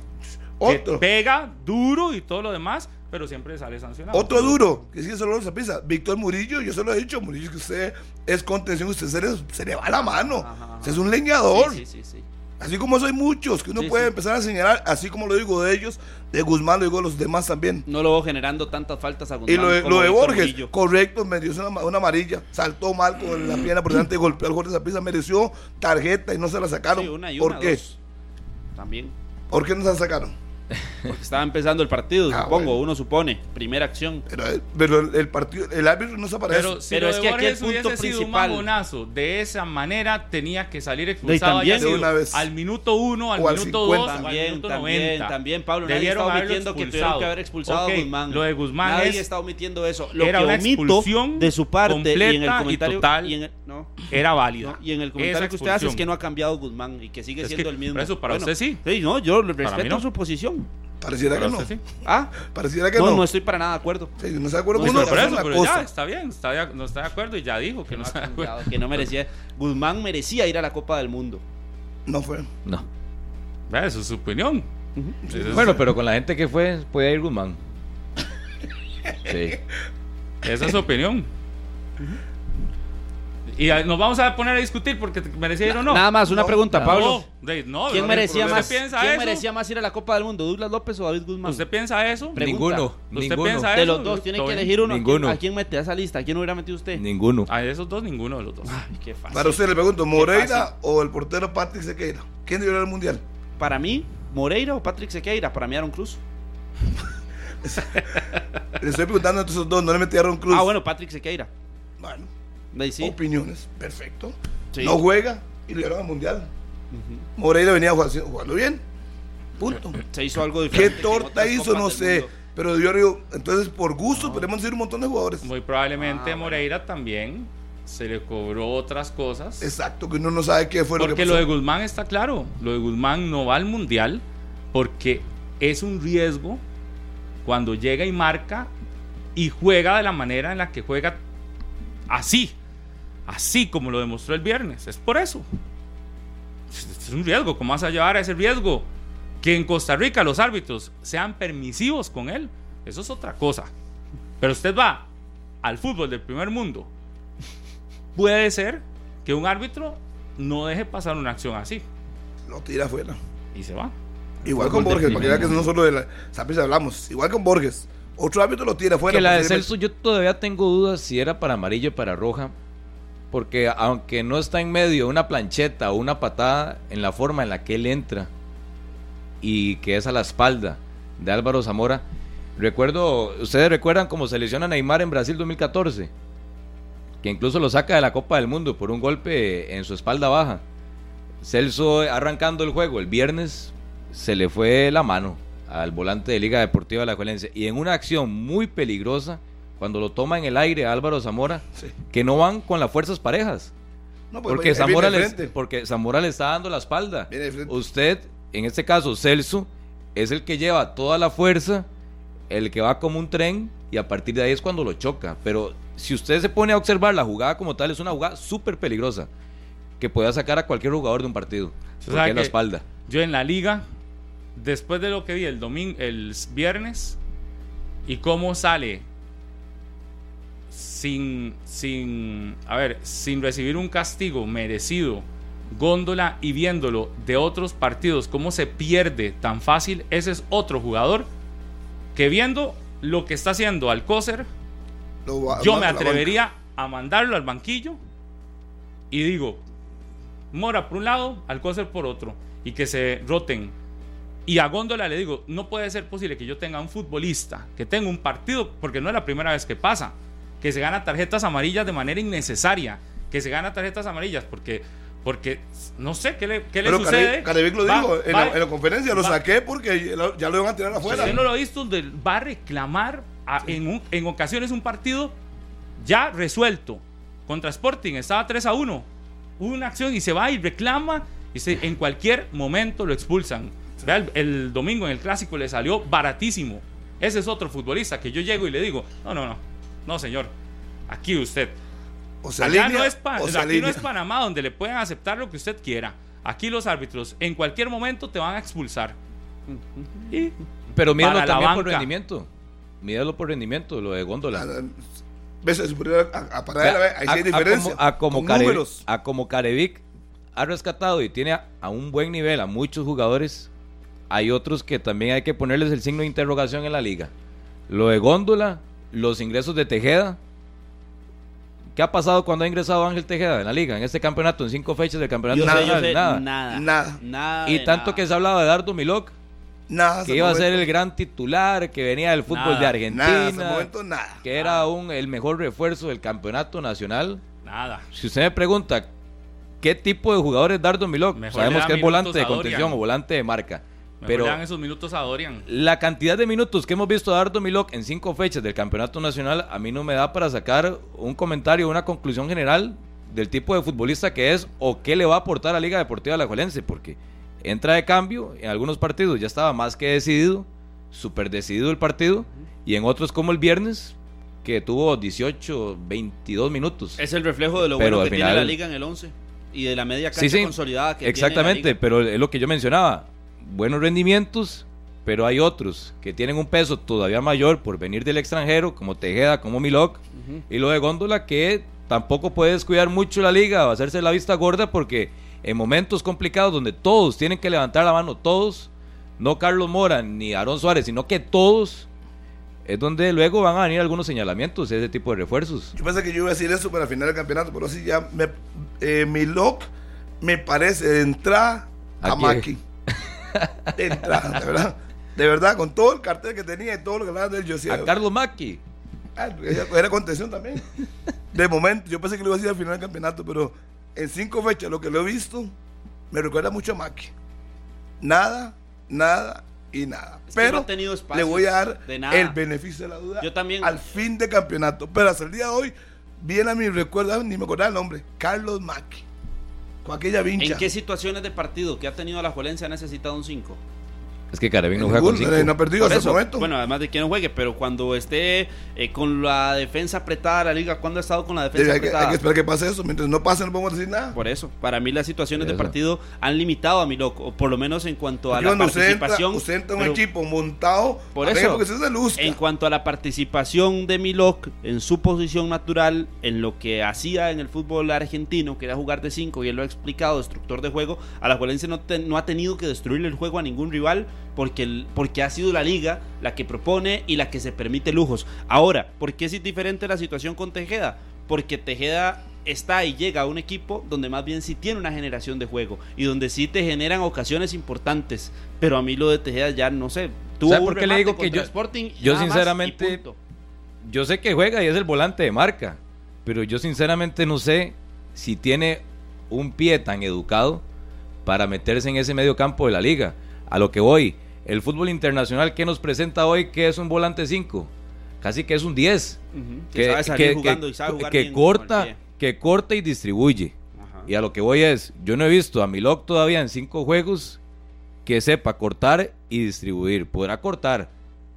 Speaker 5: que
Speaker 2: Otro.
Speaker 5: pega duro y todo lo demás, pero siempre sale sancionado.
Speaker 2: Otro duro, que sí, solo se pisa. Víctor Murillo, yo se lo he dicho, Murillo, que usted es contención, usted se le, se le va la mano.
Speaker 4: Ajá, ajá.
Speaker 2: Usted es un leñador.
Speaker 4: Sí, sí, sí, sí.
Speaker 2: Así como soy muchos, que uno
Speaker 4: Sí,
Speaker 2: puede
Speaker 4: sí.
Speaker 2: empezar a señalar, así como lo digo de ellos, de Guzmán, lo digo de los demás también.
Speaker 4: No lo veo generando tantas faltas a Guzmán.
Speaker 2: Y lo de, lo de Borges,
Speaker 4: Murillo.
Speaker 2: correcto, mereció una, una amarilla, saltó mal con la pierna por delante, golpeó al Jorge Zapisa, mereció tarjeta y no se la sacaron.
Speaker 4: Sí, una y
Speaker 2: ¿Por qué?
Speaker 4: dos. También.
Speaker 2: ¿Por qué no se la sacaron?
Speaker 4: Porque estaba empezando el partido,
Speaker 2: Ah,
Speaker 4: supongo,
Speaker 2: bueno.
Speaker 4: uno supone. Primera acción.
Speaker 2: Pero, pero el, el partido, el árbitro no se aparece.
Speaker 5: Pero si
Speaker 4: Pero es que aquí el
Speaker 5: Borges
Speaker 4: punto
Speaker 5: sido un
Speaker 4: principal-
Speaker 5: mamonazo de esa manera, tenía que salir expulsado
Speaker 2: De
Speaker 5: sido
Speaker 2: una vez.
Speaker 5: al minuto 1, al minuto
Speaker 2: 50.
Speaker 5: 2, al
Speaker 4: También,
Speaker 5: minuto
Speaker 4: también,
Speaker 5: 90.
Speaker 4: también, Pablo. Nadie está omitiendo que tuvieron que haber expulsado a Guzmán.
Speaker 5: Lo de Guzmán
Speaker 4: Nadie
Speaker 5: es-
Speaker 4: está omitiendo eso. Lo
Speaker 5: era
Speaker 4: que
Speaker 5: una
Speaker 4: omito
Speaker 5: expulsión
Speaker 4: de su parte y en el
Speaker 5: completa y
Speaker 4: comentario
Speaker 5: total.
Speaker 4: y en el, no,
Speaker 5: era válida.
Speaker 4: no, y en el comentario que usted hace es que no ha cambiado Guzmán y que sigue siendo el mismo.
Speaker 5: por eso, para usted sí.
Speaker 4: Sí, no, yo respeto su posición.
Speaker 2: Pareciera que no.
Speaker 5: sí.
Speaker 4: Ah,
Speaker 2: Pareciera que
Speaker 4: no,
Speaker 2: no.
Speaker 4: no estoy para nada de acuerdo.
Speaker 2: Sí, no está de acuerdo
Speaker 4: No,
Speaker 2: con uno,
Speaker 5: por
Speaker 2: es
Speaker 5: eso, pero
Speaker 2: cosa.
Speaker 5: ya, está bien, está de- no está de acuerdo y ya dijo que no está de acuerdo.
Speaker 4: Cambiado, que no merecía. Guzmán merecía ir a la Copa del Mundo.
Speaker 2: No fue.
Speaker 3: No.
Speaker 5: Eso es su opinión.
Speaker 3: Bueno, pero con la gente que fue, puede ir Guzmán. Sí.
Speaker 5: Esa es su opinión. Y nos vamos a poner a discutir porque merecía ir o no.
Speaker 4: Nada más, una
Speaker 2: No,
Speaker 4: pregunta. Pablo.
Speaker 5: No, de- no,
Speaker 4: ¿Quién
Speaker 5: no,
Speaker 4: merecía
Speaker 5: ¿usted
Speaker 4: más? ¿Quién
Speaker 5: eso?
Speaker 4: merecía más ir a la Copa del Mundo? ¿Douglas López o David Guzmán?
Speaker 5: ¿Usted piensa eso?
Speaker 4: Pregunta.
Speaker 3: Ninguno.
Speaker 5: ¿Usted
Speaker 3: ninguno.
Speaker 5: piensa
Speaker 4: de
Speaker 5: eso?
Speaker 4: los dos, tiene que elegir uno. ¿A quién-
Speaker 3: Ninguno.
Speaker 4: ¿A quién mete a esa lista? ¿A quién hubiera metido usted?
Speaker 3: Ninguno.
Speaker 5: A esos dos, ninguno de los dos.
Speaker 4: Ay, qué fácil.
Speaker 2: Para usted le pregunto. ¿Moreira o el portero Patrick Sequeira? ¿Quién debió ir al mundial?
Speaker 4: Para mí, Moreira o Patrick Sequeira. Para mí, Aaron Cruz.
Speaker 2: Le estoy preguntando a esos dos, no le metí a Aaron Cruz.
Speaker 4: Ah, bueno, Patrick Sequeira.
Speaker 2: Bueno,
Speaker 4: De sí.
Speaker 2: opiniones, perfecto.
Speaker 4: Sí.
Speaker 2: No juega y le dieron al mundial. Moreira venía jugando, jugando bien. Punto.
Speaker 4: Se hizo algo
Speaker 2: ¿Qué
Speaker 4: diferente. en
Speaker 2: torta hizo? No sé.
Speaker 4: mundo.
Speaker 2: Pero yo digo, entonces por gusto podemos decir un montón de jugadores.
Speaker 5: Muy probablemente
Speaker 4: Ah, bueno.
Speaker 5: Moreira también se le cobró otras cosas.
Speaker 2: Exacto, que uno no sabe qué fue lo
Speaker 5: porque
Speaker 2: que
Speaker 5: lo de Guzmán está claro. Lo de Guzmán no va al mundial porque es un riesgo cuando llega y marca y juega de la manera en la que juega así. Así como lo demostró el viernes. Es por eso. Es un riesgo. ¿Cómo vas a llevar a ese riesgo? Que en Costa Rica los árbitros sean permisivos con él. Eso es otra cosa. Pero usted va al fútbol del primer mundo. Puede ser que un árbitro no deje pasar una acción así.
Speaker 2: Lo tira afuera.
Speaker 5: Y se va.
Speaker 2: Igual con Borges, para que vea que no solo de la Saprissa hablamos. Igual con Borges. Otro árbitro lo tira afuera.
Speaker 3: que la de. Celso yo todavía tengo dudas si era para amarillo o para roja. Porque aunque no está en medio una plancheta o una patada en la forma en la que él entra y que es a la espalda de Álvaro Zamora. Recuerdo, ustedes recuerdan cómo se lesiona Neymar en Brasil 2014, que incluso lo saca de la Copa del Mundo por un golpe en su espalda baja. Celso arrancando el juego el viernes se le fue la mano al volante de Liga Deportiva de la Juelense y en una acción muy peligrosa cuando lo toma en el aire Álvaro Zamora
Speaker 2: Sí.
Speaker 3: que no van con las fuerzas parejas
Speaker 2: No, pues,
Speaker 3: porque Zamora,
Speaker 2: de
Speaker 3: le,
Speaker 2: frente.
Speaker 3: porque Zamora le está dando la espalda. Usted, en este caso, Celso, es el que lleva toda la fuerza, el que va como un tren, y a partir de ahí es cuando lo choca. Pero si usted se pone a observar la jugada como tal, es una jugada súper peligrosa, que puede sacar a cualquier jugador de un partido. Es la espalda.
Speaker 5: Yo en la liga, después de lo que vi el domingo, el viernes, y cómo sale sin, sin, a ver, sin recibir un castigo merecido, góndola y viéndolo de otros partidos, cómo se pierde tan fácil, ese es otro jugador que viendo lo que está haciendo Alcócer,
Speaker 2: va-
Speaker 5: yo me atrevería a mandarlo al banquillo y digo, Mora por un lado, Alcócer por otro, y que se roten. Y a Góndola le digo, no puede ser posible que yo tenga un futbolista, que tenga un partido, porque no es la primera vez que pasa, que se gana tarjetas amarillas de manera innecesaria, que se gana tarjetas amarillas porque Porque no sé qué le, qué le
Speaker 2: Pero
Speaker 5: sucede.
Speaker 2: Carevic lo
Speaker 5: Va-
Speaker 2: dijo en, la, en la conferencia, lo
Speaker 5: va-
Speaker 2: saqué porque ya lo iban a tirar afuera.
Speaker 5: Usted no lo ha visto va a reclamar a- en, un- en ocasiones un partido ya resuelto. Contra Sporting estaba 3 a 1. Hubo una acción y se va y reclama y se- en cualquier momento lo expulsan. El, el domingo en el clásico le salió baratísimo. Ese es otro futbolista que yo llego y le digo, no, no, no, no señor, aquí usted.
Speaker 2: O sea,
Speaker 5: Allá
Speaker 2: línea,
Speaker 5: no es, pa-
Speaker 2: o sea,
Speaker 5: aquí no es Panamá donde le pueden aceptar lo que usted quiera. Aquí los árbitros en cualquier momento te van a expulsar. Y
Speaker 3: Pero míralo también por rendimiento. Míralo por rendimiento, lo de Góndola.
Speaker 2: Ah, ¿Ves? Es superior a, a
Speaker 3: O
Speaker 2: Paradela,
Speaker 3: sea,
Speaker 2: ve, ahí
Speaker 3: a-
Speaker 2: sí hay
Speaker 3: a
Speaker 2: diferencia.
Speaker 3: como- A como, Care-
Speaker 2: números.
Speaker 3: a como Carevic ha rescatado y tiene a, a un buen nivel a muchos jugadores, hay otros que también hay que ponerles el signo de interrogación en la liga. Lo de Góndola, los ingresos de Tejeda. ¿Qué ha pasado cuando ha ingresado Ángel Tejeda en la liga, en este campeonato, en cinco fechas del campeonato
Speaker 4: Yo sé, yo
Speaker 3: nacional?
Speaker 4: sé,
Speaker 3: Nada.
Speaker 4: nada.
Speaker 2: Nada.
Speaker 4: Nada
Speaker 3: Y tanto
Speaker 4: nada.
Speaker 3: que se hablaba de Dardo Milok,
Speaker 2: Nada.
Speaker 3: que iba a ser el gran titular, que venía del fútbol
Speaker 5: Nada,
Speaker 3: de Argentina,
Speaker 2: Nada, hasta el momento nada.
Speaker 3: que era un, el mejor refuerzo del campeonato nacional.
Speaker 5: nada.
Speaker 3: Si usted me pregunta qué tipo de jugador es Dardo
Speaker 5: Mejor le
Speaker 3: sabemos que es volante de contención o volante de marca. Pero
Speaker 5: le dan esos minutos a Dorian.
Speaker 3: la cantidad de minutos que hemos visto a Dardo Milok en cinco fechas del campeonato nacional, a mí no me da para sacar un comentario, una conclusión general del tipo de futbolista que es o qué le va a aportar a la Liga Deportiva Alajuelense, porque entra de cambio, en algunos partidos ya estaba más que decidido, súper decidido el partido, y en otros como el viernes, que tuvo 18, 22 minutos.
Speaker 4: Es el reflejo de lo
Speaker 3: Pero
Speaker 4: bueno que
Speaker 3: final-
Speaker 4: tiene la liga en el 11 y de la media cancha
Speaker 3: Sí, sí,
Speaker 4: consolidada que
Speaker 3: Exactamente,
Speaker 4: tiene la liga.
Speaker 3: pero es lo que yo mencionaba. Buenos rendimientos, pero hay otros que tienen un peso todavía mayor por venir del extranjero, como Tejeda, como Milok, y lo de Góndola que tampoco puede descuidar mucho la liga o hacerse la vista gorda porque en momentos complicados donde todos tienen que levantar la mano, todos, no Carlos Mora ni Aaron Suárez, sino que todos, es donde luego van a venir algunos señalamientos ese tipo de refuerzos.
Speaker 2: Yo pensé que yo iba a decir eso para el final del campeonato, pero sí ya me, eh, mi lock me parece de entrada a,
Speaker 3: ¿A?
Speaker 2: Maki. De entrada, de verdad. De verdad, con todo el cartel que tenía y todo lo que hablaba de él, yo decía.
Speaker 3: A Carlos Macchi.
Speaker 2: ah, era- contención también. De momento, yo pensé que lo iba a decir al final del campeonato, pero en cinco fechas, lo que lo he visto, me recuerda mucho a Maki. Nada, nada y nada.
Speaker 4: Es que no
Speaker 2: pero
Speaker 4: ha tenido
Speaker 2: le voy a dar el beneficio de la duda
Speaker 4: Yo también-
Speaker 2: al fin de campeonato. Pero hasta el día de hoy, viene a mi recuerdo, ni me acordaba el nombre, Carlos Maki. Con aquella vincha.
Speaker 4: ¿En qué situaciones de partido que ha tenido la Juelencia ha necesitado un 5?
Speaker 3: Es que Caravín no juega con cinco.
Speaker 2: no ha perdido hasta
Speaker 4: eso,
Speaker 2: el momento.
Speaker 4: bueno, además de que no juegue, pero cuando esté eh, con la defensa apretada la liga, ¿cuándo ha estado con la defensa
Speaker 2: Debe- hay, que, hay
Speaker 4: apretada?
Speaker 2: que esperar que pase eso. Mientras no pase, no podemos decir nada.
Speaker 4: Por eso, para mí las situaciones de partido han limitado a mi loco, o por lo menos en cuanto a
Speaker 2: Porque
Speaker 4: la
Speaker 2: cuando usted entra,
Speaker 4: participación.
Speaker 2: usted entra un
Speaker 4: pero
Speaker 2: equipo montado,
Speaker 4: Por eso,
Speaker 2: se
Speaker 4: en cuanto a la participación de Milok en su posición natural, en lo que hacía en el fútbol argentino, que era jugar de 5, y él lo ha explicado, destructor de juego, a la Juelense no, te- no ha tenido que destruirle el juego a ningún rival, porque, el- porque ha sido la liga la que propone y la que se permite lujos. Ahora, ¿por qué es diferente la situación con Tejeda? Porque Tejeda está y llega a un equipo donde más bien sí tiene una generación de juego y donde sí te generan ocasiones importantes. Pero a mí lo de Tejeda ya no sé. Tuvo
Speaker 3: ¿Sabe
Speaker 4: un
Speaker 3: por qué le digo que yo-
Speaker 4: Sporting
Speaker 3: yo sinceramente-. Yo sé que juega y es el volante de marca, pero yo sinceramente no sé si tiene un pie tan educado para meterse en ese medio campo de la liga. A lo que voy, el fútbol internacional que nos presenta hoy, que es un volante 5, casi que es un 10,
Speaker 4: Ujú, que,
Speaker 3: que
Speaker 4: el
Speaker 3: corta, que corta y distribuye.
Speaker 4: Ajá.
Speaker 3: Y a lo que voy es, yo no he visto a Milok todavía en cinco juegos que sepa cortar y distribuir. Podrá cortar,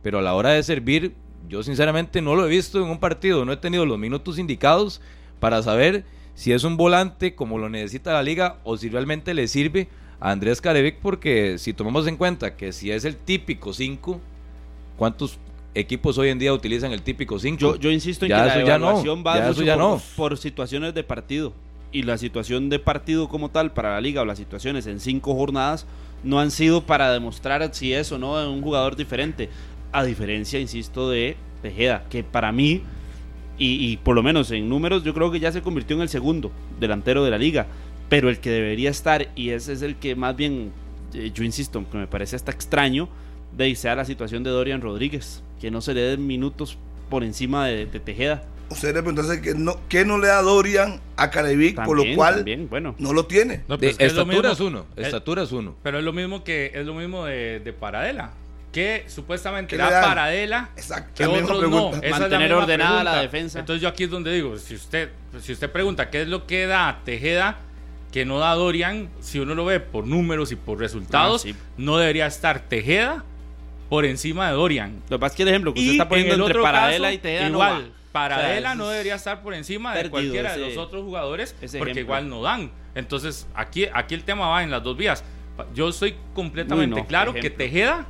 Speaker 3: pero a la hora de servir, yo sinceramente no lo he visto en un partido. No he tenido los minutos indicados para saber si es un volante como lo necesita la liga o si realmente le sirve a Andrés Carevic. Porque si tomamos en cuenta que si es el típico 5, ¿cuántos equipos hoy en día utilizan el típico 5?
Speaker 4: Yo, yo insisto en
Speaker 3: Ya
Speaker 4: que la
Speaker 3: no,
Speaker 4: evaluación va
Speaker 3: ya
Speaker 4: mucho
Speaker 3: eso ya
Speaker 4: por,
Speaker 3: no.
Speaker 4: por situaciones de partido. Y la situación de partido como tal para la liga o las situaciones en cinco jornadas no han sido para demostrar si es o no un jugador diferente. A diferencia, insisto, de Tejeda, que para mí, y, y por lo menos en números, yo creo que ya se convirtió en el segundo delantero de la liga. Pero el que debería estar, y ese es el que más bien, eh, yo insisto, que me parece hasta extraño, de sea la situación de Dorian Rodríguez, que no se le den minutos por encima de, de Tejeda.
Speaker 2: Usted le preguntó que no, ¿qué no le da Dorian a Carevic, por lo cual
Speaker 4: también, bueno.
Speaker 2: no lo tiene?
Speaker 5: No,
Speaker 3: De-
Speaker 5: pero es que es lo
Speaker 3: estatura
Speaker 5: mismo-
Speaker 3: es uno.
Speaker 5: es-
Speaker 3: Estatura es uno.
Speaker 5: Pero es lo mismo que es lo mismo de, de Paradela. Que supuestamente
Speaker 2: ¿Qué le
Speaker 5: da? Paradela.
Speaker 2: Exacto,
Speaker 5: Que otros no. Esa es la
Speaker 4: Mantener ordenada
Speaker 5: pregunta.
Speaker 4: la defensa.
Speaker 5: Entonces yo aquí es donde digo, si usted, si usted pregunta qué es lo que da Tejeda, que no da Dorian, si uno lo ve por números y por resultados,
Speaker 4: Ah, sí.
Speaker 5: no debería estar Tejeda por encima de Dorian.
Speaker 4: Lo que pasa es que el ejemplo que usted
Speaker 5: Y
Speaker 4: está
Speaker 5: en
Speaker 4: poniendo
Speaker 5: el
Speaker 4: entre
Speaker 5: otro
Speaker 4: Paradela
Speaker 5: caso,
Speaker 4: y Tejeda no
Speaker 5: igual,
Speaker 4: va.
Speaker 5: Paradela
Speaker 4: O sea,
Speaker 5: no debería estar por encima de cualquiera de los otros jugadores porque
Speaker 4: ejemplo.
Speaker 5: igual no dan. Entonces, aquí, aquí el tema va en las dos vías. Yo soy completamente
Speaker 4: Uy, no,
Speaker 5: claro que. Tejeda,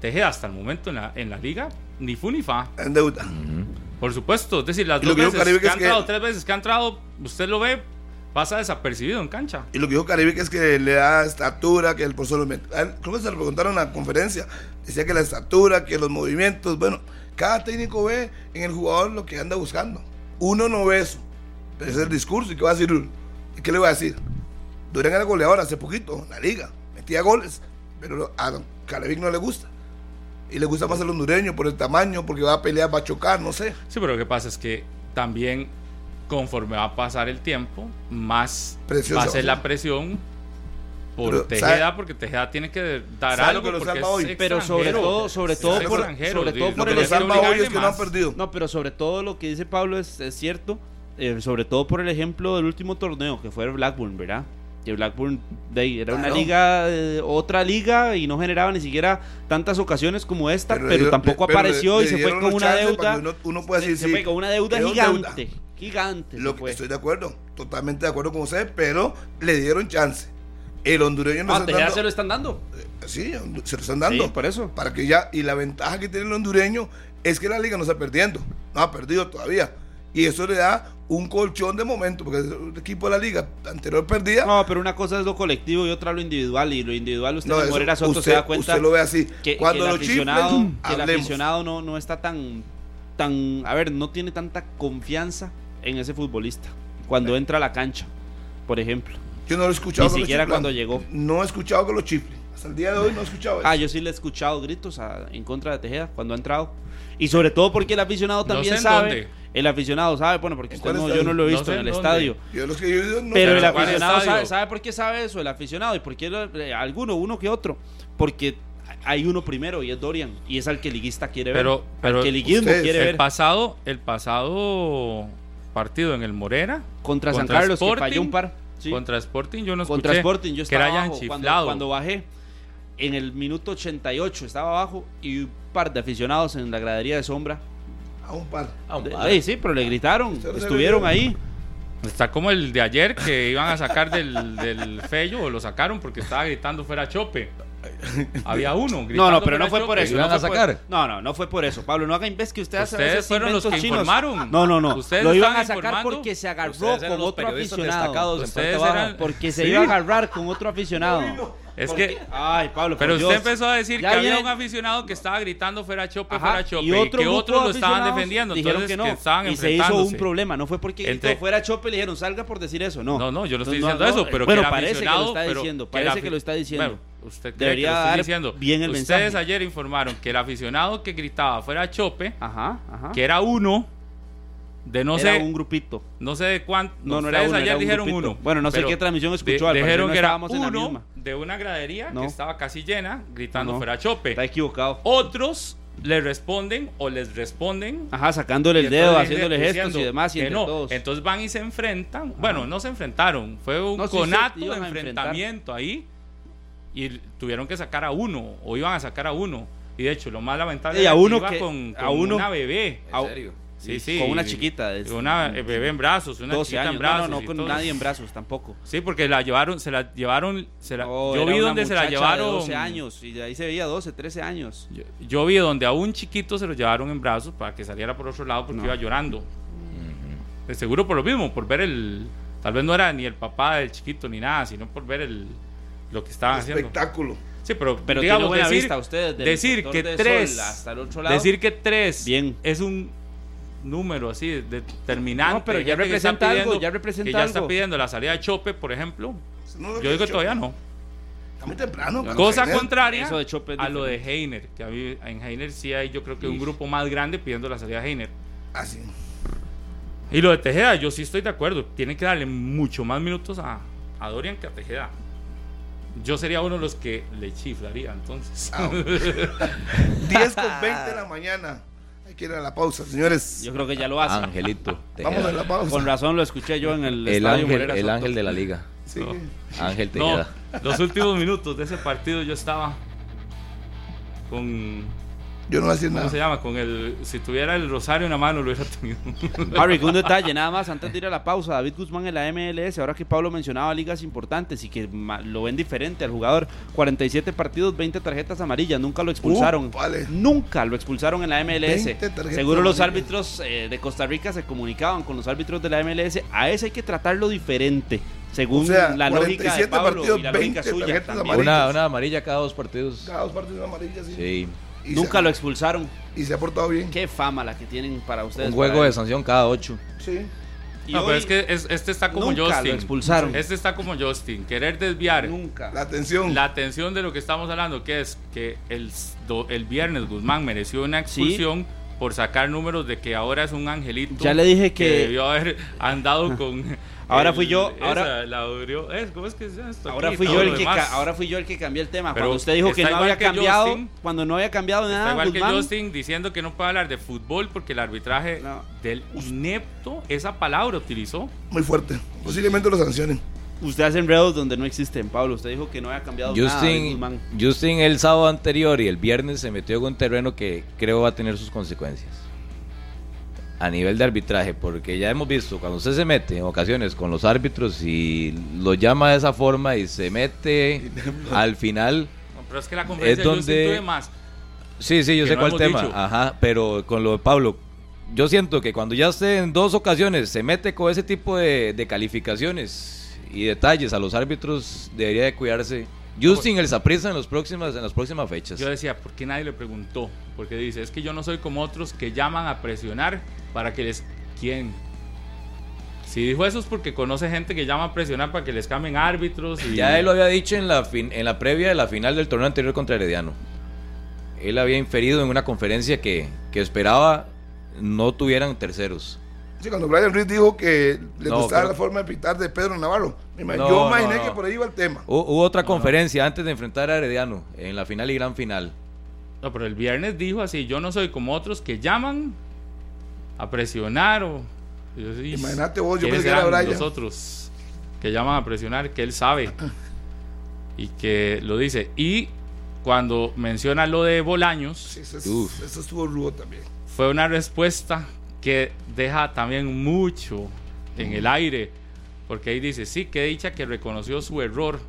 Speaker 5: Tejeda hasta el momento en la, en la liga, ni fu ni fa.
Speaker 2: En deuda.
Speaker 5: Por supuesto, es decir, las dos veces que,
Speaker 2: que es
Speaker 5: ha
Speaker 2: que-
Speaker 5: entrado, tres veces que ha entrado, usted lo ve, pasa desapercibido en cancha.
Speaker 2: Y lo que dijo Caribe que es que le da estatura, que el él, Creo que se lo preguntaron en la conferencia. Decía que la estatura, que los movimientos. Bueno, cada técnico ve en el jugador lo que anda buscando. Uno no ve eso. Pero ese es el discurso. ¿Y qué va a decir uno? ¿Y qué le va a decir? Durán era goleador hace poquito en la liga. Metía goles. Pero a Caribe no le gusta. Y le gusta más el hondureño por el tamaño, porque va a pelear, va a chocar, no sé.
Speaker 5: Sí, pero lo que pasa es que también conforme va a pasar el tiempo, más
Speaker 2: Presión
Speaker 5: va a
Speaker 2: se
Speaker 5: ser la presión por
Speaker 2: Pero,
Speaker 5: Tejeda,
Speaker 2: ¿sabe-
Speaker 5: porque Tejeda tiene que dar
Speaker 2: ¿sabe
Speaker 5: algo
Speaker 2: lo que
Speaker 5: porque es
Speaker 2: hoy?
Speaker 4: Pero sobre todo, sobre todo por,
Speaker 5: extranjero,
Speaker 4: sobre todo por el
Speaker 2: que lo
Speaker 5: tiene
Speaker 2: salva hoy es que no han perdido.
Speaker 4: No, pero sobre todo lo que dice Pablo es, es cierto, eh, sobre todo por el ejemplo del último torneo, que fue el Blackburn, ¿verdad? Que Blackburn de era una
Speaker 2: Claro.
Speaker 4: liga, eh, otra liga, y no generaba ni siquiera tantas ocasiones como esta, pero,
Speaker 2: le dieron-
Speaker 4: tampoco
Speaker 2: pero le-
Speaker 4: apareció
Speaker 2: le
Speaker 4: y se fue con una deuda.
Speaker 2: Uno, uno puede
Speaker 4: se,
Speaker 2: decir,
Speaker 4: se
Speaker 2: sí,
Speaker 4: fue con una deuda gigante,
Speaker 2: deuda.
Speaker 4: Gigante.
Speaker 2: Lo que estoy de acuerdo, totalmente de acuerdo con usted, pero le dieron chance. El hondureño no
Speaker 4: Ah,
Speaker 2: está
Speaker 4: Tejeda
Speaker 2: dando-
Speaker 4: se lo están dando.
Speaker 2: Sí, se lo están dando.
Speaker 4: Sí, por eso.
Speaker 2: Para que ya, y la ventaja que tiene el hondureño es que la liga no está perdiendo, no ha perdido todavía. Y eso le da un colchón de momento, porque el equipo de la liga anterior perdía.
Speaker 4: No, pero una cosa es lo colectivo y otra lo individual. Y lo individual, usted
Speaker 2: No, eso
Speaker 4: Morera Soto
Speaker 2: usted,
Speaker 4: se da cuenta
Speaker 2: usted lo ve así.
Speaker 4: que,
Speaker 2: Cuando
Speaker 4: que
Speaker 2: lo
Speaker 4: el aficionado,
Speaker 2: chiflen,
Speaker 4: que el aficionado no, no está tan, tan, a ver, no tiene tanta confianza en ese futbolista cuando entra a la cancha, por ejemplo.
Speaker 2: Yo no lo he escuchado.
Speaker 4: Ni siquiera
Speaker 2: chiflan.
Speaker 4: cuando llegó.
Speaker 2: No he escuchado que lo chiflen. Hasta el día de hoy no he escuchado eso.
Speaker 4: Ah, yo sí le he escuchado gritos a- en contra de Tejeda cuando ha entrado. Y sobre todo porque el aficionado
Speaker 5: No
Speaker 4: también
Speaker 5: sé en
Speaker 4: sabe.
Speaker 5: dónde.
Speaker 4: El aficionado sabe, bueno, porque
Speaker 2: ¿En
Speaker 4: usted
Speaker 2: cuál
Speaker 4: no, yo no lo he
Speaker 5: No
Speaker 4: visto
Speaker 5: sé
Speaker 4: en el
Speaker 5: dónde.
Speaker 4: estadio.
Speaker 2: Yo los que yo he ido no
Speaker 4: Pero
Speaker 2: sé
Speaker 4: el
Speaker 5: ¿cuál
Speaker 4: aficionado sabe, sabe por qué sabe eso, el aficionado, y por qué lo- eh, alguno, uno que otro. Porque hay uno primero y es Dorian, y es al que el liguista quiere ver.
Speaker 5: Pero- pero
Speaker 4: al que liguismo quiere
Speaker 5: El
Speaker 4: ver
Speaker 5: pasado, el pasado partido en el Morera
Speaker 4: contra, San
Speaker 5: contra
Speaker 4: Carlos, que
Speaker 5: Sporting,
Speaker 4: falló un par. Sí.
Speaker 5: contra Sporting, yo no escuché
Speaker 4: contra Sporting, yo estaba
Speaker 5: hayan
Speaker 4: abajo cuando, bajé. En el minuto 88 estaba abajo y un par de aficionados en la gradería de sombra.
Speaker 2: A un par.
Speaker 4: Eh, sí, pero le gritaron,
Speaker 2: Usted no se
Speaker 4: estuvieron ahí.
Speaker 5: Está como el de ayer que iban a sacar del, del fello o lo sacaron porque estaba gritando fuera Chope. Había uno
Speaker 4: No,
Speaker 5: gritando
Speaker 4: no, pero no fue por eso.
Speaker 3: ¿Iban
Speaker 4: no
Speaker 3: a
Speaker 4: fue por-
Speaker 3: sacar?
Speaker 4: no, no, no fue por eso. Pablo, no haga imbécil que
Speaker 5: Ustedes
Speaker 4: esos
Speaker 5: fueron los que
Speaker 4: chinos.
Speaker 5: informaron.
Speaker 4: No, no, no.
Speaker 5: Ustedes
Speaker 4: Lo iban a sacar
Speaker 5: informando.
Speaker 4: porque se agarró
Speaker 3: Ustedes
Speaker 4: con otro aficionado.
Speaker 5: Ustedes eran-
Speaker 4: Porque se
Speaker 5: Sí.
Speaker 4: iba a agarrar con otro aficionado.
Speaker 5: Es que,
Speaker 4: Ay, Pablo,
Speaker 5: pero usted
Speaker 4: Dios.
Speaker 5: empezó a decir
Speaker 4: Ya
Speaker 5: que había un aficionado que estaba gritando fuera Chope,
Speaker 4: Ajá,
Speaker 5: fuera Chope,
Speaker 4: y, otro
Speaker 5: que
Speaker 4: grupo
Speaker 5: otros lo estaban defendiendo.
Speaker 4: Dijeron
Speaker 5: entonces,
Speaker 4: que no.
Speaker 5: estaban
Speaker 4: y se hizo un problema. No fue porque
Speaker 5: Entre-
Speaker 4: gritó fuera Chope y le dijeron salga por decir eso. No,
Speaker 5: No, no, yo no estoy
Speaker 4: No,
Speaker 5: diciendo
Speaker 4: no,
Speaker 5: eso, pero
Speaker 4: bueno,
Speaker 5: que el
Speaker 4: parece que lo está diciendo,
Speaker 5: que
Speaker 4: parece que lo está diciendo.
Speaker 5: Bueno, usted cree
Speaker 4: Debería
Speaker 5: que lo estoy
Speaker 4: dar
Speaker 5: diciendo.
Speaker 4: bien el
Speaker 5: Ustedes
Speaker 4: mensaje.
Speaker 5: ayer informaron que el aficionado que gritaba fuera Chope,
Speaker 4: Ajá, ajá.
Speaker 5: que era uno de no
Speaker 4: era
Speaker 5: sé
Speaker 4: un grupito.
Speaker 5: no sé de cuánto.
Speaker 4: No, no era
Speaker 5: ustedes
Speaker 4: uno,
Speaker 5: ayer
Speaker 4: era un
Speaker 5: dijeron
Speaker 4: grupito.
Speaker 5: uno.
Speaker 4: Bueno, no sé qué transmisión
Speaker 5: de-
Speaker 4: escuchó, parecer
Speaker 5: dijeron que era uno de una gradería
Speaker 4: No.
Speaker 5: que estaba casi llena gritando
Speaker 4: No.
Speaker 5: fuera Chope.
Speaker 4: Está equivocado.
Speaker 5: Otros le responden o les responden
Speaker 4: Ajá, sacándole el dedo, haciéndole gestos y demás y entre
Speaker 5: no.
Speaker 4: todos.
Speaker 5: Entonces van y se enfrentan. Bueno, no se enfrentaron. Fue un
Speaker 4: No, sí,
Speaker 5: conato de
Speaker 4: iban a enfrentar.
Speaker 5: enfrentamiento ahí. Y tuvieron que sacar a uno. O iban a sacar a uno. Y de hecho, lo más lamentable
Speaker 4: Y a
Speaker 5: era que
Speaker 4: uno
Speaker 5: iba
Speaker 4: que-
Speaker 5: con,
Speaker 4: a uno-
Speaker 5: una bebé.
Speaker 3: ¿En serio?
Speaker 5: Sí, sí.
Speaker 4: Con una chiquita. de-
Speaker 5: Una bebé en brazos, una
Speaker 4: 12
Speaker 5: chiquita
Speaker 4: años.
Speaker 5: en brazos.
Speaker 4: no, no, con
Speaker 5: todo.
Speaker 4: nadie en brazos tampoco.
Speaker 5: Sí, porque la llevaron, se la llevaron, se la, yo vi donde se la
Speaker 4: muchacha de
Speaker 5: llevaron.
Speaker 4: 12 años y de ahí se veía 12, 13 años.
Speaker 5: Yo, yo vi donde a un chiquito se lo llevaron en brazos para que saliera por otro lado porque
Speaker 4: No.
Speaker 5: iba llorando. De seguro por lo mismo, por ver el. Tal vez no era ni el papá del chiquito ni nada, sino por ver el lo que estaban haciendo.
Speaker 2: Espectáculo.
Speaker 5: Sí, pero,
Speaker 4: Pero
Speaker 5: digamos,
Speaker 4: buena
Speaker 5: decir,
Speaker 4: vista ustedes del
Speaker 5: decir que
Speaker 4: de
Speaker 5: tres,
Speaker 4: hasta el otro lado.
Speaker 5: decir que tres
Speaker 4: Bien.
Speaker 5: es un número así determinante.
Speaker 4: No, pero ya representa algo,
Speaker 5: pidiendo-
Speaker 4: ya representa
Speaker 5: que ya está
Speaker 4: algo.
Speaker 5: pidiendo la salida de Chope, por ejemplo.
Speaker 2: No
Speaker 5: Yo digo que todavía no.
Speaker 2: Está muy temprano.
Speaker 5: Cosa contraria
Speaker 4: Eso de Chope es
Speaker 5: a lo de. Heiner, que a mí- en Heiner sí hay yo creo que un grupo más grande pidiendo la salida de Heiner.
Speaker 2: Ah, sí.
Speaker 5: Y lo de Tejeda, yo sí estoy de acuerdo. Tiene que darle mucho más minutos a, a Dorian que a Tejeda. Yo sería uno de los que le chiflaría entonces.
Speaker 2: Ah, 10 con 20 de la mañana. Hay que ir a la pausa, señores.
Speaker 4: Yo creo que ya lo hace.
Speaker 3: Angelito.
Speaker 2: Vamos a la pausa.
Speaker 4: Con razón lo escuché yo en el,
Speaker 3: El
Speaker 4: estadio
Speaker 3: ángel,
Speaker 4: Moreira
Speaker 3: el ángel de la liga.
Speaker 2: Sí.
Speaker 5: No.
Speaker 3: Ángel
Speaker 5: No,
Speaker 3: Tejeda.
Speaker 5: los últimos minutos de ese partido yo estaba con.
Speaker 2: Yo no voy a decir
Speaker 5: ¿Cómo se
Speaker 2: nada.
Speaker 5: llama? Con el. Si tuviera el rosario en la mano, lo hubiera tenido.
Speaker 4: Harry, un detalle, nada más antes de ir a la pausa. David Guzmán en la MLS, ahora que Pablo mencionaba ligas importantes y que lo ven diferente al jugador. 47 partidos, 20 tarjetas amarillas, nunca lo expulsaron.
Speaker 2: Uh, vale.
Speaker 4: Nunca lo expulsaron en la
Speaker 2: 20
Speaker 4: MLS.
Speaker 2: tarjetas
Speaker 4: Seguro los
Speaker 2: amarillas.
Speaker 4: árbitros eh, de Costa Rica se comunicaban con los árbitros de la MLS. A ese hay que tratarlo diferente, según
Speaker 2: O sea,
Speaker 4: la lógica de
Speaker 2: 47
Speaker 4: Pablo
Speaker 2: partidos,
Speaker 4: y la lógica
Speaker 2: 20
Speaker 4: suya.
Speaker 2: tarjetas
Speaker 4: también.
Speaker 2: amarillas.
Speaker 3: Una, una amarilla cada dos partidos.
Speaker 2: Cada dos partidos amarillas, sí.
Speaker 3: Sí.
Speaker 2: Y
Speaker 4: Nunca
Speaker 2: se,
Speaker 4: lo expulsaron.
Speaker 2: Y se ha portado bien.
Speaker 4: Qué fama la que tienen para ustedes.
Speaker 3: Un juego de sanción cada ocho.
Speaker 2: Sí.
Speaker 4: Y
Speaker 5: no, pero es que es- este está como
Speaker 4: nunca lo
Speaker 5: Justin.
Speaker 4: expulsaron.
Speaker 5: Este está como Justin. Querer desviar
Speaker 4: Nunca.
Speaker 2: La atención.
Speaker 5: la atención de lo que estamos hablando, que es que el, el viernes Guzmán mereció una expulsión por sacar números de que ahora es un angelito.
Speaker 4: Ya le dije que-
Speaker 5: debió haber andado con.
Speaker 4: Ahora fui yo, ahora-
Speaker 5: esa, la abrió- es, ¿Cómo es que se llama esto
Speaker 4: Ahora fui yo el que ahora fui yo el que cambié el tema.
Speaker 5: Pero
Speaker 4: cuando usted dijo que
Speaker 5: está
Speaker 4: no
Speaker 5: igual
Speaker 4: había
Speaker 5: que
Speaker 4: cambiado,
Speaker 5: Justin.
Speaker 4: cuando no había cambiado
Speaker 5: Está
Speaker 4: nada,
Speaker 5: igual que
Speaker 4: Guzmán,
Speaker 5: Justin diciendo que no puede hablar de fútbol porque el arbitraje
Speaker 4: No.
Speaker 5: del inepto, esa palabra utilizó.
Speaker 2: Muy fuerte. Posiblemente lo sancionen.
Speaker 4: Usted hace enredos donde no existen, Pablo. Usted dijo que no había cambiado nada.
Speaker 3: Justin,
Speaker 4: Guzmán.
Speaker 3: Justin el sábado anterior y el viernes se metió en un terreno que creo va a tener sus consecuencias. A nivel de arbitraje, porque ya hemos visto cuando usted se mete en ocasiones con los árbitros y lo llama de esa forma y se mete al final.
Speaker 5: No, pero es que la conferencia
Speaker 3: Es
Speaker 5: de Justin
Speaker 3: donde-
Speaker 5: tuve más.
Speaker 3: Sí, sí, yo sé
Speaker 5: no
Speaker 3: cuál tema.
Speaker 5: dicho.
Speaker 3: Ajá, pero con lo de Pablo, yo siento que cuando ya usted en dos ocasiones se mete con ese tipo de, de calificaciones y detalles a los árbitros, debería de cuidarse. Justin el Saprissa en, los próximas, en las próximas fechas.
Speaker 5: Yo decía, ¿por qué nadie le preguntó? Porque dice, es que yo no soy como otros que llaman a presionar para que les... ¿Quién? Si dijo eso es porque conoce gente que llama a presionar para que les cambien árbitros y...
Speaker 3: Ya él lo había dicho en la, fin- en la previa de la final del torneo anterior contra Herediano. Él había inferido en una conferencia que, que esperaba no tuvieran terceros.
Speaker 2: Sí, cuando Brian Ruiz dijo que le
Speaker 3: No,
Speaker 2: gustaba
Speaker 3: creo-
Speaker 2: la forma de pitar de Pedro Navarro.
Speaker 3: No,
Speaker 2: yo imaginé
Speaker 3: no.
Speaker 2: que por ahí iba el tema.
Speaker 3: Hu- Hubo otra conferencia antes de enfrentar a Herediano en la final y gran final.
Speaker 5: No, pero el viernes dijo así, yo no soy como otros que llaman a presionar o... y yo, "Is,
Speaker 2: Imagínate vos, yo
Speaker 5: ¿quiénes
Speaker 2: pensé que era Brian.
Speaker 5: los otros que llaman a presionar, que él sabe y que lo dice. Y cuando menciona lo de Bolaños,
Speaker 2: Sí, eso, es- eso estuvo rudo también.
Speaker 5: fue una respuesta que deja también mucho en el aire, porque ahí dice, sí, que dicha que reconoció su error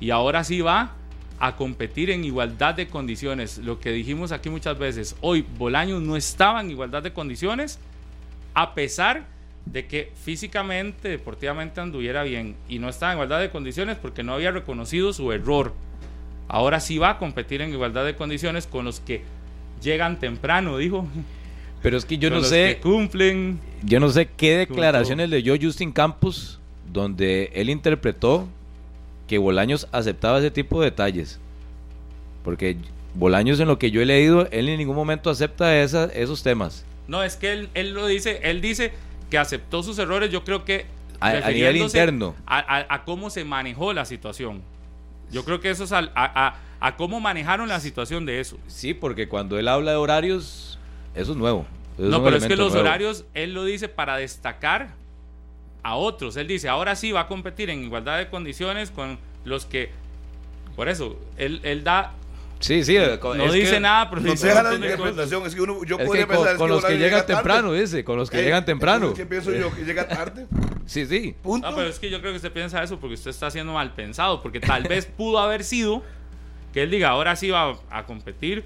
Speaker 5: y ahora sí va a competir en igualdad de condiciones. Lo que dijimos aquí muchas veces, hoy Bolaños no estaba en igualdad de condiciones, a pesar de que físicamente, deportivamente anduviera bien y no estaba en igualdad de condiciones porque no había reconocido su error. Ahora sí va a competir en igualdad de condiciones con los que llegan temprano, dijo.
Speaker 3: Pero es que yo no sé,
Speaker 5: que cumplen.
Speaker 3: yo no sé qué declaraciones leyó Justin Campos donde él interpretó que Bolaños aceptaba ese tipo de detalles. Porque Bolaños en lo que yo he leído, él en ningún momento acepta esa- esos temas.
Speaker 5: No, es que él, él lo dice, él dice que aceptó sus errores, yo creo que
Speaker 3: A- a nivel interno.
Speaker 5: A, a- a cómo se manejó la situación. Yo creo que eso es al- a, a- a cómo manejaron la situación de eso.
Speaker 3: Sí, porque cuando él habla de horarios, eso es nuevo. Eso
Speaker 5: no, pero es que los
Speaker 3: nuevo.
Speaker 5: horarios, él lo dice para destacar a otros. Él dice, ahora sí va a competir en igualdad de condiciones con los que... Por eso, él, él da...
Speaker 3: Sí, sí.
Speaker 5: No
Speaker 3: es
Speaker 5: dice
Speaker 3: que-
Speaker 5: nada, pero
Speaker 2: No
Speaker 5: dice
Speaker 2: deja la interpretación. Es que uno, yo
Speaker 3: Es
Speaker 2: podría
Speaker 3: que con,
Speaker 2: pensar es
Speaker 3: con los que llegan
Speaker 2: llega tarde.
Speaker 3: temprano, dice, con los que
Speaker 2: Eh,
Speaker 3: llegan temprano.
Speaker 2: ¿Qué pienso yo? Que llega tarde.
Speaker 3: Sí, sí.
Speaker 2: Punto.
Speaker 5: No, pero es que yo creo que usted piensa eso porque usted está siendo mal pensado, porque tal vez pudo haber sido que él diga, ahora sí va a competir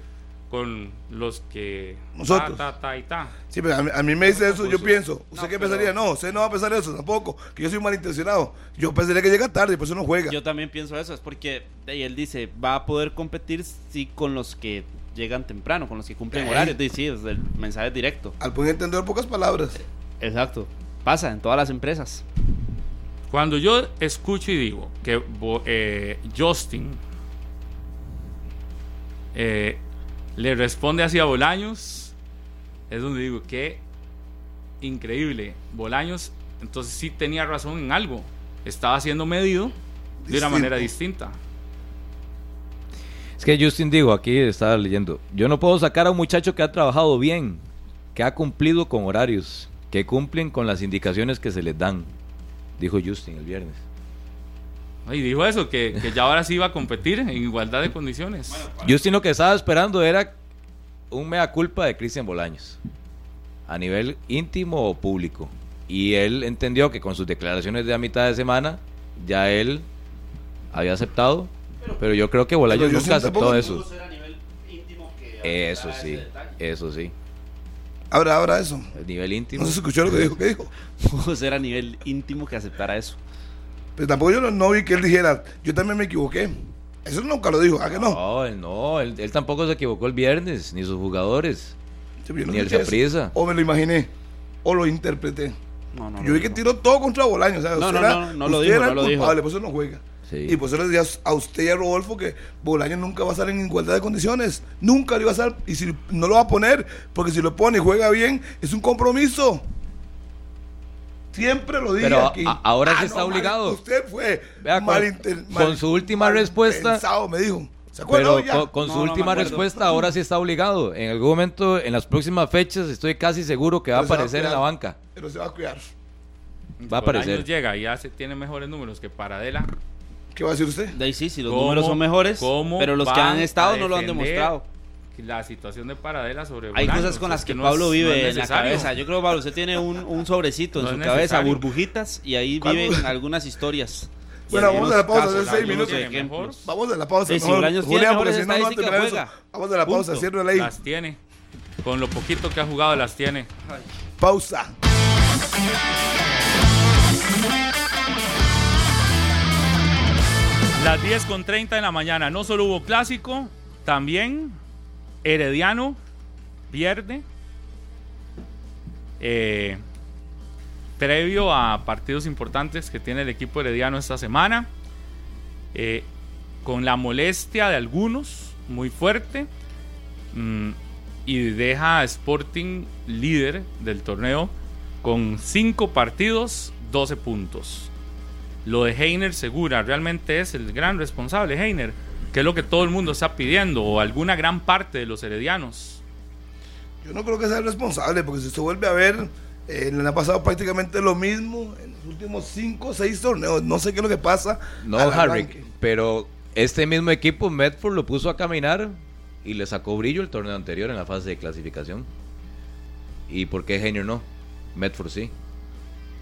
Speaker 5: con los que...
Speaker 2: Nosotros.
Speaker 5: Ta, ta, ta y ta.
Speaker 2: Sí, pero a mí, a mí me dice eso, yo pienso. ¿Usted
Speaker 5: No,
Speaker 2: qué
Speaker 5: pero-
Speaker 2: pensaría? No, usted no va a pensar eso tampoco. Que yo soy malintencionado. Yo pensaría que llega tarde, por eso no juega.
Speaker 4: Yo también pienso eso, es porque de- él dice, va a poder competir sí con los que llegan temprano, con los que cumplen
Speaker 2: Eh.
Speaker 4: horarios. Sí, es el mensaje directo.
Speaker 2: Al poder entender pocas palabras.
Speaker 4: Exacto. Pasa en todas las empresas.
Speaker 5: Cuando yo escucho y digo que Bo- eh, Justin eh, le responde así a Bolaños, es donde digo que increíble. Bolaños, entonces sí tenía razón en algo. Estaba siendo medido de una manera distinta.
Speaker 3: Es que Justin digo, aquí estaba leyendo, yo no puedo sacar a un muchacho que ha trabajado bien, que ha cumplido con horarios, que cumplen con las indicaciones que se les dan, dijo Justin el viernes.
Speaker 5: Y dijo eso, que, que ya ahora sí iba a competir en igualdad de condiciones.
Speaker 3: Justin lo que estaba esperando era un mea culpa de Cristian Bolaños, a nivel íntimo o público. Y él entendió que con sus declaraciones de a mitad de semana, ya él había aceptado, pero yo creo que Bolaños nunca
Speaker 2: siento
Speaker 3: aceptó eso.
Speaker 4: a nivel íntimo que
Speaker 3: Eso sí, eso sí,
Speaker 2: Ahora, ahora eso.
Speaker 3: el nivel íntimo.
Speaker 2: No se escuchó lo que dijo. ¿Qué dijo?
Speaker 4: pudo ser a nivel íntimo que aceptara eso.
Speaker 2: Pero tampoco yo no, no vi que él dijera, yo también me equivoqué. Eso nunca lo dijo, ¿a que no?
Speaker 3: No, él no, él, él tampoco se equivocó el viernes, ni sus jugadores.
Speaker 2: Sí, no
Speaker 3: Ni el. Saprissa.
Speaker 2: O me lo imaginé, o lo interpreté.
Speaker 4: No, no,
Speaker 2: yo
Speaker 4: no,
Speaker 2: vi que
Speaker 4: no.
Speaker 2: tiró todo contra Bolaños. O sea,
Speaker 4: No,
Speaker 2: usted
Speaker 4: no,
Speaker 2: era-
Speaker 4: no, no lo
Speaker 2: usted
Speaker 4: dijo,
Speaker 2: era
Speaker 4: no
Speaker 2: el
Speaker 4: lo dijo.
Speaker 2: culpable, por eso no juega.
Speaker 3: Sí.
Speaker 2: Y por eso le decía a usted y a Rodolfo que Bolaños nunca va a estar en igualdad de condiciones. Nunca lo iba a estar. Y si no lo va a poner, porque si lo pone y juega bien, es un compromiso. Siempre lo dije
Speaker 3: Pero
Speaker 2: aquí.
Speaker 3: ahora sí
Speaker 2: Ah,
Speaker 3: está
Speaker 2: no, mal-
Speaker 3: obligado.
Speaker 2: usted fue
Speaker 3: Vea, con-
Speaker 2: malinter-
Speaker 3: con su última respuesta-
Speaker 2: pensado, me dijo. ¿Se acuerda
Speaker 3: Pero
Speaker 2: hoy ya?
Speaker 3: con, con
Speaker 4: No,
Speaker 3: su
Speaker 4: no
Speaker 3: última respuesta, ahora sí está obligado. En algún momento, en las próximas fechas, estoy casi seguro que va a
Speaker 2: va
Speaker 3: aparecer en la banca.
Speaker 2: Pero se va a cuidar.
Speaker 3: Va a aparecer.
Speaker 5: llega y ya se tiene mejores números que Paradela.
Speaker 2: ¿Qué va a decir usted?
Speaker 4: De ahí sí, sí, los
Speaker 5: ¿Cómo-
Speaker 4: números son mejores,
Speaker 5: cómo
Speaker 4: pero los que han estado no lo han demostrado.
Speaker 5: La situación de Paradela sobre
Speaker 4: Hay cosas con las que
Speaker 5: no
Speaker 4: Pablo
Speaker 5: es-
Speaker 4: vive en la
Speaker 5: necesario.
Speaker 4: cabeza. Yo creo que Pablo, usted tiene un, un sobrecito en su cabeza, burbujitas, y ahí
Speaker 2: ¿Cuál
Speaker 4: viven algunas historias.
Speaker 2: Bueno, vamos a la pausa,
Speaker 4: casos,
Speaker 2: seis minutos. Vamos a la pausa.
Speaker 4: Sí, si
Speaker 2: Julián, porque si no, no. Vamos a la pausa, cierro la ahí.
Speaker 5: Las tiene. Con lo poquito que ha jugado las tiene.
Speaker 2: Pausa.
Speaker 5: Las 10 con 30 de la mañana. No solo hubo clásico, también Herediano pierde. Eh, previo a partidos importantes que tiene el equipo herediano esta semana. eh, con la molestia de algunos, muy fuerte. mm, y deja a Sporting líder del torneo con 5 partidos, 12 puntos. Lo de Heiner Segura realmente es el gran responsable, Heiner, que es lo que todo el mundo está pidiendo, o alguna gran parte de los heredianos.
Speaker 2: Yo no creo que sea el responsable, porque si se vuelve a ver, eh, le ha pasado prácticamente lo mismo en los últimos 5 o 6 torneos. No sé qué es lo que pasa.
Speaker 3: No, Harry,
Speaker 2: arranque.
Speaker 3: pero este mismo equipo, Medford, lo puso a caminar y le sacó brillo el torneo anterior en la fase de clasificación. ¿Y por qué Heiner no? Medford sí.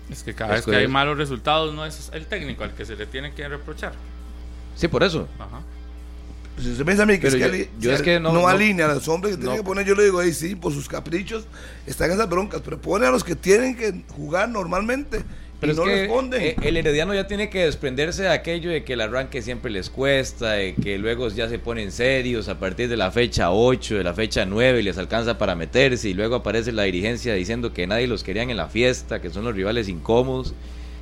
Speaker 5: Es que cada
Speaker 3: Es
Speaker 5: vez que hay
Speaker 3: correcto.
Speaker 5: malos resultados no es el técnico al que se le tiene que reprochar.
Speaker 3: Sí, por eso.
Speaker 5: Ajá.
Speaker 2: Pues si usted piensa a mí que, es que,
Speaker 3: yo-
Speaker 2: ali-
Speaker 3: yo
Speaker 2: o
Speaker 3: es
Speaker 2: sea,
Speaker 3: que no-
Speaker 2: no,
Speaker 3: no-
Speaker 2: alinea a los hombres que tienen
Speaker 3: no.
Speaker 2: que poner, yo le digo ahí sí, por sus caprichos, están esas broncas, pero pone a los que tienen que jugar normalmente
Speaker 3: Pero
Speaker 2: y no
Speaker 3: es que
Speaker 2: responden.
Speaker 3: eh, el herediano ya tiene que desprenderse de aquello de que el arranque siempre les cuesta, de que luego ya se ponen serios a partir de la fecha 8, de la fecha 9 y les alcanza para meterse y luego aparece la dirigencia diciendo que nadie los querían en la fiesta, que son los rivales incómodos.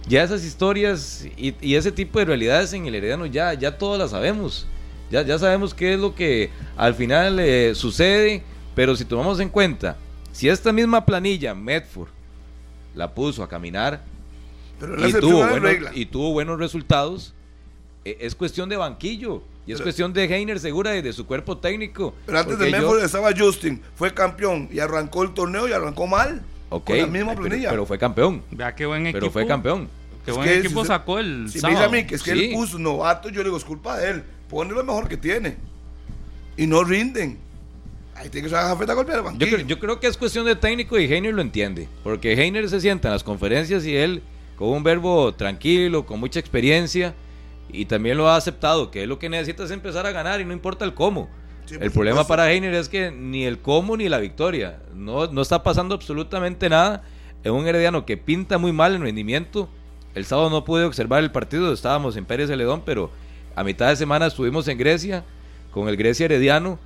Speaker 3: Ya esas historias y, y ese tipo de realidades en el herediano ya, ya todas las sabemos. Ya, ya sabemos qué es lo que al final eh, sucede, pero si tomamos en cuenta, si esta misma planilla, Medford, la puso a caminar,
Speaker 2: pero la
Speaker 3: y tuvo, buenos, y tuvo buenos resultados. e- Es cuestión de banquillo y es
Speaker 2: Pero-
Speaker 3: cuestión de Heiner Segura y de su cuerpo técnico.
Speaker 2: Pero antes de
Speaker 3: yo-
Speaker 2: Medford estaba Justin, fue campeón y arrancó el torneo y arrancó mal.
Speaker 3: Ok,
Speaker 2: con la misma
Speaker 3: ay, pero-
Speaker 2: planilla.
Speaker 3: Pero, fue campeón.
Speaker 5: Vea qué buen equipo.
Speaker 3: Pero fue campeón.
Speaker 5: Qué
Speaker 2: Es
Speaker 5: buen
Speaker 2: que
Speaker 5: equipo
Speaker 2: si-
Speaker 5: sacó el
Speaker 2: Si me dice a
Speaker 5: sábado.
Speaker 2: mí que es que
Speaker 3: Sí.
Speaker 2: él puso novato, yo le digo, es culpa de él. Pone lo mejor que tiene. Y no rinden. Ahí tiene que usar a golpear el
Speaker 3: Yo, creo- yo creo que es cuestión de técnico y Heiner lo entiende. Porque Heiner se sienta en las conferencias y él, con un verbo tranquilo, con mucha experiencia, y también lo ha aceptado, que él lo que necesita es empezar a ganar y no importa el cómo.
Speaker 2: Sí,
Speaker 3: el problema
Speaker 2: supuesto.
Speaker 3: para Heiner es que ni el cómo ni la victoria. No, no está pasando absolutamente nada. Es un herediano que pinta muy mal en rendimiento. El sábado no pude observar el partido, estábamos en Pérez Celedón, pero a mitad de semana estuvimos en Grecia con el Grecia Herediano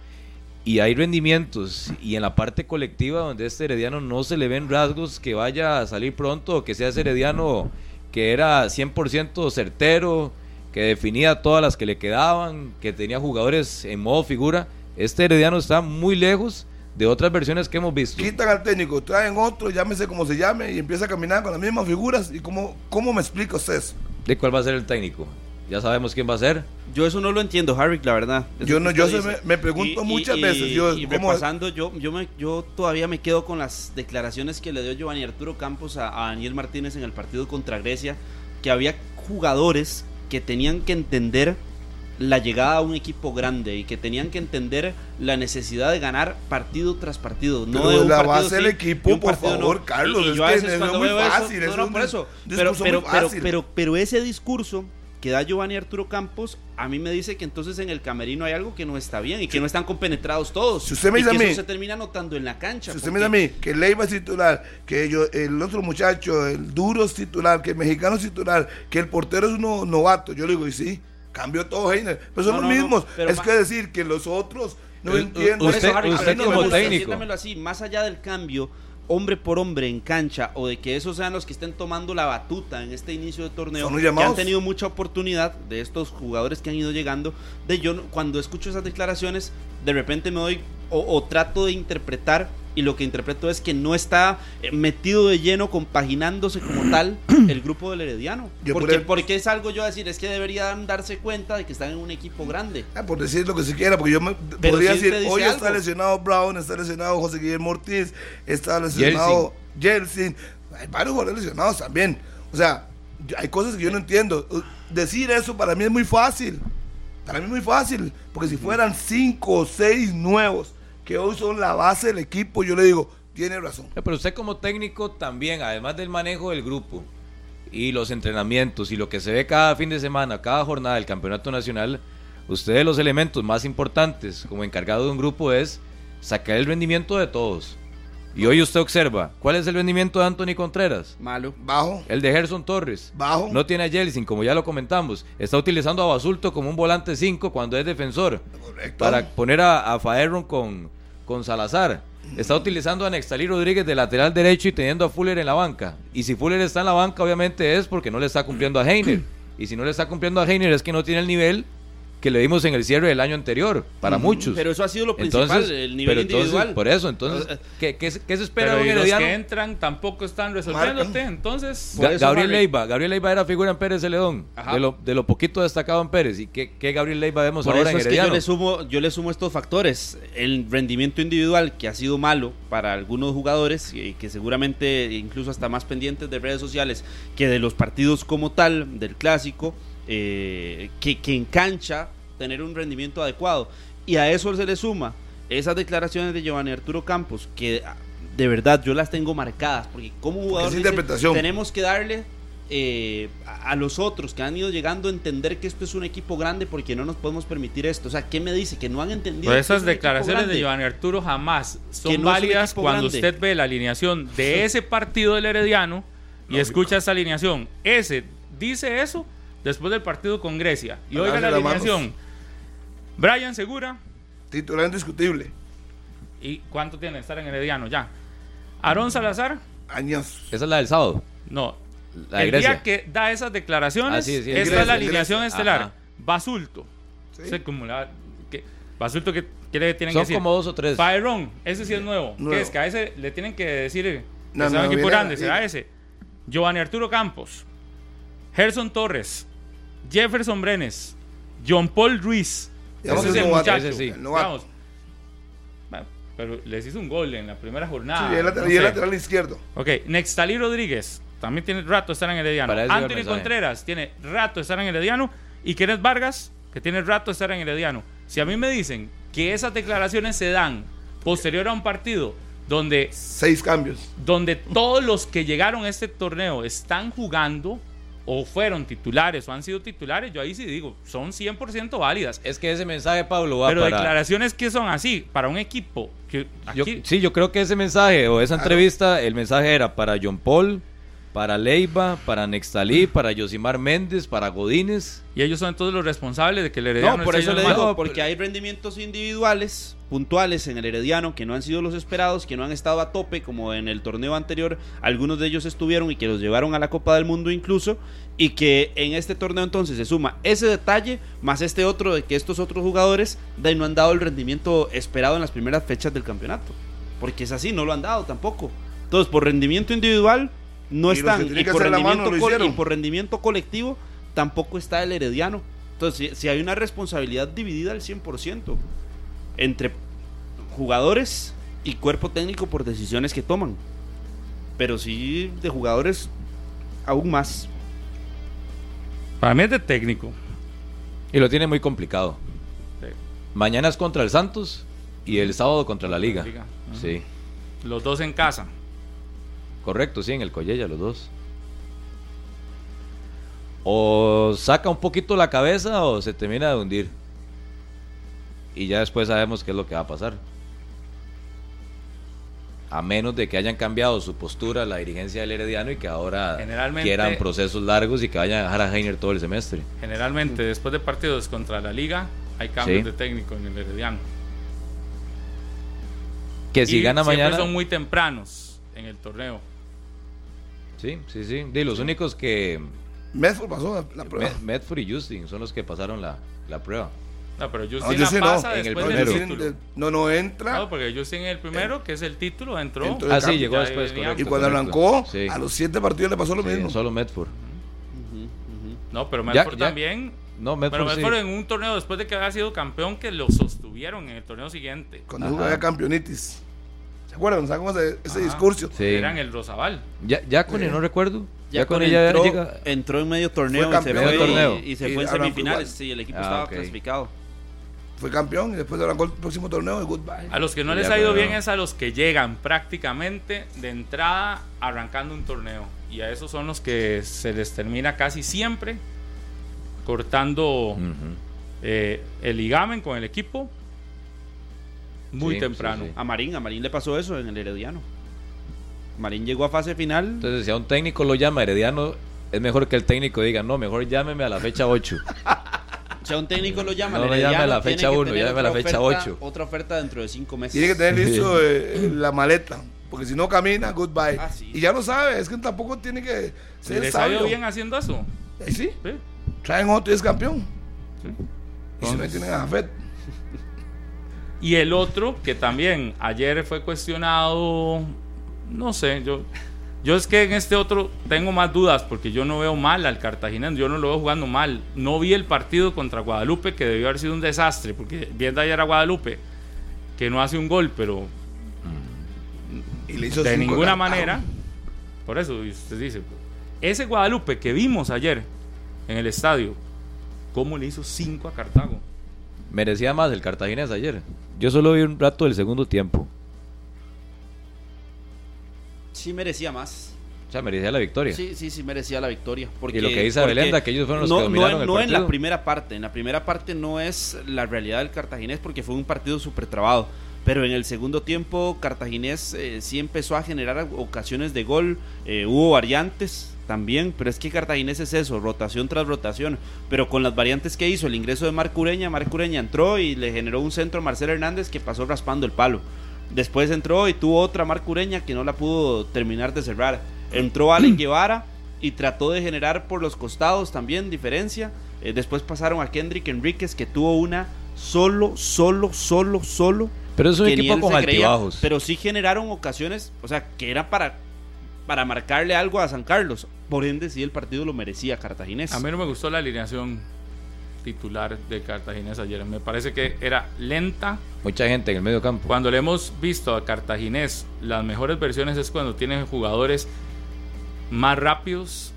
Speaker 3: y hay rendimientos y en la parte colectiva donde este Herediano no se le ven rasgos que vaya a salir pronto o que sea ese Herediano que era 100% certero, que definía todas las que le quedaban, que tenía jugadores en modo figura. Este Herediano está muy lejos de otras versiones que hemos visto.
Speaker 2: Quitan al técnico, traen otro, llámese como se llame, y empieza a caminar con las mismas figuras. ¿Y cómo, cómo me explica usted eso?
Speaker 3: ¿De cuál va a ser el técnico? Ya sabemos quién va a ser.
Speaker 4: Yo eso no lo entiendo, Harry, la verdad. Eso
Speaker 2: Yo no- yo se me- me pregunto muchas veces, yo,
Speaker 4: y
Speaker 2: ¿cómo-
Speaker 4: repasando, yo, yo, me, yo todavía me quedo con las declaraciones que le dio Giovanni Arturo Campos a, a Daniel Martínez en el partido contra Grecia, que había jugadores que tenían que entender la llegada a un equipo grande y que tenían que entender la necesidad de ganar partido tras partido. No
Speaker 2: Pero
Speaker 4: de un
Speaker 2: la
Speaker 4: partido
Speaker 2: base del
Speaker 4: sí
Speaker 2: equipo,
Speaker 4: y
Speaker 2: por favor, Carlos,
Speaker 4: Y- y
Speaker 2: es
Speaker 4: yo a
Speaker 2: que no es muy
Speaker 4: veo eso-
Speaker 2: fácil,
Speaker 4: no,
Speaker 2: es
Speaker 4: no,
Speaker 2: un
Speaker 4: por eso. Pero,
Speaker 2: muy
Speaker 4: pero,
Speaker 2: fácil.
Speaker 4: pero, pero ese discurso que da Giovanni Arturo Campos, a mí me dice que entonces en el camerino hay algo que no está bien y que no están compenetrados todos.
Speaker 2: Si usted me
Speaker 4: y
Speaker 2: dice
Speaker 4: que
Speaker 2: a mí-
Speaker 4: eso se termina notando en la cancha.
Speaker 2: Si usted me dice a mí que Leiva es titular, que yo, el otro muchacho, el duro es titular, que el mexicano es titular, que el portero es uno novato, yo le digo, y sí, cambió todo Heiner. Pero son
Speaker 4: No,
Speaker 2: los
Speaker 4: no,
Speaker 2: mismos. es que decir que los otros no entiendo.
Speaker 4: Por
Speaker 3: usted-
Speaker 4: eso, Harry,
Speaker 3: usted
Speaker 4: no me
Speaker 3: como
Speaker 4: gusta,
Speaker 3: técnico.
Speaker 4: así, más allá del cambio, hombre por hombre en cancha, o de que esos sean los que estén tomando la batuta en este inicio de torneo, que han tenido mucha oportunidad de estos jugadores que han ido llegando, de yo cuando escucho esas declaraciones, de repente me doy o, o trato de interpretar y lo que interpreto es que no está eh, metido de lleno, compaginándose como tal el grupo del Herediano.
Speaker 2: Yo por
Speaker 4: porque,
Speaker 2: el-
Speaker 4: porque es algo yo decir, es que deberían darse cuenta de que están en un equipo grande.
Speaker 2: Ah, por decir lo que se quiera, porque yo me,
Speaker 4: Pero
Speaker 2: podría
Speaker 4: si
Speaker 2: decir, hoy está lesionado Brown, está lesionado José Guillermo Ortiz, está lesionado Jelsin, hay varios jugadores lesionados también. O sea, hay cosas que yo no entiendo. Decir eso para mí es muy fácil. Para mí es muy fácil, porque si fueran cinco o seis nuevos que hoy son la base del equipo, yo le digo, tiene razón.
Speaker 3: Eh, Pero usted como técnico también, además del manejo del grupo y los entrenamientos y lo que se ve cada fin de semana, cada jornada del campeonato nacional, usted de los elementos más importantes como encargado de un grupo es sacar el rendimiento de todos. Y hoy usted observa, ¿cuál es el rendimiento de Anthony Contreras?
Speaker 4: Malo.
Speaker 2: Bajo,
Speaker 3: El de Gerson Torres.
Speaker 2: bajo.
Speaker 3: No tiene a Jelsin, como ya lo comentamos. Está utilizando a Basulto como un volante 5 cuando es defensor.
Speaker 2: Correcto.
Speaker 3: Para poner a, a Faerron con, con Salazar. Está utilizando a Nextalí Rodríguez de lateral derecho y teniendo a Fuller en la banca. Y si Fuller está en la banca, obviamente es porque no le está cumpliendo a Heiner. Y si no le está cumpliendo a Heiner es que no tiene el nivel que le dimos en el cierre del año anterior, para muchos.
Speaker 4: Pero eso ha sido lo principal,
Speaker 3: entonces,
Speaker 4: el nivel
Speaker 3: pero entonces,
Speaker 4: individual.
Speaker 3: por eso, entonces, ¿qué, qué, se- qué se espera
Speaker 5: Pero
Speaker 3: de un
Speaker 5: los
Speaker 3: herediano?
Speaker 5: que entran tampoco están resolviéndote, entonces...
Speaker 3: Ga- Gabriel. Leiva, Gabriel Leiva era figura en Pérez Celedón, de lo, de lo poquito destacado en Pérez. ¿Y qué, qué Gabriel Leiva vemos
Speaker 4: Por
Speaker 3: ahora
Speaker 4: eso
Speaker 3: en
Speaker 4: es que yo
Speaker 3: Herediano?
Speaker 4: le, sumo, yo le sumo estos factores. El rendimiento individual, que ha sido malo para algunos jugadores, y que seguramente incluso hasta más pendientes de redes sociales que de los partidos como tal, del clásico, eh, que, que en cancha tener un rendimiento adecuado. Y a eso se le suma esas declaraciones de Giovanni Arturo Campos, que de verdad yo las tengo marcadas, porque como jugador dice, tenemos que darle eh, a a los otros que han ido llegando a entender que esto es un equipo grande porque no nos podemos permitir esto. O sea, ¿qué me dice? Que no han entendido.
Speaker 5: Pero
Speaker 4: que
Speaker 5: esas
Speaker 4: es
Speaker 5: declaraciones de. Giovanni Arturo jamás son
Speaker 4: no
Speaker 5: válidas cuando
Speaker 4: grande.
Speaker 5: usted ve la alineación de ese partido del Herediano y escucha esa alineación. Ese dice eso después del partido con Grecia. Y oiga la alineación. Brian Segura.
Speaker 2: Titular indiscutible.
Speaker 5: ¿Y cuánto tiene estar en Herediano ya? Aarón Salazar.
Speaker 2: Años.
Speaker 3: Esa es la del sábado,
Speaker 5: No.
Speaker 3: la de
Speaker 5: el
Speaker 3: Grecia.
Speaker 5: día que da esas declaraciones,
Speaker 3: Ah, sí, sí,
Speaker 5: esta es la alineación
Speaker 3: Grecia.
Speaker 5: estelar.
Speaker 3: Ajá.
Speaker 5: Basulto.
Speaker 2: Sí.
Speaker 5: Se acumula- que- Basulto que quiere que tienen
Speaker 3: Son
Speaker 5: que decir.
Speaker 3: como dos o tres.
Speaker 5: Byron, ese sí es nuevo.
Speaker 2: Nuevo.
Speaker 5: ¿Qué es? Que a ese le tienen que decir eh, que
Speaker 2: No,
Speaker 5: sea un
Speaker 2: no,
Speaker 5: equipo
Speaker 2: viene-
Speaker 5: grande, será
Speaker 2: viene.
Speaker 5: ese. Giovanni Arturo Campos, Gerson Torres, Jefferson Brenes, John Paul Ruiz. Ese
Speaker 2: vamos
Speaker 5: es el muchacho.
Speaker 3: ese sí.
Speaker 5: Digamos. Pero les hizo un gol en la primera jornada.
Speaker 2: Sí, y el lateral,
Speaker 5: no
Speaker 2: y el
Speaker 5: sé.
Speaker 2: lateral izquierdo.
Speaker 5: Ok, Nextalí Rodríguez, también tiene rato de estar en Herediano. Anthony. Contreras tiene rato de estar en Herediano. Y Kenneth Vargas, que tiene rato de estar en Herediano. Si a mí me dicen que esas declaraciones se dan posterior a un partido donde,
Speaker 2: Seis cambios.
Speaker 5: donde todos los que llegaron a este torneo están jugando o fueron titulares o han sido titulares, yo ahí sí digo, son 100% válidas.
Speaker 3: Es que ese mensaje, Pablo, va
Speaker 5: Pero
Speaker 3: para...
Speaker 5: declaraciones que son así, para un equipo que
Speaker 3: Yo- sí, yo creo que ese mensaje o esa entrevista, el mensaje era para John Paul, para Leiva, para Nextalí, para Yosimar Méndez, para Godínez.
Speaker 5: Y ellos son todos los responsables de que el Herediano
Speaker 4: No, por eso le digo, porque hay rendimientos individuales, puntuales en el Herediano, que no han sido los esperados, que no han estado a tope, como en el torneo anterior, algunos de ellos estuvieron y que los llevaron a la Copa del Mundo incluso, y que en este torneo entonces se suma ese detalle, más este otro de que estos otros jugadores de no han dado el rendimiento esperado en las primeras fechas del campeonato. Porque es así, no lo han dado tampoco. Entonces, por rendimiento individual, no
Speaker 2: Y
Speaker 4: están. Y por,
Speaker 2: la mano
Speaker 4: rendimiento y por colectivo, tampoco está el Herediano. Entonces, si, si hay una responsabilidad dividida al 100% entre jugadores y cuerpo técnico por decisiones que toman. Pero sí de jugadores aún más.
Speaker 5: Para mí es de técnico.
Speaker 3: Y lo tiene muy complicado.
Speaker 5: Sí.
Speaker 3: Mañana es contra el Santos y el sábado contra la Liga.
Speaker 5: Liga. Ujú.
Speaker 3: Sí,
Speaker 5: Los dos en casa.
Speaker 3: Correcto, sí, en el Collella los dos. O saca un poquito la cabeza o se termina de hundir. Y ya después sabemos qué es lo que va a pasar. A menos de que hayan cambiado su postura la dirigencia del Herediano y que ahora quieran procesos largos y que vayan a dejar a Heiner todo el semestre.
Speaker 5: Generalmente, después de partidos contra la Liga, hay cambios
Speaker 3: Sí.
Speaker 5: de técnico en el Herediano.
Speaker 3: Que si
Speaker 5: Y
Speaker 3: gana mañana.
Speaker 5: son muy tempranos en el torneo.
Speaker 3: Sí, sí, sí. De los únicos que.
Speaker 2: Medford pasó la prueba.
Speaker 3: Med- Medford y Justin son los que pasaron la, la prueba.
Speaker 5: No, pero
Speaker 2: No,
Speaker 5: Justin
Speaker 2: yo
Speaker 5: la
Speaker 2: no,
Speaker 3: en el
Speaker 2: No,
Speaker 5: del
Speaker 3: primero.
Speaker 5: título.
Speaker 2: no, no entra.
Speaker 5: No, porque Justin el primero, que es el título, entró.
Speaker 2: Entró
Speaker 3: Ah, sí, llegó después, correcto.
Speaker 2: y cuando
Speaker 3: correcto.
Speaker 2: arrancó,
Speaker 3: Sí.
Speaker 2: a los siete partidos le pasó lo
Speaker 3: Sí,
Speaker 2: mismo.
Speaker 3: solo Medford.
Speaker 5: No, pero Medford
Speaker 3: ya-
Speaker 5: también.
Speaker 3: No, Medford
Speaker 5: Pero
Speaker 3: sí.
Speaker 5: Medford en un torneo después de que había sido campeón que lo sostuvieron en el torneo siguiente.
Speaker 2: Cuando jugaba campeonitis. ¿Se acuerdan? ¿Saben ese, ese
Speaker 5: Ajá.
Speaker 2: discurso?
Speaker 3: Sí.
Speaker 5: Eran el Rosabal.
Speaker 3: Ya, ya con
Speaker 2: Sí.
Speaker 3: él no recuerdo.
Speaker 4: Ya,
Speaker 3: Ya, con
Speaker 4: con
Speaker 3: ella
Speaker 4: entró,
Speaker 3: llega.
Speaker 4: entró en medio torneo
Speaker 2: Fue
Speaker 4: y se
Speaker 2: campeón.
Speaker 4: fue
Speaker 3: torneo.
Speaker 4: y, y se
Speaker 2: Y
Speaker 4: fue en semifinales. Sí, el equipo
Speaker 3: Ah,
Speaker 4: estaba
Speaker 3: ok.
Speaker 4: clasificado.
Speaker 2: Fue campeón y después arrancó el próximo torneo de Goodbye.
Speaker 5: A los que no les ha ido bien es a los que llegan prácticamente de entrada arrancando un torneo. Y a esos son los que se les termina casi siempre cortando eh, el ligamen con el equipo muy
Speaker 3: Sí,
Speaker 5: temprano.
Speaker 3: sí, sí.
Speaker 4: A Marín, a Marín le pasó eso en el Herediano. Marín llegó a fase final.
Speaker 3: Entonces, si a un técnico lo llama Herediano, es mejor que el técnico diga, no, mejor llámeme a la fecha 8.
Speaker 4: O sea, un técnico lo llama.
Speaker 3: No me llame a
Speaker 4: Herediano
Speaker 3: la fecha
Speaker 4: que
Speaker 3: uno,
Speaker 4: tener
Speaker 3: llame a la fecha
Speaker 4: oferta-
Speaker 3: ocho.
Speaker 4: Otra oferta dentro de cinco meses.
Speaker 2: Tiene que tener listo eh, la maleta. Porque si no camina, goodbye.
Speaker 4: Ah, sí.
Speaker 2: Y ya lo sabe, es que tampoco tiene que
Speaker 5: ¿Y
Speaker 2: ser
Speaker 5: ha ido
Speaker 2: sabio.
Speaker 5: bien haciendo eso?
Speaker 2: Eh, sí,
Speaker 5: Sí.
Speaker 2: traen otro y es campeón.
Speaker 5: Sí.
Speaker 2: Y si no tienen a Jafet.
Speaker 5: Y el otro, que también ayer fue cuestionado, no sé, yo, yo es que en este otro tengo más dudas porque yo no veo mal al cartaginés, yo no lo veo jugando mal. No vi el partido contra Guadalupe que debió haber sido un desastre, porque viendo ayer a Guadalupe, que no hace un gol, pero
Speaker 2: Y le hizo
Speaker 5: de
Speaker 2: cinco
Speaker 5: ninguna manera, por eso usted dice, ese Guadalupe que vimos ayer en el estadio, ¿cómo le hizo 5 a Cartago?
Speaker 3: Merecía más el cartaginés ayer. Yo solo vi un rato del segundo tiempo.
Speaker 4: Sí merecía más.
Speaker 3: O sea, merecía la victoria.
Speaker 4: Sí, sí, sí merecía la victoria. Porque,
Speaker 3: Y lo que dice
Speaker 4: porque
Speaker 3: Belenda, que ellos fueron los
Speaker 4: no,
Speaker 3: que dominaron
Speaker 4: no,
Speaker 3: el
Speaker 4: no en la primera parte. En la primera parte no es la realidad del cartaginés porque fue un partido súper trabado. Pero en el segundo tiempo, Cartaginés eh, sí empezó a generar ocasiones de gol. eh, hubo variantes también, pero es que Cartaginés es eso, rotación tras rotación. Pero con las variantes que hizo, el ingreso de Marco Ureña, Marco Ureña entró y le generó un centro a Marcelo Hernández que pasó raspando el palo. Después entró y tuvo otra Marco Ureña que no la pudo terminar de cerrar. Entró Allen Guevara y trató de generar por los costados también diferencia. Eh, después pasaron a Kendrick Enríquez que tuvo una solo, solo, solo, solo.
Speaker 3: Pero es un equipo con
Speaker 4: creía,
Speaker 3: altibajos.
Speaker 4: pero sí generaron ocasiones, o sea, que era para, para marcarle algo a San Carlos. Por ende, sí el partido lo merecía Cartaginés.
Speaker 5: A mí no me gustó la alineación titular de Cartaginés ayer. Me parece que era lenta.
Speaker 3: Mucha gente en el medio campo.
Speaker 5: Cuando le hemos visto a Cartaginés, las mejores versiones es cuando tienen jugadores más rápidos.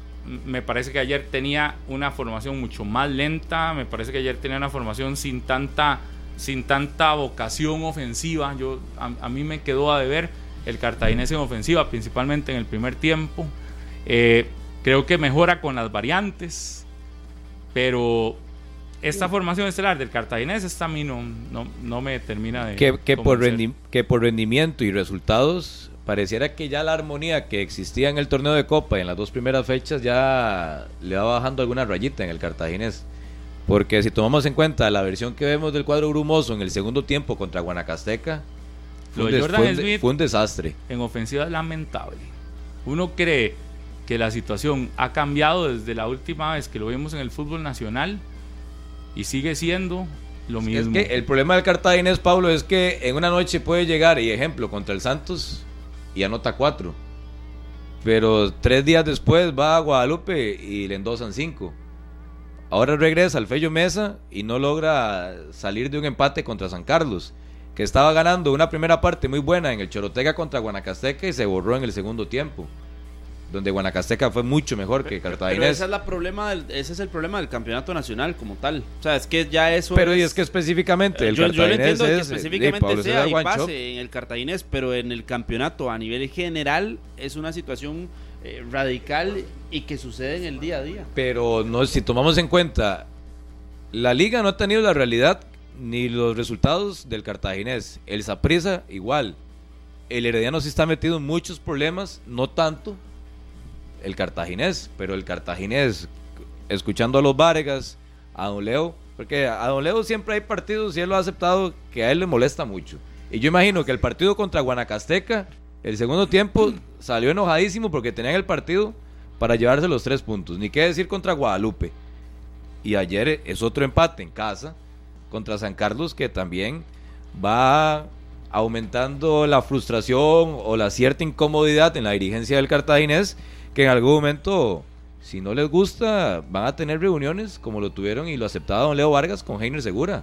Speaker 5: Me parece que ayer tenía una formación mucho más lenta. Me parece que ayer tenía una formación sin tanta, sin tanta vocación ofensiva. Yo, a, a mí me quedó a deber el Cartaginés en ofensiva, principalmente en el primer tiempo. Eh, creo que mejora con las variantes, pero esta formación estelar del Cartaginés, esta a mí no, no, no me termina de.
Speaker 3: que, que por que por rendimiento y resultados pareciera que ya la armonía que existía en el torneo de Copa y en las dos primeras fechas ya le va bajando alguna rayita en el cartaginés. Porque si tomamos en cuenta la versión que vemos del cuadro brumoso en el segundo tiempo contra Guanacasteca,
Speaker 5: Lo
Speaker 3: un,
Speaker 5: de
Speaker 3: des-
Speaker 5: Jordan
Speaker 3: fue un de-
Speaker 5: Smith-
Speaker 3: fue un desastre.
Speaker 5: en ofensiva es lamentable. Uno cree que la situación ha cambiado desde la última vez que lo vimos en el fútbol nacional y sigue siendo lo
Speaker 3: Es
Speaker 5: mismo.
Speaker 3: que el problema del cartaginés, Pablo, es que en una noche puede llegar, y ejemplo, contra el Santos y anota cuatro. Pero tres días después va a Guadalupe y le endosan cinco. Ahora regresa al Fello Mesa y no logra salir de un empate contra San Carlos, que estaba ganando una primera parte muy buena en el Chorotega contra Guanacasteca y se borró en el segundo tiempo, donde Guanacasteca fue mucho mejor que
Speaker 4: Pero
Speaker 3: Cartaginés.
Speaker 4: ese es, la problema del, ese es el problema del campeonato nacional como tal. O sea, es que ya eso.
Speaker 3: Pero y es que específicamente el
Speaker 4: yo, yo
Speaker 3: Cartaginés
Speaker 4: entiendo que
Speaker 3: es, eh,
Speaker 4: específicamente sea y pase en el cartaginés, pero en el campeonato a nivel general es una situación eh, radical y que sucede en el día a día.
Speaker 3: Pero no, si tomamos en cuenta, la liga no ha tenido la realidad ni los resultados del cartaginés. El Saprissa igual. El Herediano sí está metido en muchos problemas, no tanto el cartaginés, pero el cartaginés, escuchando a los Vargas, a Don Leo, porque a Don Leo siempre hay partidos y él lo ha aceptado que a él le molesta mucho. Y yo imagino que el partido contra Guanacasteca, el segundo tiempo, salió enojadísimo porque tenían el partido para llevarse los tres puntos. Ni qué decir contra Guadalupe. Y ayer es otro empate en casa contra San Carlos que también va aumentando la frustración o la cierta incomodidad en la dirigencia del cartaginés que en algún momento, si no les gusta, van a tener reuniones como lo tuvieron y lo aceptaba don Leo Vargas con Heiner Segura.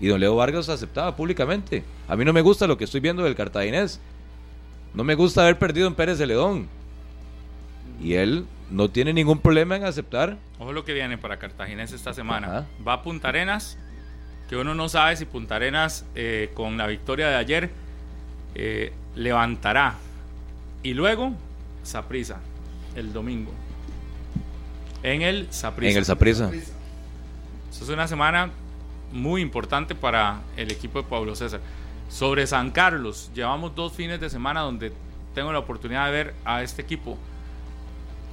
Speaker 3: Y don Leo Vargas aceptaba públicamente. A mí no me gusta lo que estoy viendo del cartaginés. No me gusta haber perdido en Pérez Celedón. Y él no tiene ningún problema en aceptar.
Speaker 5: Ojo lo que viene para Cartaginés esta semana.
Speaker 3: Ajá.
Speaker 5: Va a Punta Arenas, que uno no sabe si Punta Arenas eh, con la victoria de ayer eh, levantará. Y luego Saprisa, el domingo. En el Saprisa.
Speaker 3: En el.
Speaker 5: Eso es una semana muy importante para el equipo de Pablo César. Sobre San Carlos, llevamos dos fines de semana donde tengo la oportunidad de ver a este equipo.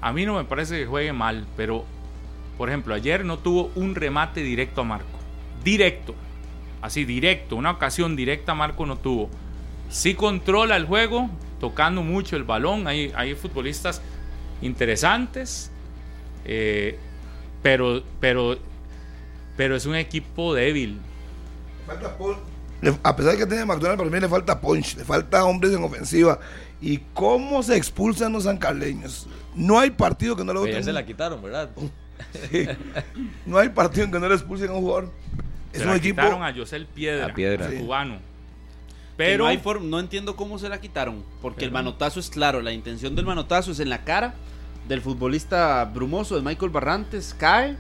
Speaker 5: A mí no me parece que juegue mal, pero por ejemplo, ayer no tuvo un remate directo a Marco. Directo. Así, directo. Una ocasión directa Marco no tuvo. Sí controla el juego, tocando mucho el balón. Hay, hay futbolistas interesantes. eh, pero, pero, pero es un equipo débil.
Speaker 2: Falta a pesar de que tiene McDonald's, para mí le falta punch, le falta hombres en ofensiva. ¿Y cómo se expulsan los sancarleños? No hay partido que no le
Speaker 3: Pero ya
Speaker 2: boten
Speaker 3: se la quitaron, ¿verdad?
Speaker 2: No hay partido en que no le expulsen a un jugador. Es
Speaker 5: Se
Speaker 2: un
Speaker 5: la
Speaker 2: equipo.
Speaker 5: quitaron a José Piedra,
Speaker 3: A Piedra.
Speaker 5: el
Speaker 2: Sí.
Speaker 5: cubano.
Speaker 4: Pero no, hay forma- no entiendo cómo se la quitaron, porque el manotazo es claro, la intención del manotazo es en la cara del futbolista brumoso de Michael Barrantes, cae,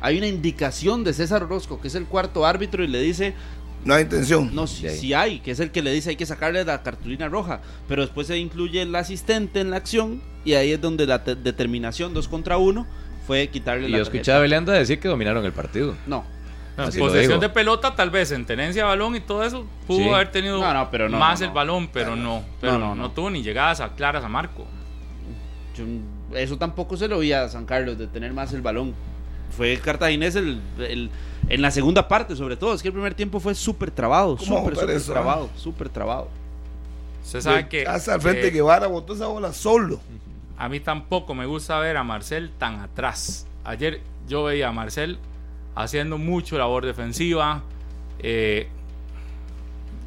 Speaker 4: hay una indicación de César Orozco, que es el cuarto árbitro, y le dice,
Speaker 2: No hay intención.
Speaker 4: no, si, si hay, que es el que le dice hay que sacarle la cartulina roja, pero después se incluye el asistente en la acción, y ahí es donde la te- determinación dos contra uno fue quitarle
Speaker 3: Y
Speaker 4: la
Speaker 3: yo escuchaba a Belenda decir que dominaron el partido.
Speaker 4: No,
Speaker 3: Así lo
Speaker 5: posesión de pelota, tal vez en tenencia de balón y todo eso, pudo
Speaker 3: Sí.
Speaker 5: haber tenido
Speaker 4: No, no, pero no,
Speaker 5: más
Speaker 4: no,
Speaker 5: el balón, pero no. Pero
Speaker 4: No,
Speaker 5: no,
Speaker 4: no, no.
Speaker 5: tuvo ni llegadas a claras a Marco.
Speaker 4: Yo- eso tampoco se lo vi a San Carlos de tener más el balón. Fue cartaginés el, el- en la segunda parte, sobre todo. Es que el primer tiempo fue súper trabado,
Speaker 2: ¿Cómo
Speaker 4: súper, trabado, súper trabado.
Speaker 5: Usted sabe que,
Speaker 2: Hasta al frente
Speaker 5: que
Speaker 2: Guevara botó esa bola solo.
Speaker 5: a mí tampoco me gusta ver a Marcel tan atrás. Ayer yo veía a Marcel haciendo mucho labor defensiva. eh,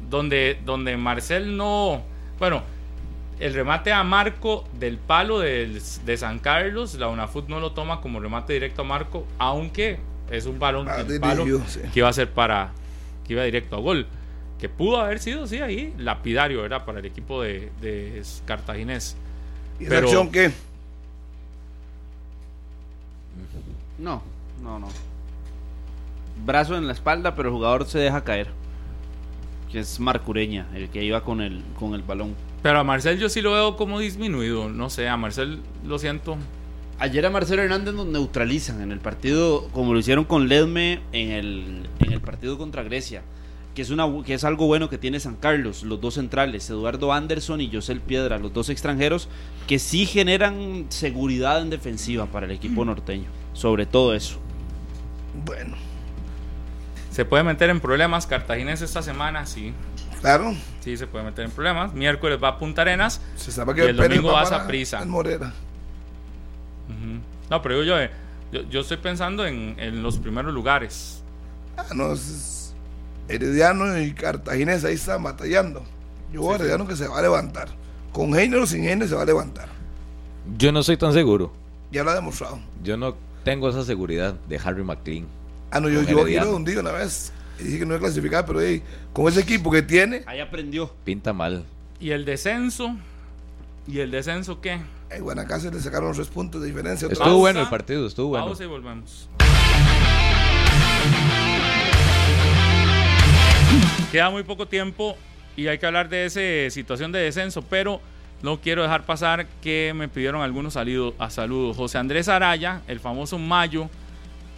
Speaker 5: donde, donde Marcel no. Bueno, el remate a Marco del palo del- de San Carlos, la UNAFUT no lo toma como remate directo a Marco, aunque es un balón
Speaker 2: Ah,
Speaker 5: del palo
Speaker 2: dirigió, sí.
Speaker 5: que iba a ser para. que iba directo a gol. Que pudo haber sido, sí, ahí lapidario, ¿verdad? Para el equipo de, de Cartaginés.
Speaker 2: ¿Y esa
Speaker 5: Pero-
Speaker 2: acción qué?
Speaker 4: No, no, no. Brazo en la espalda, pero el jugador se deja caer. Que es Marcureña, el que iba con el, con el balón.
Speaker 5: Pero a Marcel yo sí lo veo como disminuido. No sé, a Marcel lo siento.
Speaker 4: Ayer a Marcelo Hernández nos neutralizan en el partido, como lo hicieron con Ledme en el, en el partido contra Grecia. que es, una, que es algo bueno que tiene San Carlos, los dos centrales, Eduardo Anderson y José Piedra, los dos extranjeros, que sí generan seguridad en defensiva para el equipo norteño, sobre todo eso.
Speaker 2: Bueno,
Speaker 5: Se puede meter en problemas Cartaginés esta semana, sí.
Speaker 2: claro.
Speaker 5: Sí, se puede meter en problemas. Miércoles va a Punta Arenas.
Speaker 2: Se sabe
Speaker 5: Y
Speaker 2: que
Speaker 5: el
Speaker 2: Pérez
Speaker 5: domingo
Speaker 2: va
Speaker 5: vas a Prisa.
Speaker 2: el Morera.
Speaker 5: No, pero yo, yo, yo estoy pensando en, en los primeros lugares.
Speaker 2: Ah, no, es Herediano y Cartaginés ahí están batallando. Yo veo a Herediano que se va a levantar. Con género o sin género se va a levantar.
Speaker 3: Yo no soy tan seguro.
Speaker 2: Ya lo ha demostrado.
Speaker 3: Yo no tengo esa seguridad de Harry McLean.
Speaker 2: Ah, no, yo, yo
Speaker 3: Herediano.
Speaker 2: lo hundí una vez. Y dije que no iba a clasificar, pero ey, con ese equipo que tiene,
Speaker 4: Ahí aprendió.
Speaker 3: Pinta mal.
Speaker 5: ¿Y el descenso? ¿Y el descenso qué?
Speaker 2: a Guanacaste le sacaron los tres puntos de diferencia. otra
Speaker 3: Estuvo
Speaker 2: vez.
Speaker 3: bueno el partido, estuvo bueno.
Speaker 5: Pausa y volvemos. Queda muy poco tiempo y hay que hablar de esa situación de descenso, pero no quiero dejar pasar que me pidieron algunos saludos. A saludos. José Andrés Araya, el famoso Mayo,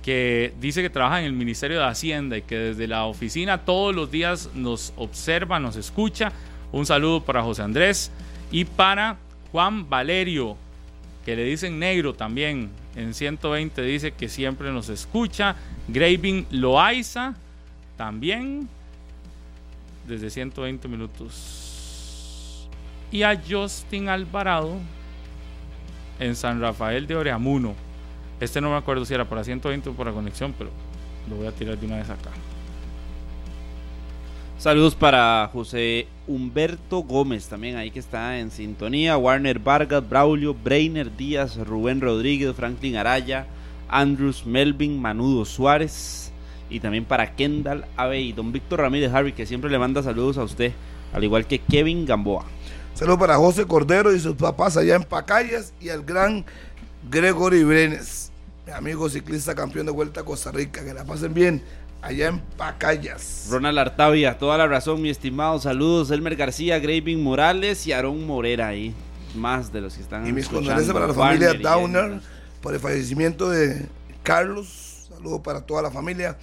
Speaker 5: que dice que trabaja en el Ministerio de Hacienda y que desde la oficina todos los días nos observa, nos escucha. Un saludo para José Andrés y para Juan Valerio, que le dicen negro también. En 120 dice que siempre nos escucha. Graving Loaiza también desde 120 minutos. Y a Justin Alvarado en San Rafael de Oreamuno. Este no me acuerdo si era para 120 o para conexión, pero lo voy a tirar de una vez acá.
Speaker 4: Saludos para José Humberto Gómez, también ahí que está en sintonía. Warner Vargas, Braulio, Breiner Díaz, Rubén Rodríguez, Franklin Araya, Andrews Melvin, Manudo Suárez. Y también para Kendall Ave y don Víctor Ramírez Harry, que siempre le manda saludos a usted, al igual que Kevin Gamboa.
Speaker 2: Saludos para José Cordero y sus papás allá en Pacayas y al gran Gregory Brenes, mi amigo ciclista campeón de Vuelta a Costa Rica. Que la pasen bien allá en Pacayas.
Speaker 4: Ronald Artavia, toda la razón, mi estimado. Saludos, Elmer García, Graving Morales y Aarón Morera ahí. Más de los que están
Speaker 2: Y mis condolencias para la familia Downer por el fallecimiento de Carlos. Saludos para toda la familia.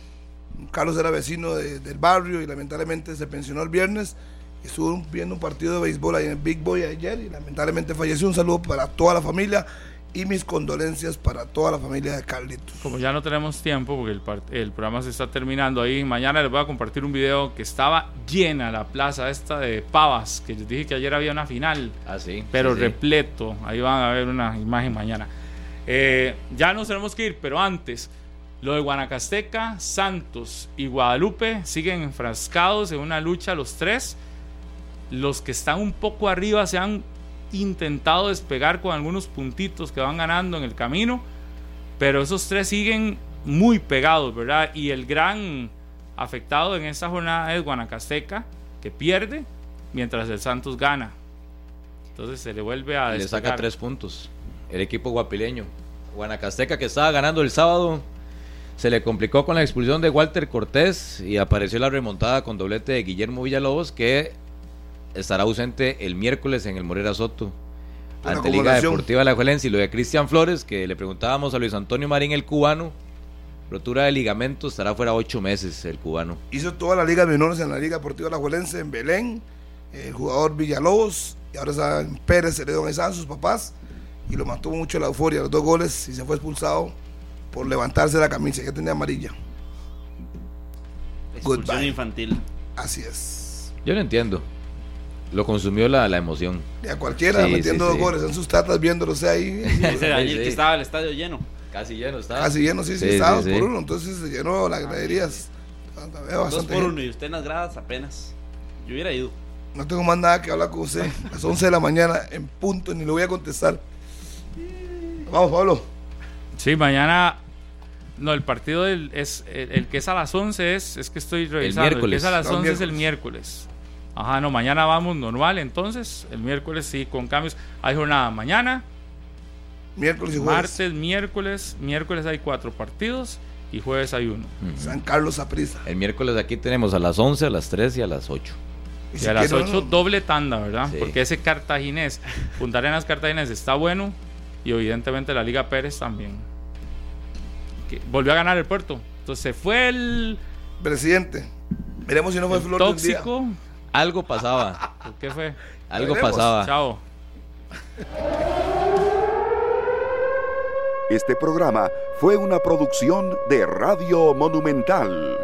Speaker 2: Carlos era vecino de- del barrio y lamentablemente se pensionó el viernes. Estuvo viendo un partido de béisbol ahí en Big Boy ayer y lamentablemente falleció. Un saludo para toda la familia y mis condolencias para toda la familia de Carlitos.
Speaker 5: Como ya no tenemos tiempo, porque el, el programa se está terminando ahí, mañana les voy a compartir un video que estaba llena la plaza esta de Pavas, que les dije que ayer había una final.
Speaker 3: Ah, sí.
Speaker 5: pero
Speaker 3: sí, sí.
Speaker 5: repleto. Ahí van a ver una imagen mañana. Eh, ya nos tenemos que ir, pero antes, lo de Guanacasteca, Santos y Guadalupe siguen enfrascados en una lucha los tres. Los que están un poco arriba se han intentado despegar con algunos puntitos que van ganando en el camino, pero esos tres siguen muy pegados, ¿verdad? Y el gran afectado en esta jornada es Guanacasteca, que pierde, mientras el Santos gana. Entonces se le vuelve a
Speaker 3: Le
Speaker 5: despegar.
Speaker 3: saca tres puntos. El equipo guapileño. Guanacasteca que estaba ganando el sábado. Se le complicó con la expulsión de Walter Cortés y apareció la remontada con doblete de Guillermo Villalobos que estará ausente el miércoles en el Morera Soto.
Speaker 2: Una
Speaker 3: Ante Liga. Deportiva de la Juelense y lo de Cristian Flores, que le preguntábamos a Luis Antonio Marín, el cubano, rotura de ligamento, estará fuera ocho meses el cubano.
Speaker 2: Hizo toda la liga menores en la Liga Deportiva La Juelense en Belén. El jugador Villalobos y ahora está en Pérez Celedón. Ahí estaban sus papás y lo mató mucho la euforia. Los dos goles y se fue expulsado por levantarse la camisa. Ya tenía amarilla.
Speaker 4: Expulsión
Speaker 2: Goodbye.
Speaker 4: infantil.
Speaker 2: Así es.
Speaker 3: Yo lo entiendo. Lo consumió la, la emoción.
Speaker 2: Y a cualquiera
Speaker 3: Sí,
Speaker 2: metiendo
Speaker 3: sí,
Speaker 2: dos
Speaker 3: sí.
Speaker 2: goles en sus tatas viéndolose ahí.
Speaker 4: Ese
Speaker 3: sí.
Speaker 4: que estaba el estadio lleno.
Speaker 3: Casi lleno está.
Speaker 2: Casi lleno, sí, sí,
Speaker 3: Sí,
Speaker 2: estaba
Speaker 3: sí,
Speaker 2: por
Speaker 3: sí.
Speaker 2: uno. Entonces se llenó las graderías. Veo
Speaker 4: Dos por uno y usted en las gradas apenas. Yo hubiera ido.
Speaker 2: No tengo más nada que hablar con usted. A las 11 de la mañana en punto, ni le voy a contestar. Vamos, Pablo.
Speaker 5: Sí, mañana. No, el partido del, es el, el que es a las 11 es, es que estoy revisando. El, que
Speaker 3: miércoles.
Speaker 5: es a las
Speaker 2: No,
Speaker 5: 11 es el miércoles. Ajá, no, mañana vamos normal, entonces el miércoles sí, con cambios. Hay jornada mañana,
Speaker 2: Miércoles y jueves.
Speaker 5: martes, miércoles, miércoles hay cuatro partidos y jueves hay uno.
Speaker 2: San Carlos Aprisa.
Speaker 3: El miércoles aquí tenemos a las 11, a las 3 y a las 8.
Speaker 2: Y
Speaker 5: Y
Speaker 2: si
Speaker 5: a las
Speaker 2: quiere
Speaker 5: 8
Speaker 2: uno-
Speaker 5: doble tanda, ¿verdad?
Speaker 3: Sí.
Speaker 5: Porque ese cartaginés, Punta Arenas Cartaginés está bueno y evidentemente la Liga Pérez también. Que volvió a ganar el puerto. Entonces se fue el,
Speaker 2: Presidente. Veremos si no fue
Speaker 5: El
Speaker 2: flor día.
Speaker 3: Algo pasaba,
Speaker 5: ¿Qué fue?
Speaker 3: algo
Speaker 2: veremos.
Speaker 3: pasaba.
Speaker 5: Chao.
Speaker 1: Este programa fue una producción de Radio Monumental.